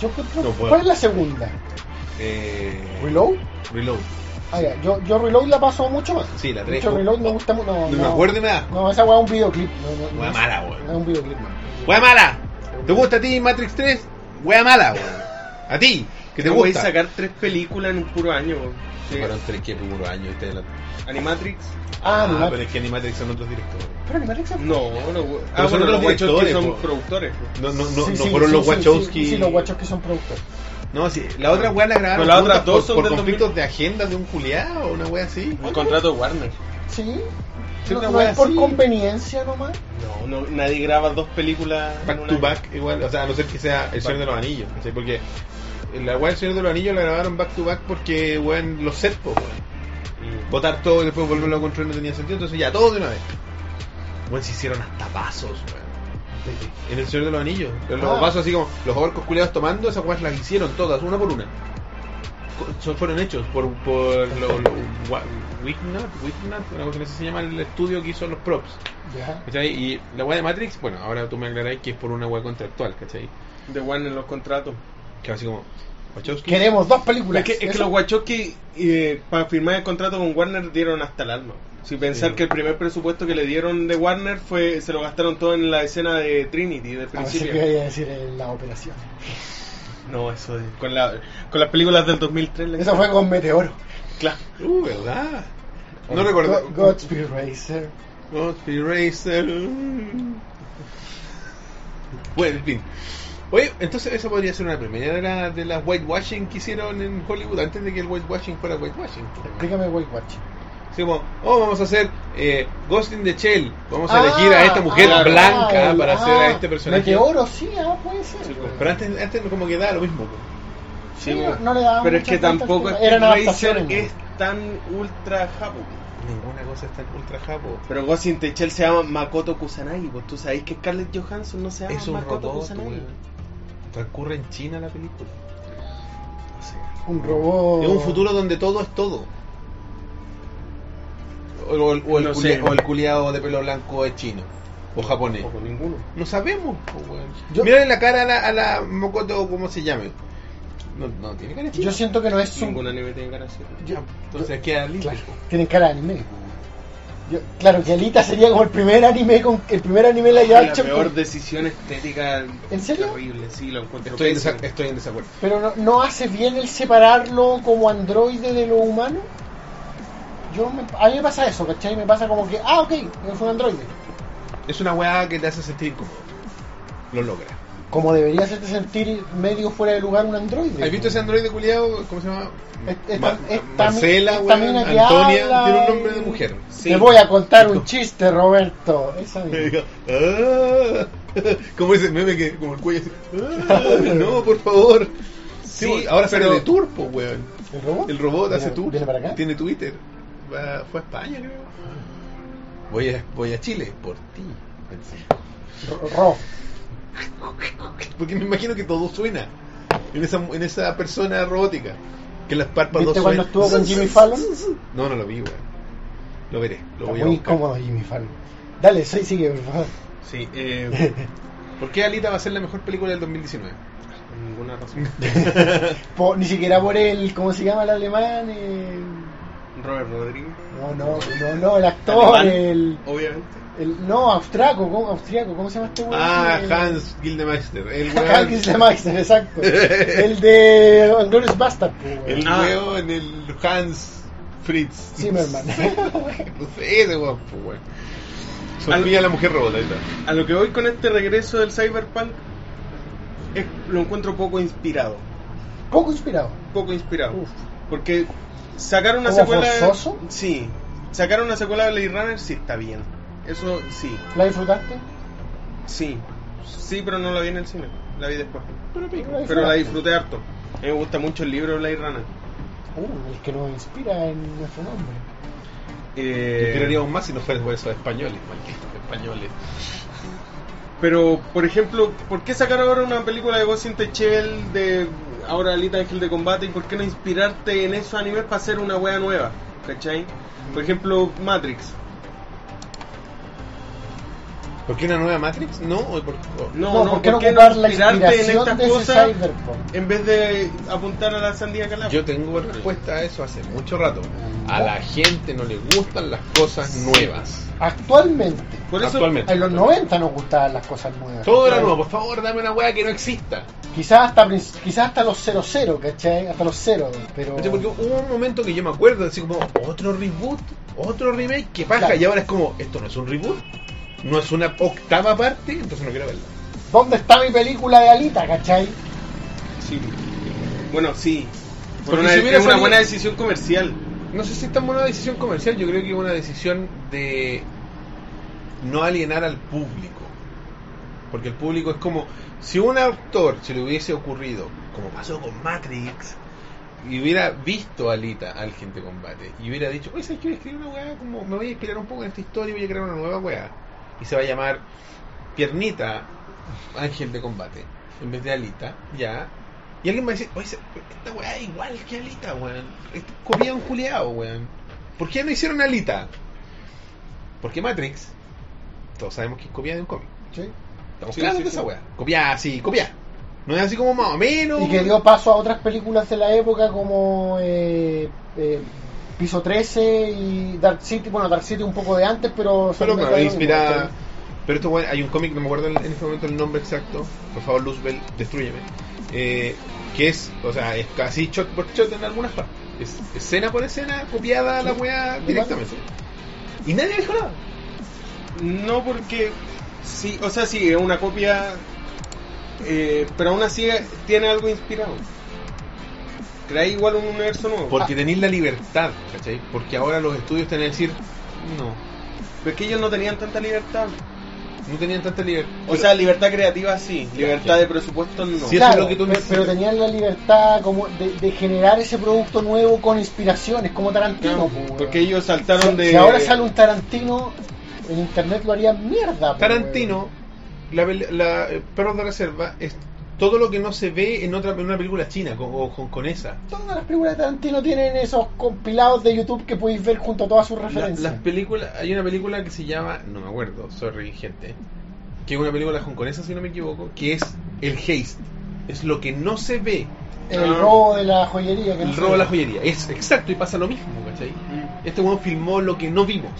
Yo encuentro- No. ¿Cuál es la segunda? Eh... ¿Reload? Reload. Ah, ya. Yo, yo Reload la paso mucho más. Sí, la De 3. hecho, Reload me gusta mucho. No, No me acuerdo y me da. No, esa weá es un videoclip. No, no, Wea no, mala, weón. Es un videoclip, man. ¡Wea mala! ¿Te gusta a ti Matrix 3? ¡Wea mala, weón! ¡A ti! que te No voy a gusta. sacar tres películas en un puro año. weón. Sí. Fueron tres que puro año. y te la- Animatrix. Ah, Ah, Animatrix. pero es que Animatrix son otros directores. Pero Animatrix es- No, no. Pero Ah, son bueno, otros los Wachowski directores, son productores. po. No, no, no, Sí, no sí, fueron sí, los sí, Wachowski. Sí, sí, los Wachowski son productores. No, sí, la otra weá la grabaron Pero las otras juntas dos por, son por conflictos 2000. de agenda de un culiado o una wea así. El contrato de Warner. Sí. No, una no es por así. conveniencia nomás. No, no, nadie graba dos películas. Back un to año. back, igual, o sea, a no ser que sea El Señor de los Anillos. Porque la weá del Señor de los Anillos la grabaron back to back porque, weón, los sets, po, weón. Mm. Botar todo y después volverlo a construir no tenía sentido, entonces ya, todo de una vez. Weón, se hicieron hasta vasos, weón. En El Señor de los Anillos. Los Ah. vasos así como los orcos culiados tomando, esas weas las hicieron todas, una por una. Son, fueron hechos por, por lo, lo, Wignut, Wignut, una cosa que se llama el estudio que hizo los props. ¿Cachai? Y la weá de Matrix, bueno, ahora tú me aclaráis que es por una weá contractual, ¿cachai? De Warner los contratos. Que así como Wachowski. Queremos dos películas. Es que, es que ¿Eso? los Wachowski, eh, para firmar el contrato con Warner, dieron hasta el alma. Si pensar Sí. que el primer presupuesto que le dieron de Warner fue se lo gastaron todo en la escena de Trinity, del A ver si principio. a decir en la operación. No, eso de, con, la, con las películas del 2003. le- Eso fue con Meteoro. Claro. Uh, ¿verdad? No recuerdo. Go- Godspeed Racer. Godspeed Racer. Bueno, en fin. Oye, entonces esa podría ser una primera de, la, de las whitewashing que hicieron en Hollywood antes de que el whitewashing fuera whitewashing. Explícame White Watch. Así como, oh, vamos a hacer eh, Ghost in the Shell. Vamos a Ah, elegir a esta mujer ah, blanca el- para ah, hacer a este personaje. Meteoro, sí, ah, puede ser. Sí, pues. Pero antes, antes como que daba lo mismo. pues. Sí, Sí, no, no le daban Pero es que tampoco Racer adaptaciones. es tan ultra japo. Ninguna cosa es tan ultra japo. Pero Ghost in the Shell se llama Makoto Kusanagi. Pues tú sabéis que Scarlett Johansson no se llama Es un Makoto robot, Kusanagi. Transcurre en China la película. Un robot. Es un futuro donde todo es todo. O, o el, o el No culia- o el culiado de pelo blanco es chino. O japonés. Tampoco ninguno. No sabemos. Yo- Mírale la cara a la, a la Mokoto, como se llame. No, no tiene cara de chino. Yo siento que no es un. Ningún anime tiene cara así. yo- Entonces queda libre. Claro, tienen cara de anime. Yo- claro, que Alita sería como el primer anime con el primer anime live la action. peor con- decisión estética ¿En serio? terrible, sí, lo encuentro Estoy en, pésimo. desa- estoy en desacuerdo. Pero no, no hace bien el separarlo como androide de lo humano. Yo me- a mí me pasa eso, ¿cachai? Me pasa como que, ah, ok, es un androide. Es una weá que te hace sentir incómodo. Lo logra. Como debería hacerte sentir medio fuera de lugar un androide. ¿Has visto ese androide culiado? ¿Cómo se llama? Es- es Ma- tan- es Marcela, esta mina Antonia, habla tiene un nombre de mujer. Sí. Te voy a contar un chiste, Roberto. Esa "Ah". como ese meme que como el cuello así, "Ah, no por favor sí, Sí, ahora sale de tour po, weón ¿El robot? el robot hace ¿Viene- tour ¿Viene para acá? tiene Twitter Va- fue a España creo voy a, voy a Chile por ti pensé. Porque me imagino que todo suena en esa, en esa persona robótica que las párpados ¿Viste cuando suenan. estuvo con Jimmy Fallon? no no lo vi weón lo veré lo Está voy a muy buscar. incómodo Jimmy Fallon. Dale, soy, sigue, por favor. Sí, eh, ¿por qué Alita va a ser la mejor película del 2019? por ninguna razón. Po- ni siquiera por el, ¿cómo se llama el alemán? Eh, Robert Rodríguez, No, no, no, no, el actor, Alemán. el, obviamente. el. No, austriaco, ¿cómo, austriaco, ¿cómo se llama este weón? ah El- Hans Gildemeister el Hans weón Gildemeister, exacto. el de Glorious Bastard, weón. El Ah. weón en el Hans Fritz. Zimmerman. No sé, ese weón, pues, weón. Sofía la mujer robot, ahí está. A lo que voy con este regreso del Cyberpunk, es- lo encuentro poco inspirado. Poco inspirado. Poco inspirado. Uf. Porque sacar una ¿Como secuela. forzoso? Sí. Sacar una secuela de Blade Runner sí está bien. Eso sí. ¿La disfrutaste? Sí. Sí, pero no la vi en el cine. La vi después. Pero, Pero la disfruté harto. A mí me gusta mucho el libro de Blade Runner. Uh, el que nos inspira en nuestro nombre. Eh, más si no fuera por esos españoles, malditos españoles. Pero, por ejemplo, ¿por qué sacar ahora una película de Ghost in the Shell de ahora Alita Ángel de Combate y por qué no inspirarte en esos animes para hacer una wea nueva? ¿Cachai? Por ejemplo, Matrix. ¿Por qué una nueva Matrix? No, o por- o- No, No, ¿por qué no ¿por qué no ocupar la inspirarte en estas cosas cyberpunk? en vez de apuntar a la sandía calada? Yo tengo respuesta a eso hace mucho rato. A la gente no le gustan las cosas nuevas. Actualmente. Por eso, Actualmente. En los 90 nos gustaban las cosas nuevas. Todo era nuevo, por favor, dame una weá que no exista. Quizás hasta, quizás hasta los 00, ¿cachai? Hasta los 0, pero... ¿Cachai? Porque hubo un momento que yo me acuerdo, así como, otro reboot, otro remake, que paja, Claro. y ahora es como, esto no es un reboot, no es una octava parte, entonces no quiero verla. ¿Dónde está mi película de Alita, cachai? Sí. Bueno, sí. Por una, si hubiera es una salido- buena decisión comercial. No sé si es tan buena decisión comercial, yo creo que es una decisión de no alienar al público. Porque el público es como, si un autor se le hubiese ocurrido, como pasó con Matrix, y hubiera visto a Alita, al gente combate, y hubiera dicho, oye, ¿sabes qué? Voy a escribir una weá, como me voy a inspirar un poco en esta historia y voy a crear una nueva weá. Y se va a llamar Piernita Ángel de Combate, en vez de Alita, ya. Y alguien va a decir, oye, esta weá es igual que Alita, weón. Esto es Copia un culiao, weón. ¿Por qué no hicieron Alita? Porque Matrix, todos sabemos que es copia de un cómic. Sí. Estamos Sí, claros sí, de sí. esa weá. Copiar, así, copiar. No es así como más o menos. Y que dio paso a otras películas de la época como eh, eh, Piso 13 y Dark City. Bueno, Dark City un poco de antes, pero... Pero claro, inspirada. Pero esto, bueno, hay un cómic, no me acuerdo en en este momento el nombre exacto. Por favor, Luzbel, destruyeme. Eh, que es, o sea, es casi shot por shot en algunas partes. Es escena por escena, copiada la weá ¿De directamente. Y nadie dijo nada. No porque sí, o sea, sí, es una copia, eh, pero aún así tiene algo inspirado. Crea igual un universo nuevo. Porque tenéis la libertad, ¿cachai? Porque ahora los estudios tienen que decir, no, Pero es que ellos no tenían tanta libertad. no tenían tanta libertad. O sea, libertad creativa sí, libertad de presupuesto no. Sí, eso Claro, es lo que tú pero, tenían la libertad como de, de generar ese producto nuevo con inspiraciones, como Tarantino. Porque ellos saltaron si, de. si ahora sale un Tarantino, en internet lo haría mierda. Tarantino, la, la eh, Perros de Reserva, es todo lo que no se ve en otra en una película china con, o con, con esa. weón. Todas las películas de Tarantino tienen esos compilados de YouTube que podéis ver junto a todas sus La- referencias. las películas, hay una película que se llama, no me acuerdo, sorry gente, que es una película hongkonesa si no me equivoco, que es el haste, es lo que no se ve, el Ah. robo de la joyería. Que no el robo de la joyería, es exacto y pasa lo mismo, ¿cachai? Mm. Este weón filmó lo que no vimos,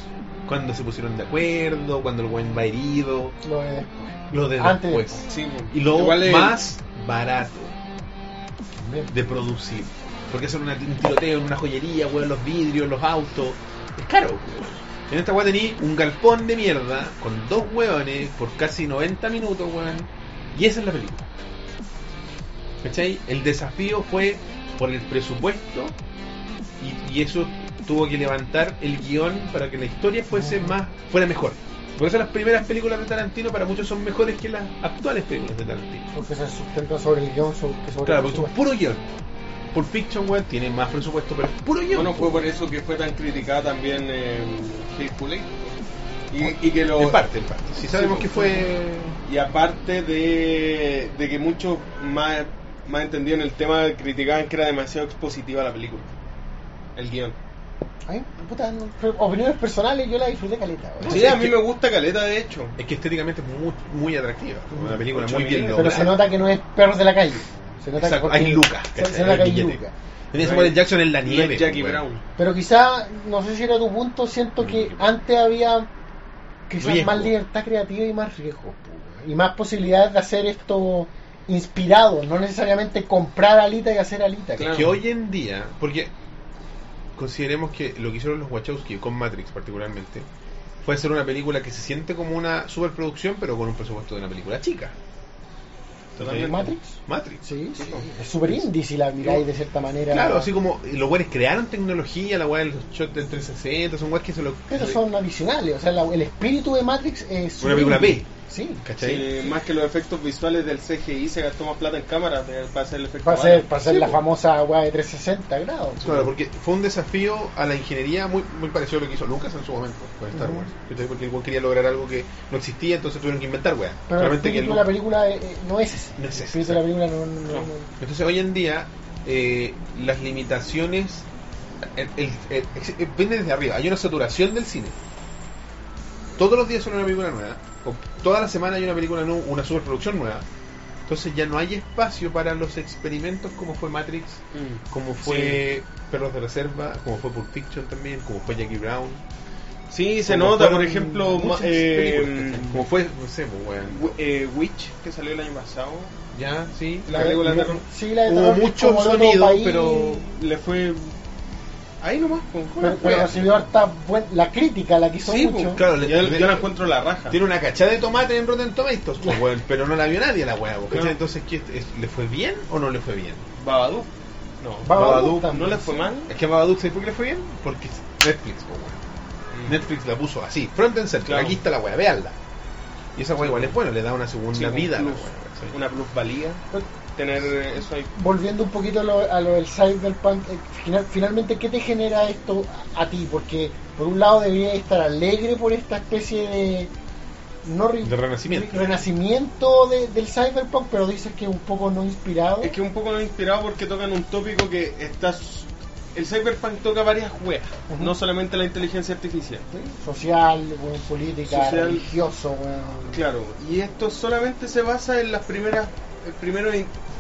cuando se pusieron de acuerdo, cuando el weón va herido, Lo de- lo de Antes de- después. Sí, Y lo igual más barato de producir. Porque hacer una- un tiroteo en una joyería, weón, los vidrios, los autos. Es caro, weón. En esta weón tení un galpón de mierda con dos weones por casi 90 minutos, weón. Y esa es la película. ¿Cachai? El desafío fue por el presupuesto y, y eso tuvo que levantar el guion para que la historia fuese más fuera mejor. Por eso las primeras películas de Tarantino para muchos son mejores que las actuales películas de Tarantino. Porque se sustenta sobre el guion sobre, sobre Claro, porque son puro guion. Pulp Fiction, weón, tiene más presupuesto, pero es puro guion. Bueno, fue por eso que fue tan criticada también eh, Hateful Eight. Y, y que lo, En parte, en parte. Si sabemos Sí, que fue... Y aparte de, de que muchos más, más entendidos en el tema criticaban que era demasiado expositiva la película. El guion. Ay, puta, no, opiniones personales, yo la disfruté caleta. Sí, a mí que- me gusta Caleta, de hecho. Es que estéticamente es muy, muy atractiva. Una película Ocho muy bien Pero se nota que no es perros de la calle. Se nota Exacto, que hay lucas, Se, se nota que hay lucas. Tenía Samuel. Jackson en la nieve. Jackie. Brown. Pero quizá, no sé si era tu punto, siento que antes había quizás Riesgo. más libertad creativa y más riesgo. Y más posibilidades de hacer esto inspirado, no necesariamente comprar alita y hacer alita. Claro. Que hoy en día, porque consideremos que lo que hicieron los Wachowski con Matrix particularmente, fue hacer una película que se siente como una superproducción, pero con un presupuesto de una película chica. Entonces, ¿Matrix? Matrix. Sí, sí. Es súper indie si la miráis de cierta manera. Claro, así como los güeyes crearon tecnología, la weá de los shots de 360, son weas que se lo. Pero son adicionales, o sea, la- el espíritu de Matrix es... Una película. B. Sí. ¿Cachai? Sí, más que los efectos visuales del CGI se gastó más plata en cámara de- para hacer el efecto. Para hacer, para hacer Sí, la po. famosa weá de 360 grados. Claro, porque fue un desafío a la ingeniería muy, muy parecido a lo que hizo Lucas en su momento con Star. Wars. ¿cachai? Porque el weón quería lograr algo que no existía, entonces tuvieron que inventar weá. Pero el que de la película eh, eh, no es ese. No es el ese, espíritu de la película no... no- no- No. no- Entonces hoy en día eh, las limitaciones el, el- el- ex- viene desde arriba. Hay una saturación del cine. Todos los días sale una película nueva. Toda la semana hay una película nueva, una superproducción nueva. Entonces ya no hay espacio para los experimentos como fue Matrix, Mm. como fue Perros de Reserva, como fue Pulp Fiction también, como fue Jackie Brown. Sí, se Como nota, por ejemplo, eh, como fue, no sé, pues, weón. Wi- eh, Witch, que salió el año pasado, Ya, sí. La película de terror. Sí, la de Hubo terror, mucho como de otro sonido, país, pero- le fue ahí nomás. Pero, pero recibió harta buen- la crítica la quiso Sí, mucho. pues, Claro, le- yo, le- yo la encuentro la raja. Tiene una cachada de tomate en Rotten Tomatoes, pues, weón, pero no la vio nadie la weá, pues, ¿cachai? Claro. Entonces, ¿qué, es- ¿le fue bien o no le fue bien? Babadook. No. Babadook Babadook, también, ¿No le fue sí. mal? Es que a Babadook, ¿sabes por qué le fue bien? Porque es Netflix, pues, weón. Netflix la puso así, front and center, Claro. aquí está la weá, veanla. Y esa weá igual es bueno, le da una segunda Sí, un vida a la weá, ¿cachai? Una plusvalía. Tener eso ahí. volviendo un poquito a lo, a lo del cyberpunk, eh, final- finalmente, ¿qué te genera esto a, a ti? Porque por un lado deberías estar alegre por esta especie de no De renacimiento. re- renacimiento de- del cyberpunk, pero dices que un poco no inspirado. Es que un poco no inspirado porque tocan un tópico que está. El cyberpunk toca varias weas, no solamente la inteligencia artificial. ¿sí? social, weón, política, Social. religioso. Claro, y esto solamente se basa en las primeras, el primero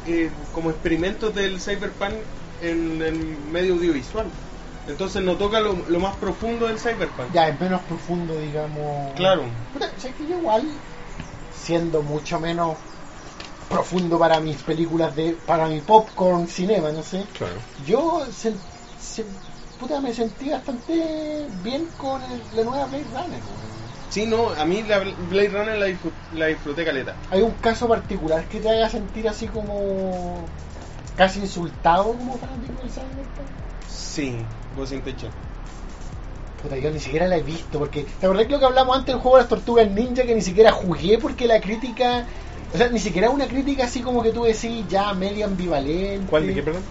eh, como experimentos del cyberpunk en el medio audiovisual. Entonces no toca lo, lo más profundo del cyberpunk. Ya es menos profundo, digamos. Claro. Puta, ¿sabes que yo igual, siendo mucho menos profundo para mis películas de, para mi popcorn cinema, no sé, Claro. yo se- se- puta, me sentí bastante bien con el- la nueva Blade Runner. Sí, no, a mí la Blade Runner la, disfrut- la disfruté caleta. Hay un caso particular que te haga sentir así como casi insultado como fanático del cyberpunk. Sí, the Shell. Puta, yo ni siquiera la he visto, porque ¿te acordás que lo que hablamos antes del juego de las tortugas ninja que ni siquiera jugué porque la crítica, o sea, ni siquiera una crítica así como que tú decís ya medio ambivalente. ¿Cuál de qué, perdón?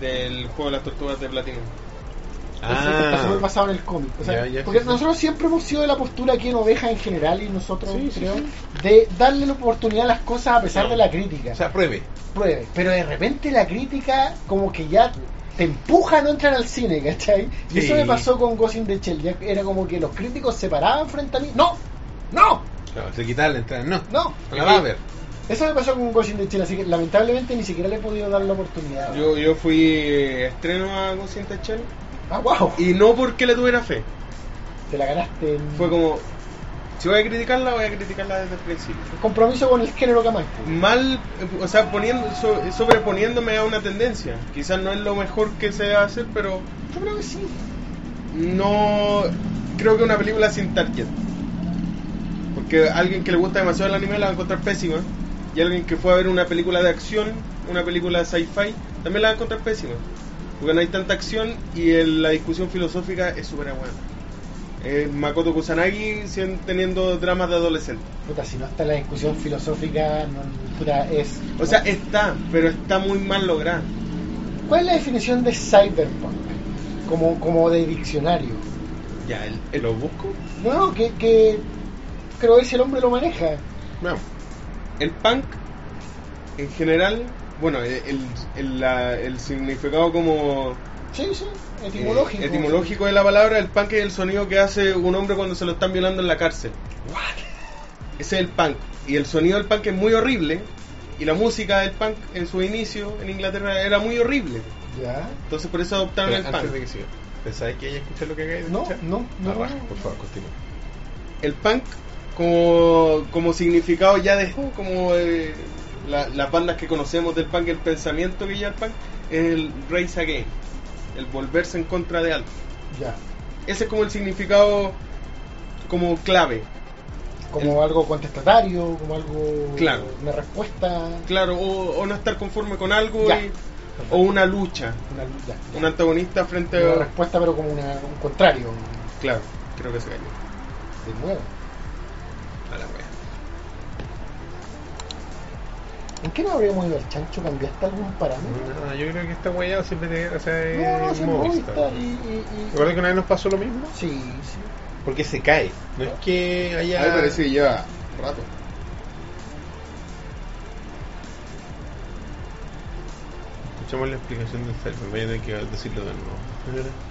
Del juego de las tortugas de Platinum. Que está súper basado en el cómic. O sea, Ah. Ya, ya, porque sí, sí. nosotros siempre hemos sido de la postura aquí en Oveja en general y nosotros Sí, sí, creo sí. de darle la oportunidad a las cosas a pesar No. de la crítica. O sea, pruebe. Pruebe. Pero de repente la crítica como que ya te empuja a no entrar al cine, ¿cachai? Y Sí. eso me pasó con Ghost in the Shell. Ya era como que los críticos se paraban frente a mí. ¡No! ¡No! Claro, se quitaba la entrada. No. ¡No! La va a ver. Eso me pasó con Ghost in the Shell, así que lamentablemente ni siquiera le he podido dar la oportunidad. Yo, yo fui eh, estreno a Ghost in the Shell ¡Ah, wow! y no porque le tuviera fe. Te la ganaste en Fue como, si voy a criticarla, voy a criticarla desde el principio. compromiso con el género que amaste. mal, o sea, poniendo, so- sobreponiéndome a una tendencia. Quizás no es lo mejor que se debe hacer, pero Yo creo que sí. no creo que una película sin target. Porque alguien que le gusta demasiado el anime la va a encontrar pésima. Y alguien que fue a ver una película de acción, una película sci-fi, también la va a encontrar pésima. Porque no hay tanta acción y el- la discusión filosófica es súper buena. Eh, Makoto Kusanagi teniendo dramas de adolescente. Puta, si no está la discusión filosófica, no, puta, es... O sea, está, pero está muy mal lograda. ¿Cuál es la definición de cyberpunk? Como, como de diccionario. Ya, el, el- ¿Lo busco? No, no, que, que creo que si el hombre lo maneja. Veamos. el punk en general, bueno, el, el, la- el significado como Sí, sí, etimológico. eh, etimológico de la palabra, el punk es el sonido que hace un hombre cuando se lo están violando en la cárcel. Ese es el punk. Y el sonido del punk es muy horrible. Y la música del punk en su inicio en Inglaterra era muy horrible. Ya. Entonces por eso adoptaron Espera, el antes de punk. que siga. ¿Pensáis que ella escucha lo que acabáis de No, escuchar? no, no, raja, no. por favor, continúa. El punk como, como significado ya dejó como eh, la- las bandas que conocemos del punk, el pensamiento que el punk, es el race again, el volverse en contra de algo. Ya. Ese es como el significado como clave. Como algo contestatario, como algo. Claro. Una respuesta. Claro, o, o no estar conforme con algo Ya. y- o una lucha, Una, ya, ya. un antagonista frente Una a... respuesta, pero como una, un contrario. Claro, creo que se cayó. De nuevo. A la wea. ¿En qué no habríamos ido al chancho? ¿Cambiaste algún parámetro? No, yo creo que esta wea siempre te. O sea, No, no, es sí, Movistar. Movistar y, y, y- ¿Recuerdas que una vez nos pasó lo mismo? Sí, sí. Porque se cae. No es que haya. A mí me parece que lleva rato. Escuchamos la explicación del Cypher. Vaya a tener que decirlo de nuevo.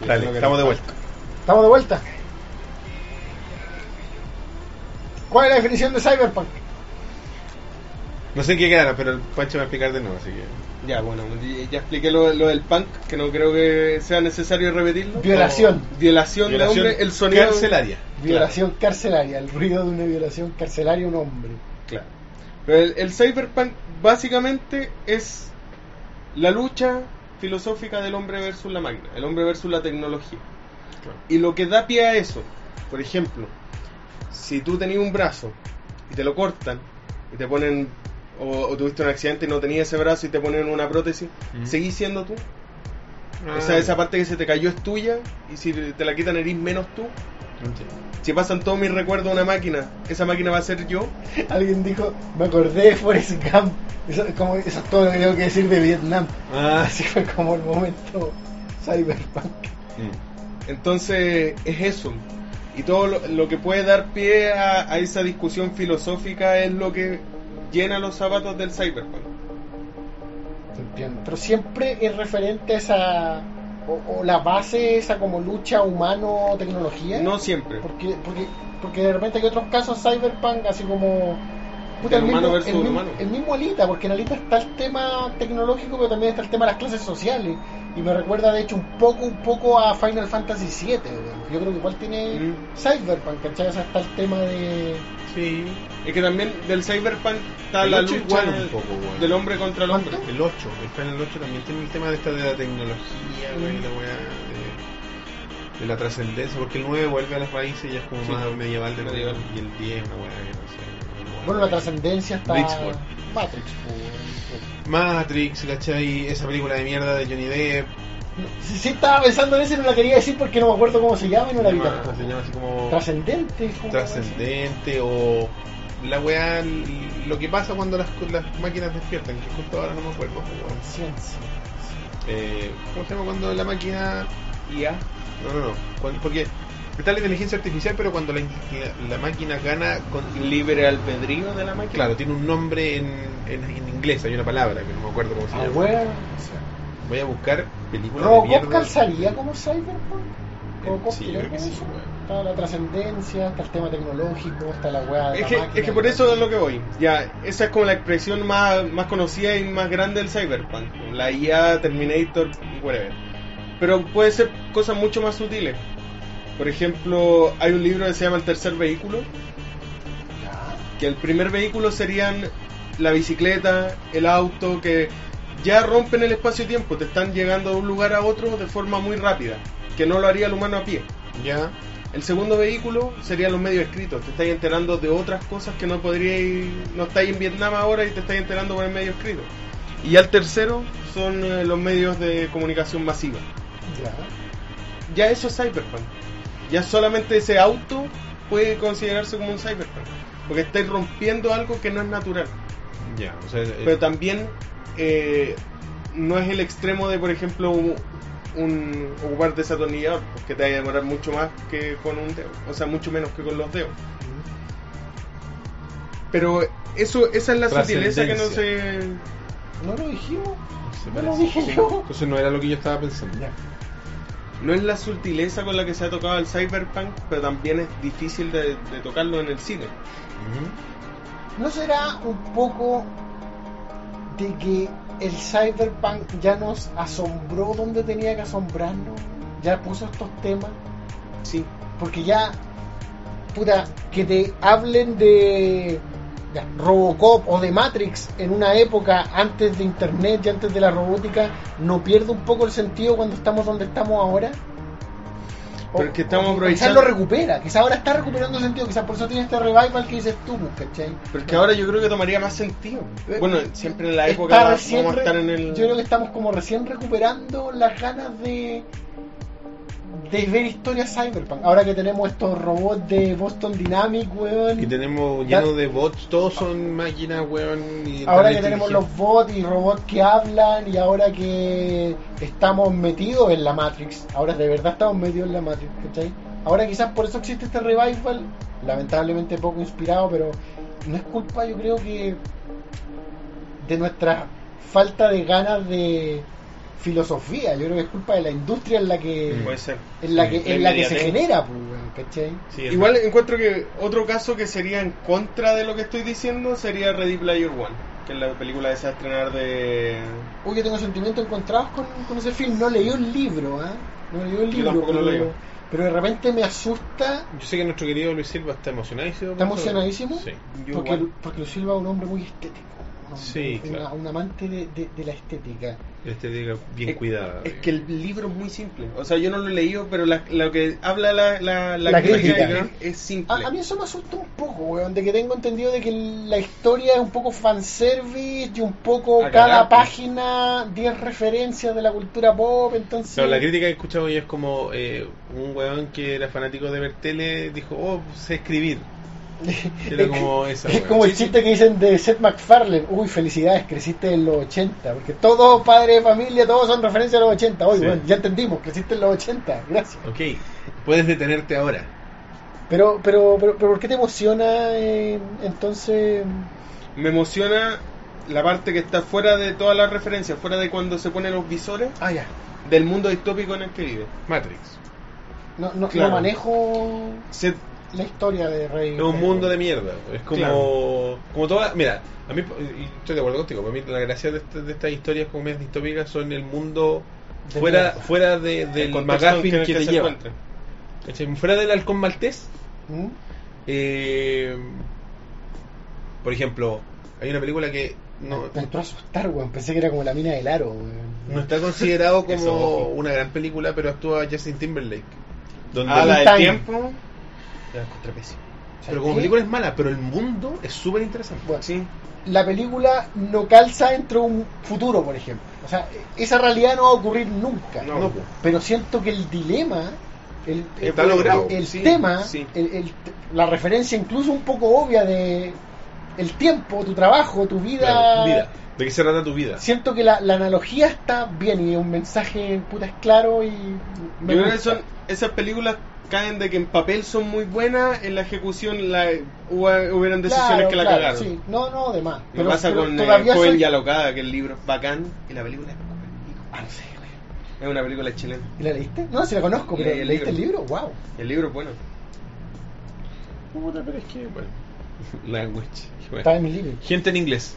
You. Dale, estamos de vuelta. Estamos de vuelta. ¿Cuál es la definición de cyberpunk? No sé qué quedará, pero el Pancho va a explicar de nuevo, así que. Ya, bueno, ya- expliqué lo, lo del punk, que no creo que sea necesario repetirlo. Violación. Violación, Violación de hombre, el sonido. carcelaria. Violación carcelaria, el ruido de una violación carcelaria a un hombre. Claro. Pero el, el cyberpunk básicamente es la lucha filosófica del hombre versus la máquina, el hombre versus la tecnología. Claro. Y lo que da pie a eso, por ejemplo, si tú tenías un brazo y te lo cortan y te ponen, o, o tuviste un accidente y no tenías ese brazo y te ponen una prótesis. ¿seguís siendo tú? Ah, O sea, esa parte que se te cayó es tuya y si te la quitan eres menos tú. Si pasan todos mis recuerdos a una máquina, ¿esa máquina va a ser yo? Alguien dijo, me acordé de Forrest Gump. Eso, es como, eso es todo lo que tengo que decir de Vietnam. Ah, Así fue como el momento cyberpunk. mm. Entonces es eso. Y todo lo, lo que puede dar pie a, a esa discusión filosófica es lo que llena los zapatos del cyberpunk. Entiendo. Pero siempre es referente a esa. O, o la base, esa como lucha humano-tecnología. No siempre. Porque, porque, porque de repente hay otros casos cyberpunk, así como. Del el, humano mismo, versus el, mismo, el mismo Alita, porque en Alita está el tema tecnológico, pero también está el tema de las clases sociales. Y me recuerda, de hecho, un poco un poco a Final Fantasy VII. digamos. Yo creo que igual tiene Mm. cyberpunk, ¿cachai? O sea, está el tema de. Sí. Es que también del cyberpunk está El la lucha igual un poco, weón. del hombre contra el hombre. ¿Cuánto? El 8, el Final 8 también tiene el tema de esta de la tecnología, güey, Mm. la weá de, de la trascendencia, porque el 9 vuelve a las raíces y ya es como Sí. más medieval de Medieval. y el 10 una weá que no sé. Bueno, la trascendencia está. Matrix. pues. Matrix, ¿cachai? Esa película de mierda de Johnny Depp. Sí, sí, estaba pensando en eso y no la quería decir porque no me acuerdo cómo se llama y no la vi se llama- tampoco. se llama así como Trascendente. ¿cómo trascendente o la weá, lo que pasa cuando las, las máquinas despiertan, que justo ahora no me acuerdo. pues, weón. Ciencia. Eh, ¿Cómo se llama cuando la máquina IA. No, no, no. Porque está la inteligencia artificial, pero cuando la, la- la máquina gana con. Libre albedrío de la máquina. Claro, tiene un nombre en, en, en inglés, hay una palabra que no me acuerdo cómo se llama. Aware. Voy a buscar películas de ¿Robocop mierda. calzaría como Cyberpunk? Robocop sí, yo creo que sí. Está la trascendencia, está el tema tecnológico, está la weá de Es la que, máquina. es que por eso es lo que voy. Ya, esa es como la expresión más, más conocida y más grande del cyberpunk. La IA, Terminator, whatever. Pero puede ser cosas mucho más sutiles. Por ejemplo, hay un libro que se llama El tercer vehículo. Que el primer vehículo serían la bicicleta, el auto, que ya rompen el espacio-tiempo. Te están llegando de un lugar a otro de forma muy rápida. Que no lo haría el humano a pie. Ya. El segundo vehículo serían los medios escritos. Te estáis enterando de otras cosas que no podríais. No estáis en Vietnam ahora y te estáis enterando por el medio escrito. Y ya el tercero son eh, los medios de comunicación masiva. Ya. Ya eso es cyberpunk. Ya solamente ese auto puede considerarse como un cyberpunk. Porque estáis rompiendo algo que no es natural. Ya. O sea, eh, Pero también eh, no es el extremo de, por ejemplo, un, un ocupar desatornillador, porque te va a demorar mucho más que con un dedo, o sea, mucho menos que con los dedos. Pero eso, esa es la sutileza que no se. ¿No lo dijimos? se no lo dije yo. Entonces no era lo que yo estaba pensando. Ya. No es la sutileza con la que se ha tocado el cyberpunk, pero también es difícil de, de tocarlo en el cine. ¿No será un poco de que el cyberpunk ya nos asombró donde tenía que asombrarnos? Ya puso estos temas. Sí. Porque ya, puta, que te hablen de ya, Robocop o de Matrix en una época antes de Internet y antes de la robótica, ¿no pierde un poco el sentido cuando estamos donde estamos ahora? Pero es que estamos Quizás lo recupera, quizás ahora está recuperando sentido, quizás por eso tiene este revival que dices tú, ¿cachai? Pero es que ahora yo creo que tomaría más sentido. Bueno, siempre en la época recién vamos a estar en el. Yo creo que estamos como recién recuperando las ganas de de ver historias cyberpunk. Ahora que tenemos estos robots de Boston Dynamic, weón. Y tenemos lleno de bots, todos son máquinas, weón. y Ahora que tenemos los bots y robots que hablan y ahora que estamos metidos en la Matrix, ahora de verdad estamos metidos en la Matrix, ¿cachai? Ahora quizás por eso existe este revival, lamentablemente poco inspirado, pero no es culpa yo creo que de nuestra falta de ganas de filosofía, yo creo que es culpa de la industria en la que Puede ser. en la que, en la que se genera, pues. Sí, Igual encuentro que otro caso que sería en contra de lo que estoy diciendo sería Ready Player One. que es la película a estrenar de... Uy, yo tengo sentimientos encontrados con, con ese film. No leí el libro, ¿ah? No leí el Yo libro, lo pero, leo. pero de repente me asusta. Yo sé que nuestro querido Luis Silva está emocionadísimo. ¿Está emocionadísimo? Sí. Yo Porque, igual. porque Luis Silva es un hombre muy estético. un- Sí, una- claro. un amante de, de- de la estética. Este diga bien Es- cuidada. Es que el libro es muy simple. O sea, yo no lo he leído, pero la- lo que habla la, la, la La crítica crítica. es, es simple. A, a mí eso me asusta un poco, weón, de que tengo entendido de que la historia es un poco fanservice y un poco A cada pues. página 10 referencias de la cultura pop, entonces... La crítica que he escuchado hoy es como eh, un weón que era fanático de ver tele dijo, oh, sé escribir. Era como esa. Es como el chiste que dicen de Seth MacFarlane, uy, felicidades, creciste en los 80, porque todos padres de familia, todos son referencias a los 80, uy, Sí. bueno, ya entendimos, creciste en los 80, gracias. Ok, puedes detenerte ahora. Pero, pero, pero, pero ¿por qué te emociona eh, entonces? Me emociona la parte que está fuera de todas las referencias, fuera de cuando se ponen los visores Ah, ya, del mundo distópico en el que vive. Matrix. no, no, Claro. no manejo Se- la historia de Rey. Es un mundo de mierda. Es como, Claro. como toda. Mira, a mí, y estoy de acuerdo contigo. Para mí, la gracia de, este- de estas historias como medias distópicas son el mundo De fuera, mierda. fuera de, el del en el que, te se lleva. Fuera del halcón maltés. ¿Mm? eh, por ejemplo, hay una película que no, Me entró a asustar, weón. Pensé que era como la mina del aro, weón. no está considerado como una gran película, pero actúa Justin Timberlake. Donde Ah, la del tiempo. La pero como ¿Qué? película es mala, pero el mundo es súper interesante. Bueno, Sí. la película no calza dentro de un futuro, por ejemplo. O sea, esa realidad no va a ocurrir nunca. No. No. Pero siento que el dilema, el, Está el- logrado. el Sí, tema, sí. el- el- la referencia incluso un poco obvia de el tiempo, tu trabajo, tu vida. Claro, vida. ¿De qué se trata tu vida? Siento que la, la analogía está bien y un mensaje puta es claro y me Yo creo que gusta. son, esas películas caen de que en papel son muy buenas, en la ejecución la, hubo- hubieran decisiones Claro, que la claro, cagaron. sí. No, no, de más. Me pasa pero con eh, Joven soy- y Alocada, que el libro es bacán y la película es Ah, no sé, güey. es una película chilena. ¿Y la leíste? No, si la conozco, pero el ¿leíste el libro. libro? Wow. El libro es bueno. Puta, pero es que, bueno. Language. Bueno. Está en mi libro. Gente en inglés.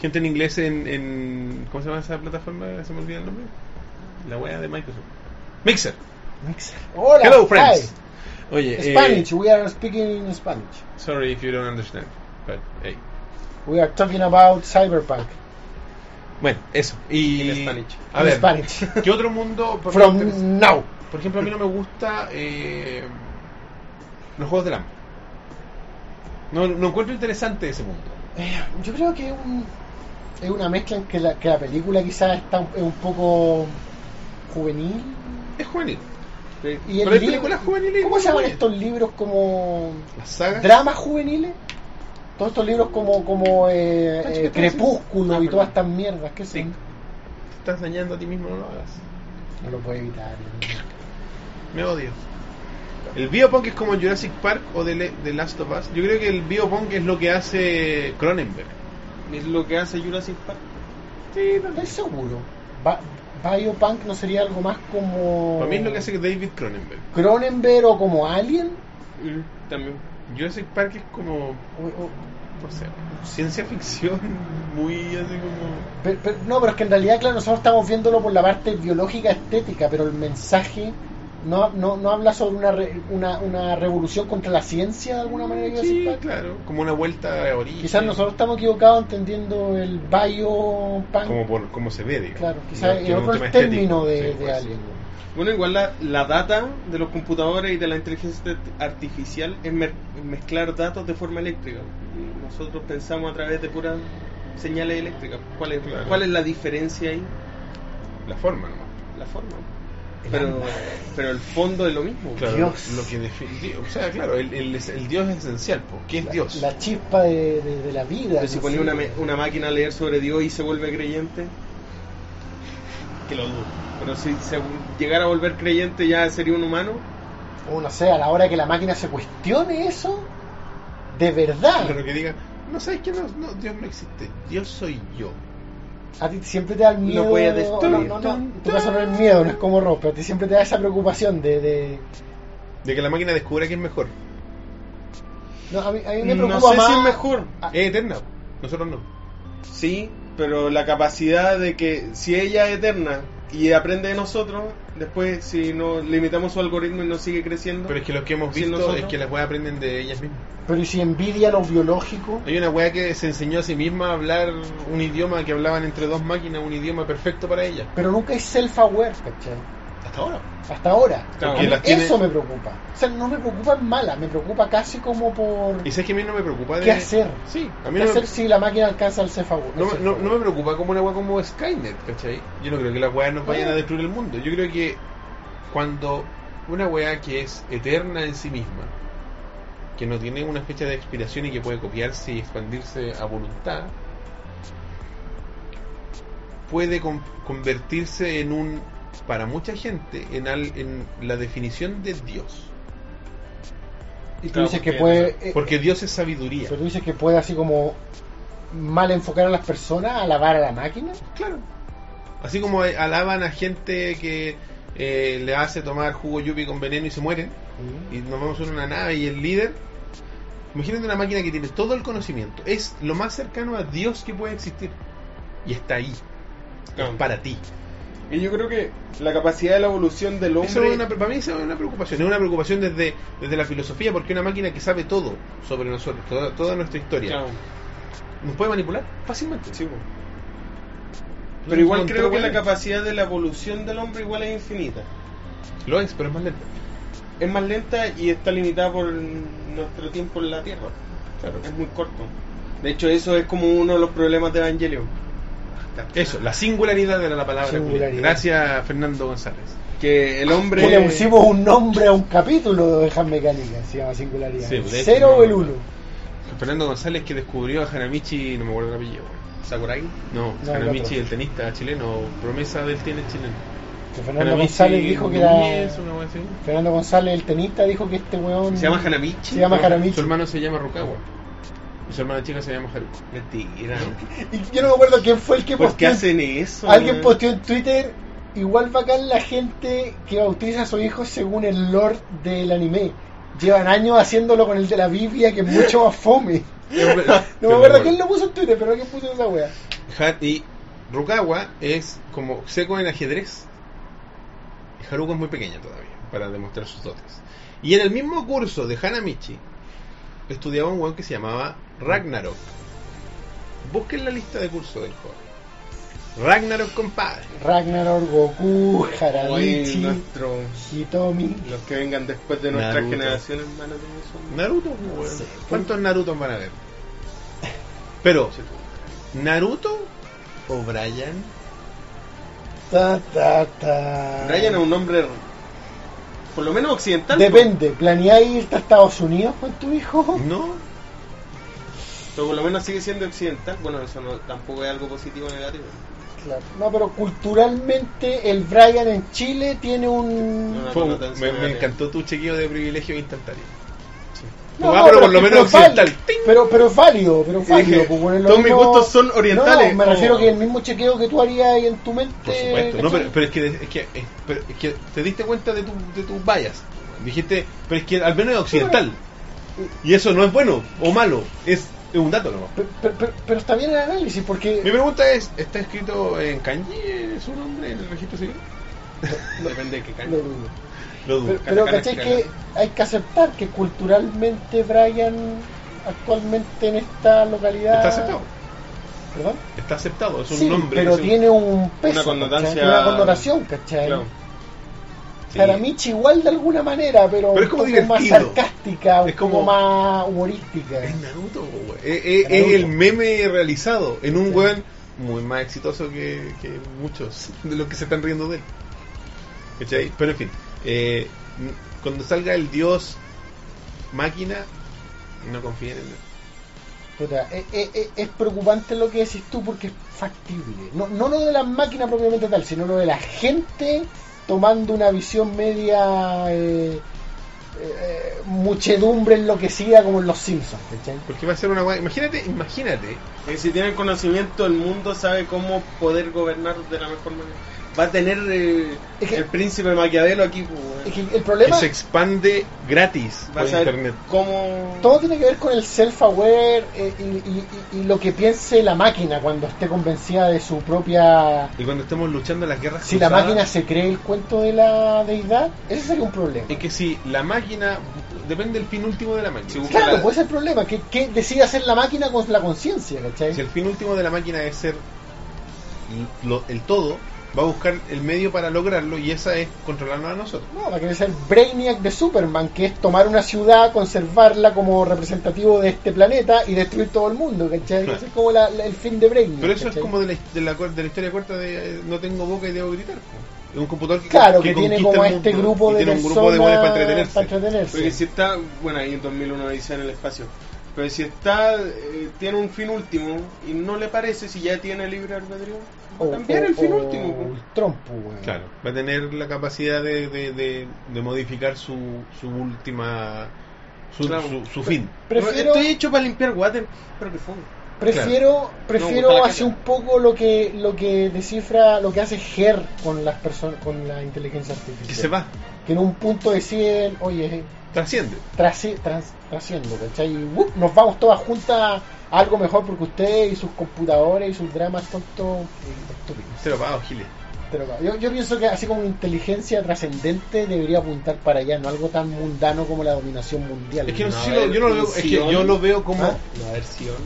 Gente en inglés en, en. ¿Cómo se llama esa plataforma? Se me olvida el nombre. La wea de Microsoft. Mixer. Mixer. Hola. Hello, friends. Oye, Hi. eh, Spanish. We are speaking in Spanish. sorry if you don't understand. But, hey. We are talking about cyberpunk. Bueno, eso. Y. In Spanish. A In ver, Spanish. ¿qué otro mundo? por ejemplo, interesa- From now. Por ejemplo, a mí no me gusta eh, los juegos del hambre. No, no encuentro interesante ese mundo. Eh, yo creo que es, un- es una mezcla en que la, que la película quizás está un, es un poco juvenil. Es juvenil. Sí. Y el Pero hay libro- películas juveniles ¿Cómo se llaman buenas. estos libros como Las sagas. dramas juveniles? Todos estos libros como como eh, eh, ¿qué Crepúsculo y Ah, todas estas mierdas que Sí. son. Te estás dañando a ti mismo, no lo hagas. No lo puedo evitar. Me odio. El biopunk es como Jurassic Park o The, The Last of Us. Yo creo que el biopunk es lo que hace Cronenberg. Es lo que hace Jurassic Park. Sí, Estoy seguro. Biopunk no sería algo más como Para mí es lo que hace David Cronenberg. Cronenberg o como Alien. Mm, también. Jurassic Park es como, O- o- no sé, ciencia ficción muy así como... Pero- pero- no, pero es que en realidad, claro, nosotros estamos viéndolo por la parte biológica estética, pero el mensaje no, no, no habla sobre una, re- una, una revolución contra la ciencia de alguna manera. Sí, claro, como una vuelta a origen. Quizás nosotros estamos equivocados entendiendo el biopunk. Como por cómo se ve, digamos. Claro, quizás no otro el término de, Sí, de pues. Alien. Bueno, igual la, la data de los computadores y de la inteligencia artificial es mer- mezclar datos de forma eléctrica. Y nosotros pensamos a través de puras señales eléctricas. ¿Cuál es, Claro. ¿cuál es la diferencia ahí? La forma nomás. La forma. Pero, pero el fondo es lo mismo. Claro, Dios. Lo que define, o sea, claro, el, el, el Dios es esencial, pues. ¿qué es La, Dios? la chispa de, de- de la vida. Pero si no ponía una, una máquina a leer sobre Dios y se vuelve creyente, que lo dudo. Pero si se llegara a volver creyente ya sería un humano. O no sé, a la hora que la máquina se cuestione eso, de verdad. Claro, que diga, no sabes que no, no, Dios no existe, Dios soy yo. A ti siempre te da el miedo. voy a destruir. No, no, no, en tu caso no es miedo, no es como Rob, pero a ti siempre te da esa preocupación de. de- De que la máquina descubra que es mejor. No, a mí, a mí me No preocupa sé más. si es mejor. Ah, Es eterna, nosotros no. Sí, pero la capacidad de que si ella es eterna y aprende de nosotros, después si no limitamos su algoritmo y no sigue creciendo. Pero es que lo que hemos visto nosotros. es que las weas aprenden de ellas mismas. Pero ¿y si envidia lo biológico? Hay una wea que se enseñó a sí misma a hablar un idioma que hablaban entre dos máquinas, un idioma perfecto para ella. Pero nunca es self-aware, ¿cachai? Hasta ahora. Hasta ahora. Claro, tiene- Eso me preocupa. O sea, no me preocupa en mala, me preocupa casi como por... Y sabes que a mí no me preocupa de... ¿Qué hacer? Sí, a mí ¿Qué no me, hacer si la máquina alcanza el self-aware? no, me- no- no me preocupa como una wea como Skynet, ¿cachai? Yo no creo que las weas nos vayan a destruir el mundo. Yo creo que cuando una wea que es eterna en sí misma, que no tiene una fecha de expiración y que puede copiarse y expandirse a voluntad, puede con- convertirse en un, para mucha gente, en, al- en la definición de Dios. Y tú Claro, dices que porque- puede... eh, Porque Dios es sabiduría. pero tú dices que puede así como mal enfocar a las personas, alabar a la máquina. Claro. Así como alaban a gente que eh, le hace tomar jugo yupi con veneno y se mueren, y nos vamos en una nave y el líder. Imagínate una máquina que tiene todo el conocimiento. Es lo más cercano a Dios que puede existir. Y está ahí. Claro. Es para ti. Y yo creo que la capacidad de la evolución del Eso hombre. es una, para mí eso es una preocupación. Es una preocupación desde, desde la filosofía, porque una máquina que sabe todo sobre nosotros, toda, toda nuestra historia, Claro, nos puede manipular fácilmente. sí. Entonces, Pero igual creo que la capacidad de la evolución del hombre igual es infinita. Lo es, pero es más lento. Es más lenta y está limitada por nuestro tiempo en la Tierra. Claro. Es muy corto. De hecho, eso es como uno de los problemas de Evangelion. Eso, la singularidad era la palabra. Singularidad. Gracias, Fernando González. Que el hombre. Que le pusimos un nombre a un capítulo de Ovejas Mecánicas, se llama Singularidad. Sí, ¿El hecho, ¿Cero no, o el no. uno? Fernando González que descubrió a Hanamichi, no me acuerdo el apellido. Sakurai. No, No, el Hanamichi, otro. el tenista chileno, promesa del tenis chileno. Que Fernando Hanamichi González dijo que era. Una. Fernando González, el tenista, dijo que este weón. Se llama Hanamichi. Se llama Hanamichi. Su hermano se llama Rukawa. Y su hermana chica se llama Haruko. Mentira. Y yo no me acuerdo quién fue el que ¿Por qué posteó. hacen eso? Alguien weón? posteó en Twitter. Igual bacán la gente que bautiza a sus hijos según el lore del anime. Llevan años haciéndolo con el de la Biblia, que es mucho más fome. No me acuerdo quién lo puso en Twitter, pero alguien puso esa wea. Y Rukawa es como seco en ajedrez. Y Haruko es muy pequeña todavía, para demostrar sus dotes. Y en el mismo curso de Hanamichi, estudiaba un weón que se llamaba Ragnarok. Busquen la lista de curso del joven. Ragnarok, compadre. Ragnarok, Goku, Haramichi, nuestro, Hitomi. los que vengan después de nuestra Naruto. generación, hermano, de eso. Naruto. ¿Cuántos Narutos van a ver? Pero, ¿Naruto o Brian? Ta, ta, ta. Brian es un nombre, por lo menos occidental. Depende, ¿planeáis irte a Estados Unidos con tu hijo? No, Pero por lo menos sigue siendo occidental. Bueno, eso no, tampoco es algo positivo o negativo. Claro. No, pero culturalmente el Brian en Chile tiene un... Fue- me, encantó tu chequeo de privilegio instantáneo. No, ah, no, pero por lo es- menos es válido, occidental. ¡Ting! Pero, pero es válido, pero es válido. dije, pues, bueno, es lo todos mis mismo- gustos son orientales. No, me Oh. refiero que el mismo chequeo que tú harías ahí en tu mente. Por supuesto, no, ¿cachai? pero, pero es, que, es, que, es- pero es que te diste cuenta de, tu, de tus vallas. Dijiste, pero es que al menos es occidental. Y eso no es bueno o malo, es, es un dato nomás. Pero, pero- pero- pero está bien el análisis, porque... Mi pregunta es, ¿está escrito en kanji su nombre en el registro civil? Depende de qué dudo. Lo dudo. Pero, pero que hay que aceptar que culturalmente Brian actualmente en esta localidad... Está aceptado. ¿Perdón? Está aceptado, es un sí, nombre. pero es un- tiene un peso, Una connotancia- ¿cachai? una connotación, ¿cachai? Claro. Sí. Haramichi igual de alguna manera, pero, Pero es como más sarcástica, Es como- más humorística. Es Naruto. Es, es- es el meme realizado en un Sí. weón muy más exitoso que, que muchos de los que se están riendo de él. ¿Cachai? Pero en fin, eh, cuando salga el dios máquina, no confíen en él. Puta, es- es- es preocupante lo que decís tú porque es factible. No, no lo de las máquinas propiamente tal, sino lo de la gente tomando una visión media eh, eh, muchedumbre enloquecida como en los Simpsons. ¿cachai? Porque va a ser una. Imagínate, imagínate. Y si tienen conocimiento, el mundo sabe cómo poder gobernar de la mejor manera. Va a tener eh, Es que- el príncipe Maquiavelo aquí. pues. Es que el Que problema se expande gratis por internet. cómo. todo tiene que ver con el self-aware eh, y, y- y- y lo que piense la máquina cuando esté convencida de su propia... Y cuando estemos luchando las guerras Si la máquina se cree el cuento de la deidad, ese sería un problema. Es que si la máquina. Depende del fin último de la máquina. Si Claro, la- puede ser el problema, que, que decide hacer la máquina con la conciencia, ¿cachai? Si el fin último de la máquina es ser lo- el todo, va a buscar el medio para lograrlo y esa es controlarnos a nosotros. No, va a querer ser Brainiac de Superman, que es tomar una ciudad, conservarla como representativo de este planeta y destruir todo el mundo, ¿cachai? Claro. Ese es como la- la- el fin de Brainiac. Pero eso es ¿cachai? como de la, de la, de la historia corta de eh, no tengo boca y debo gritar. Es un computador que, Claro, que, tiene conquista como este grupo de tiene un grupo de para entretenerse. para entretenerse. Porque si está, bueno, ahí en 2001 dice en el espacio. Pero si está, eh, tiene un fin último y no le parece, si ya tiene libre albedrío, va a O- cambiar o- el fin o último. pues. el trompo, weón. Claro, va a tener la capacidad de, de, de, de modificar su, su última. su, Claro. su, su fin. Prefiero, Estoy hecho para limpiar water, pero que fue. prefiero, No, prefiero la hacer un poco lo que lo que descifra, lo que hace GER con las personas, con la inteligencia artificial. Que se va, Que en un punto deciden, oye, trasciende. trans- trasciendo, ¿cachai? Y ¡wup! nos vamos todas juntas a algo mejor porque ustedes y sus computadores y sus dramas tontos y estúpidos. Se lo pago, Giles. Pero yo, yo pienso que así como una inteligencia trascendente debería apuntar para allá, no algo tan mundano como la dominación mundial. Es que no, No, si lo- yo no lo veo, es que yo lo veo como. ¿Ah? La versión.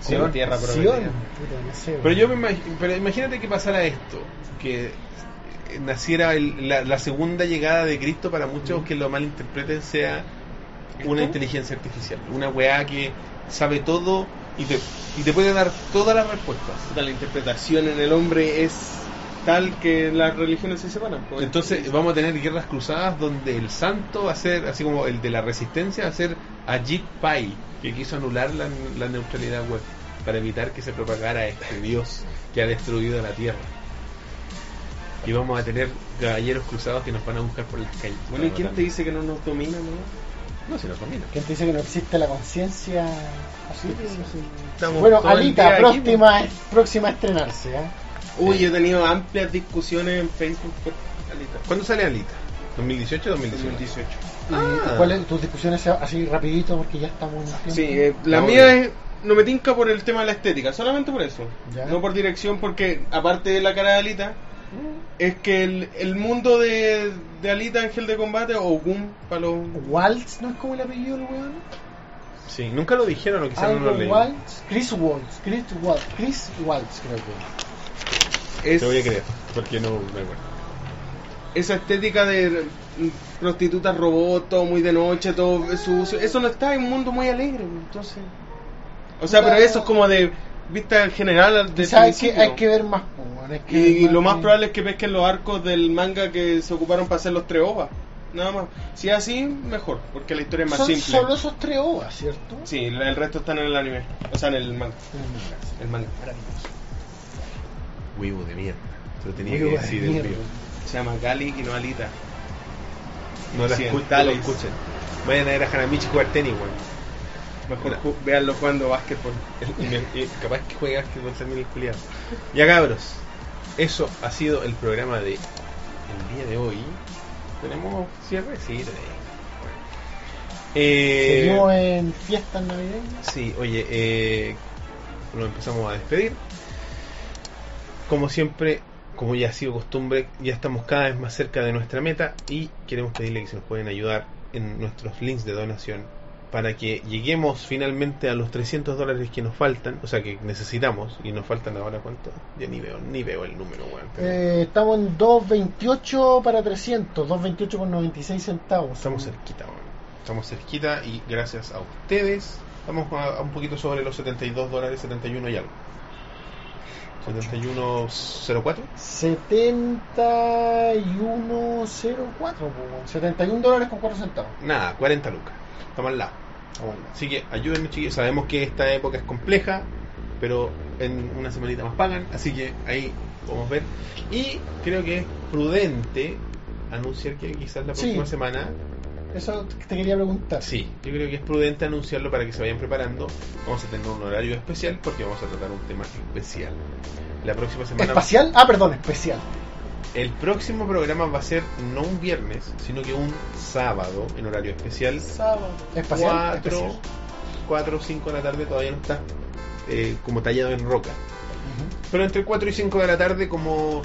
Sion, tierra Sion, prometida. puta, no sé, Pero yo me imag- pero imagínate que pasara esto, que eh, naciera el- la, la segunda llegada de Cristo para muchos que lo malinterpreten sea una inteligencia artificial, una weá que sabe todo y te, y te puede dar todas las respuestas. La interpretación en el hombre es tal que las religiones se separan. pues. Entonces vamos a tener guerras cruzadas donde el santo va a ser, así como el de la resistencia, va a ser Ajit Pai, que quiso anular la, la neutralidad web para evitar que se propagara este Dios que ha destruido la tierra. Y vamos a tener caballeros cruzados que nos van a buscar por las calles. Bueno, ¿y quién te dice que no nos domina, no? No, se nos domina. ¿Quién te dice que no existe la conciencia? Estamos Bueno, Alita, día aquí, próxima, próxima a estrenarse. ¿eh? Uy, yo he tenido amplias discusiones en Facebook por Alita. ¿Cuándo sale Alita? ¿2018 o 2018? 2018. ¿Y Ah. ¿Cuáles tus discusiones así rapidito porque ya estamos en el tiempo? Sí, eh, la mía es. No me tinca por el tema de la estética, solamente por eso. Ya. No por dirección, porque aparte de la cara de Alita, es que el, el mundo de, de Alita Ángel de Combate, o Gun, para los. Waltz, ¿no es como el apellido del weón? Sí, nunca lo dijeron o quizás no lo leí. Waltz, Chris Waltz, Chris Waltz, Chris Waltz creo que. Es Te voy a creer, porque no me acuerdo. esa estética de prostitutas robot, todo muy de noche, todo sucio. Eso no está en un mundo muy alegre, entonces. O sea, pero eso es como de vista general del hay que, hay que ver más, hay que ver Y, más lo más que- probable es que pesquen los arcos del manga que se ocuparon para hacer los tres ovas. Nada más. Si es así, mejor, porque la historia es más Son simple. solo esos tres ovas, ¿cierto? Sí, el resto está en el anime. O sea, en el manga. El manga. Huevo de mierda. Lo tenía Huevo que de decir el mierda. mío. Se llama Gali y no Alita. No la no lo escuchen. Vayan a ver a Hanamichi jugar tenis, weón. Mejor ju- véanlo jugando básquetbol. Y capaz que juegas que con también el culiado. Ya cabros, eso ha sido el programa de el día de hoy. Tenemos cierre, sí, tenemos. Eh, Seguimos en fiestas navideñas. Sí, oye, eh, nos empezamos a despedir. Como siempre, como ya ha sido costumbre, ya estamos cada vez más cerca de nuestra meta y queremos pedirle que se nos pueden ayudar en nuestros links de donación para que lleguemos finalmente a los 300 dólares que nos faltan, o sea que necesitamos y nos faltan ahora cuánto, ya ni veo, ni veo el número, weón. Eh, estamos en 2.28 para 300, 2.28 con 96 centavos. Estamos cerquita, weón. Estamos cerquita y gracias a ustedes estamos a, a un poquito sobre los 72 dólares, 71 y algo. 71.04. 7104, po, weón. 71 dólares con 4 centavos. Nada, 40 lucas. Estamos al lado. Así que ayúdenme, chiquillos. Sabemos que esta época es compleja, pero en una semanita más pagan. Así que ahí podemos ver. Y creo que es prudente anunciar que quizás la Sí. próxima semana Eso te quería preguntar. Sí, yo creo que es prudente anunciarlo para que se vayan preparando. Vamos a tener un horario especial porque vamos a tratar un tema especial. La próxima semana. ¿Espacial? Ah, perdón, especial. El próximo programa va a ser no un viernes, sino que un sábado en horario especial. Sábado. Espacial. 4, especial. 4 o 5 de la tarde todavía no está eh, como tallado en roca. Pero entre 4 y 5 de la tarde, como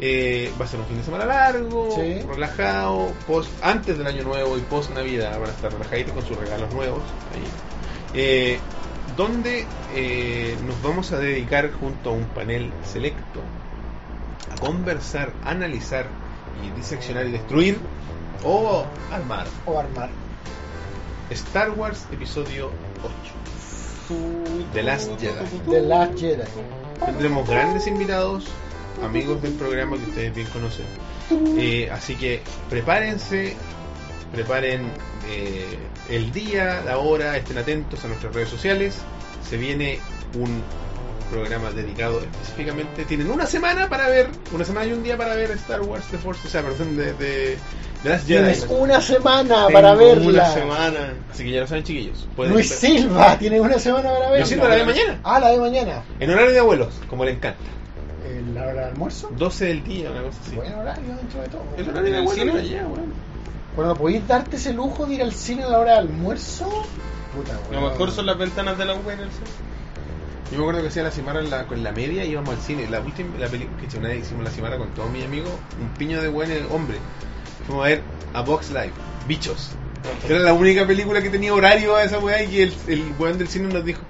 eh, va a ser un fin de semana largo, Sí. relajado, post, antes del año nuevo y post Navidad, van a estar relajaditos con sus regalos nuevos. Ahí. Eh, donde eh, nos vamos a dedicar junto a un panel selecto a conversar, analizar y diseccionar y destruir o armar O armar. Star Wars Episodio 8 The Last Jedi. The Last Jedi. Tendremos grandes invitados, amigos del programa que ustedes bien conocen. Eh, así que prepárense, preparen eh, el día, la hora, estén atentos a nuestras redes sociales. Se viene un programa dedicado específicamente. Tienen una semana para ver, una semana y un día para ver Star Wars The Force, o sea, perdón, de, de, de Jedi. Tienes una semana Tengo para verla. Una semana. Así que ya lo saben, chiquillos. Pueden Luis ver- Silva tiene una semana para verla. Silva, la de mañana. Ah, la de mañana. En horario de abuelos, como le encanta. ¿El- ¿La hora del almuerzo? 12 del día, una cosa así. Buen horario dentro de todo. El horario de ¿En el abuelos cine? allá, weón. Bueno, ¿podéis darte ese lujo de ir al cine a la hora del almuerzo? Puta, Lo weón. mejor son las ventanas de la web en el cine. Yo me acuerdo que hacía la Cimara en la, con la media y íbamos al cine. La última la película que una vez hicimos la Cimara con todos mis amigos, un piño de buen hombre. Fuimos a ver a Box Live, Bichos. Era la única película que tenía horario a esa weá y el, el weón del cine nos dijo,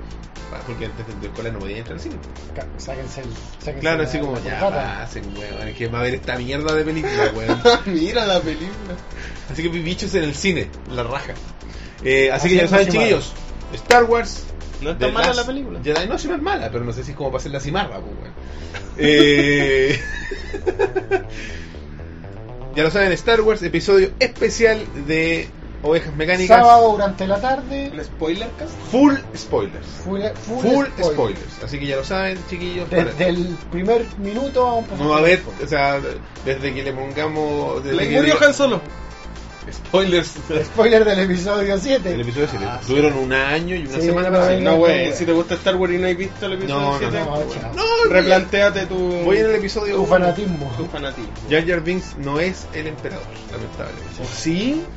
"Ah, porque antes de escuela no podía entrar al cine. Sáquense el. sáquense Claro, la- así como, ya pasen, weón, es que va a ver esta mierda de película, weón. Mira la película. Así que vi Bichos en el cine, la raja. Eh, así Así que ya saben, chiquillos, Star Wars No está The mala Last la película. Jedi no, si no es mala, pero no sé si es como para hacer la cimarra, pues. Eh, ya lo saben, Star Wars, episodio especial de Ovejas Mecánicas. Sábado durante la tarde. ¿Un spoiler cast? Full spoilers. Full, full, Full spoiler. spoilers. Así que ya lo saben, chiquillos. para- Desde el primer minuto vamos a No va a haber, o sea, desde que le pongamos. Desde Le que murió Han Solo. Spoilers. Spoiler del episodio 7. El episodio 7. Ah, Tuvieron un año y una Sí, semana no, para no, güey, si te gusta Star Wars y no has visto el episodio No, no, 7, no, bueno, chao. No, replantéate tu, Voy en el episodio Tu fanatismo. tu fanatismo. Jar Jar Binks no es el emperador, lamentablemente. ¿Sí?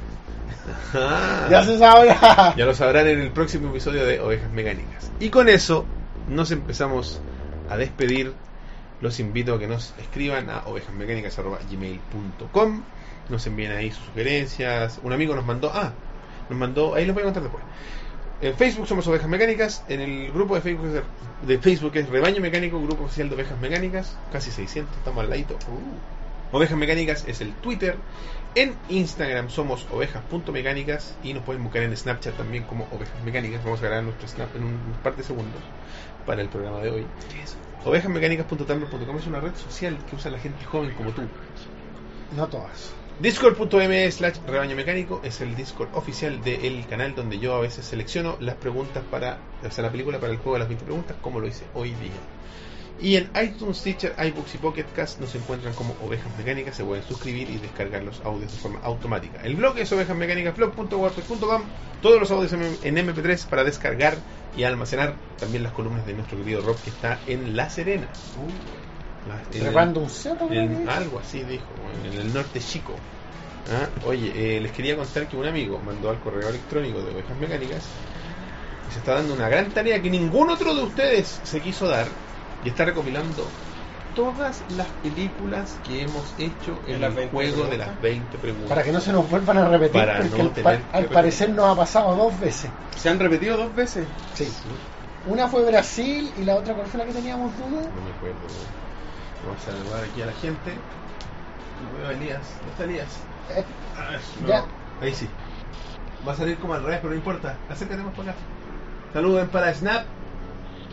Ah. Ya se sabrá. Ya lo sabrán en el próximo episodio de Ovejas Mecánicas. Y con eso nos empezamos a despedir. Los invito a que nos escriban a ovejasmecánicas.gmail.com Nos envíen ahí sus sugerencias. Un amigo nos mandó... Ah, nos mandó... Ahí los voy a contar después. En Facebook somos Ovejas Mecánicas. En el grupo de Facebook, es- de Facebook es Rebaño Mecánico, Grupo Oficial de Ovejas Mecánicas. Casi 600, estamos al ladito. Ovejas Mecánicas es el Twitter. En Instagram somos ovejas.mecánicas y nos pueden buscar en Snapchat también como Ovejas Mecánicas. Vamos a grabar nuestro Snap en un par de segundos para el programa de hoy. Ovejasmecánicas.tumblr.com es una red social que usa la gente joven como tú. No todas. Discord.me slash rebaño mecánico es el Discord oficial del canal donde yo a veces selecciono las preguntas para, o sea, la película para el juego de las 20 preguntas, como lo hice hoy día. Y en iTunes, Teacher, iBooks y Pocket Cast nos encuentran como Ovejas Mecánicas. Se pueden suscribir y descargar los audios de forma automática. El blog es ovejasmecánicasblog.wordpress.com. Todos los audios en en MP3 para descargar y almacenar. También las columnas de nuestro querido Rob que está en La Serena. Trepando un cerro. algo así dijo, en el norte chico. Ah, Oye, eh, les quería contar que un amigo mandó al correo electrónico de Ovejas Mecánicas y se está dando una gran tarea que ningún otro de ustedes se quiso dar y está recopilando todas las películas que hemos hecho en el 20 juego de las 20 preguntas. Para que no se nos vuelvan a repetir, Para porque no al, tener pa- que al repetir. parecer nos ha pasado dos veces. ¿Se han repetido dos veces? Sí. Una fue Brasil y la otra, ¿cuál fue la que teníamos duda? No me acuerdo. Vamos a saludar aquí a la gente. Y veo a Elías. ¿Dónde está Elías? Eh, Ah, no. Ya. Ahí sí. Va a salir como al revés, pero no importa. Acércate más para acá. Saluden para Snap.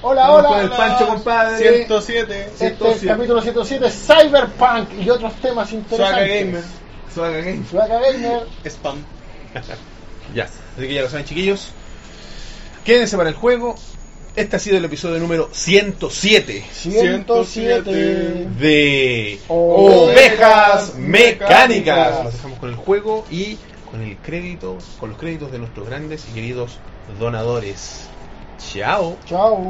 Hola, Vamos hola. con el Pancho, compadre. 107. Este es 107. el capítulo 107, Cyberpunk y otros temas Suaga interesantes. Gamer. Suaga Game. Suaga Gamer. Spam. Ya. Así que ya lo saben, chiquillos. Quédense para el juego. Este ha sido el episodio número 107 107. de Ovejas. Mecánicas. Nos dejamos con el juego y con el crédito, con los créditos de nuestros grandes y queridos donadores. Chao. Chao.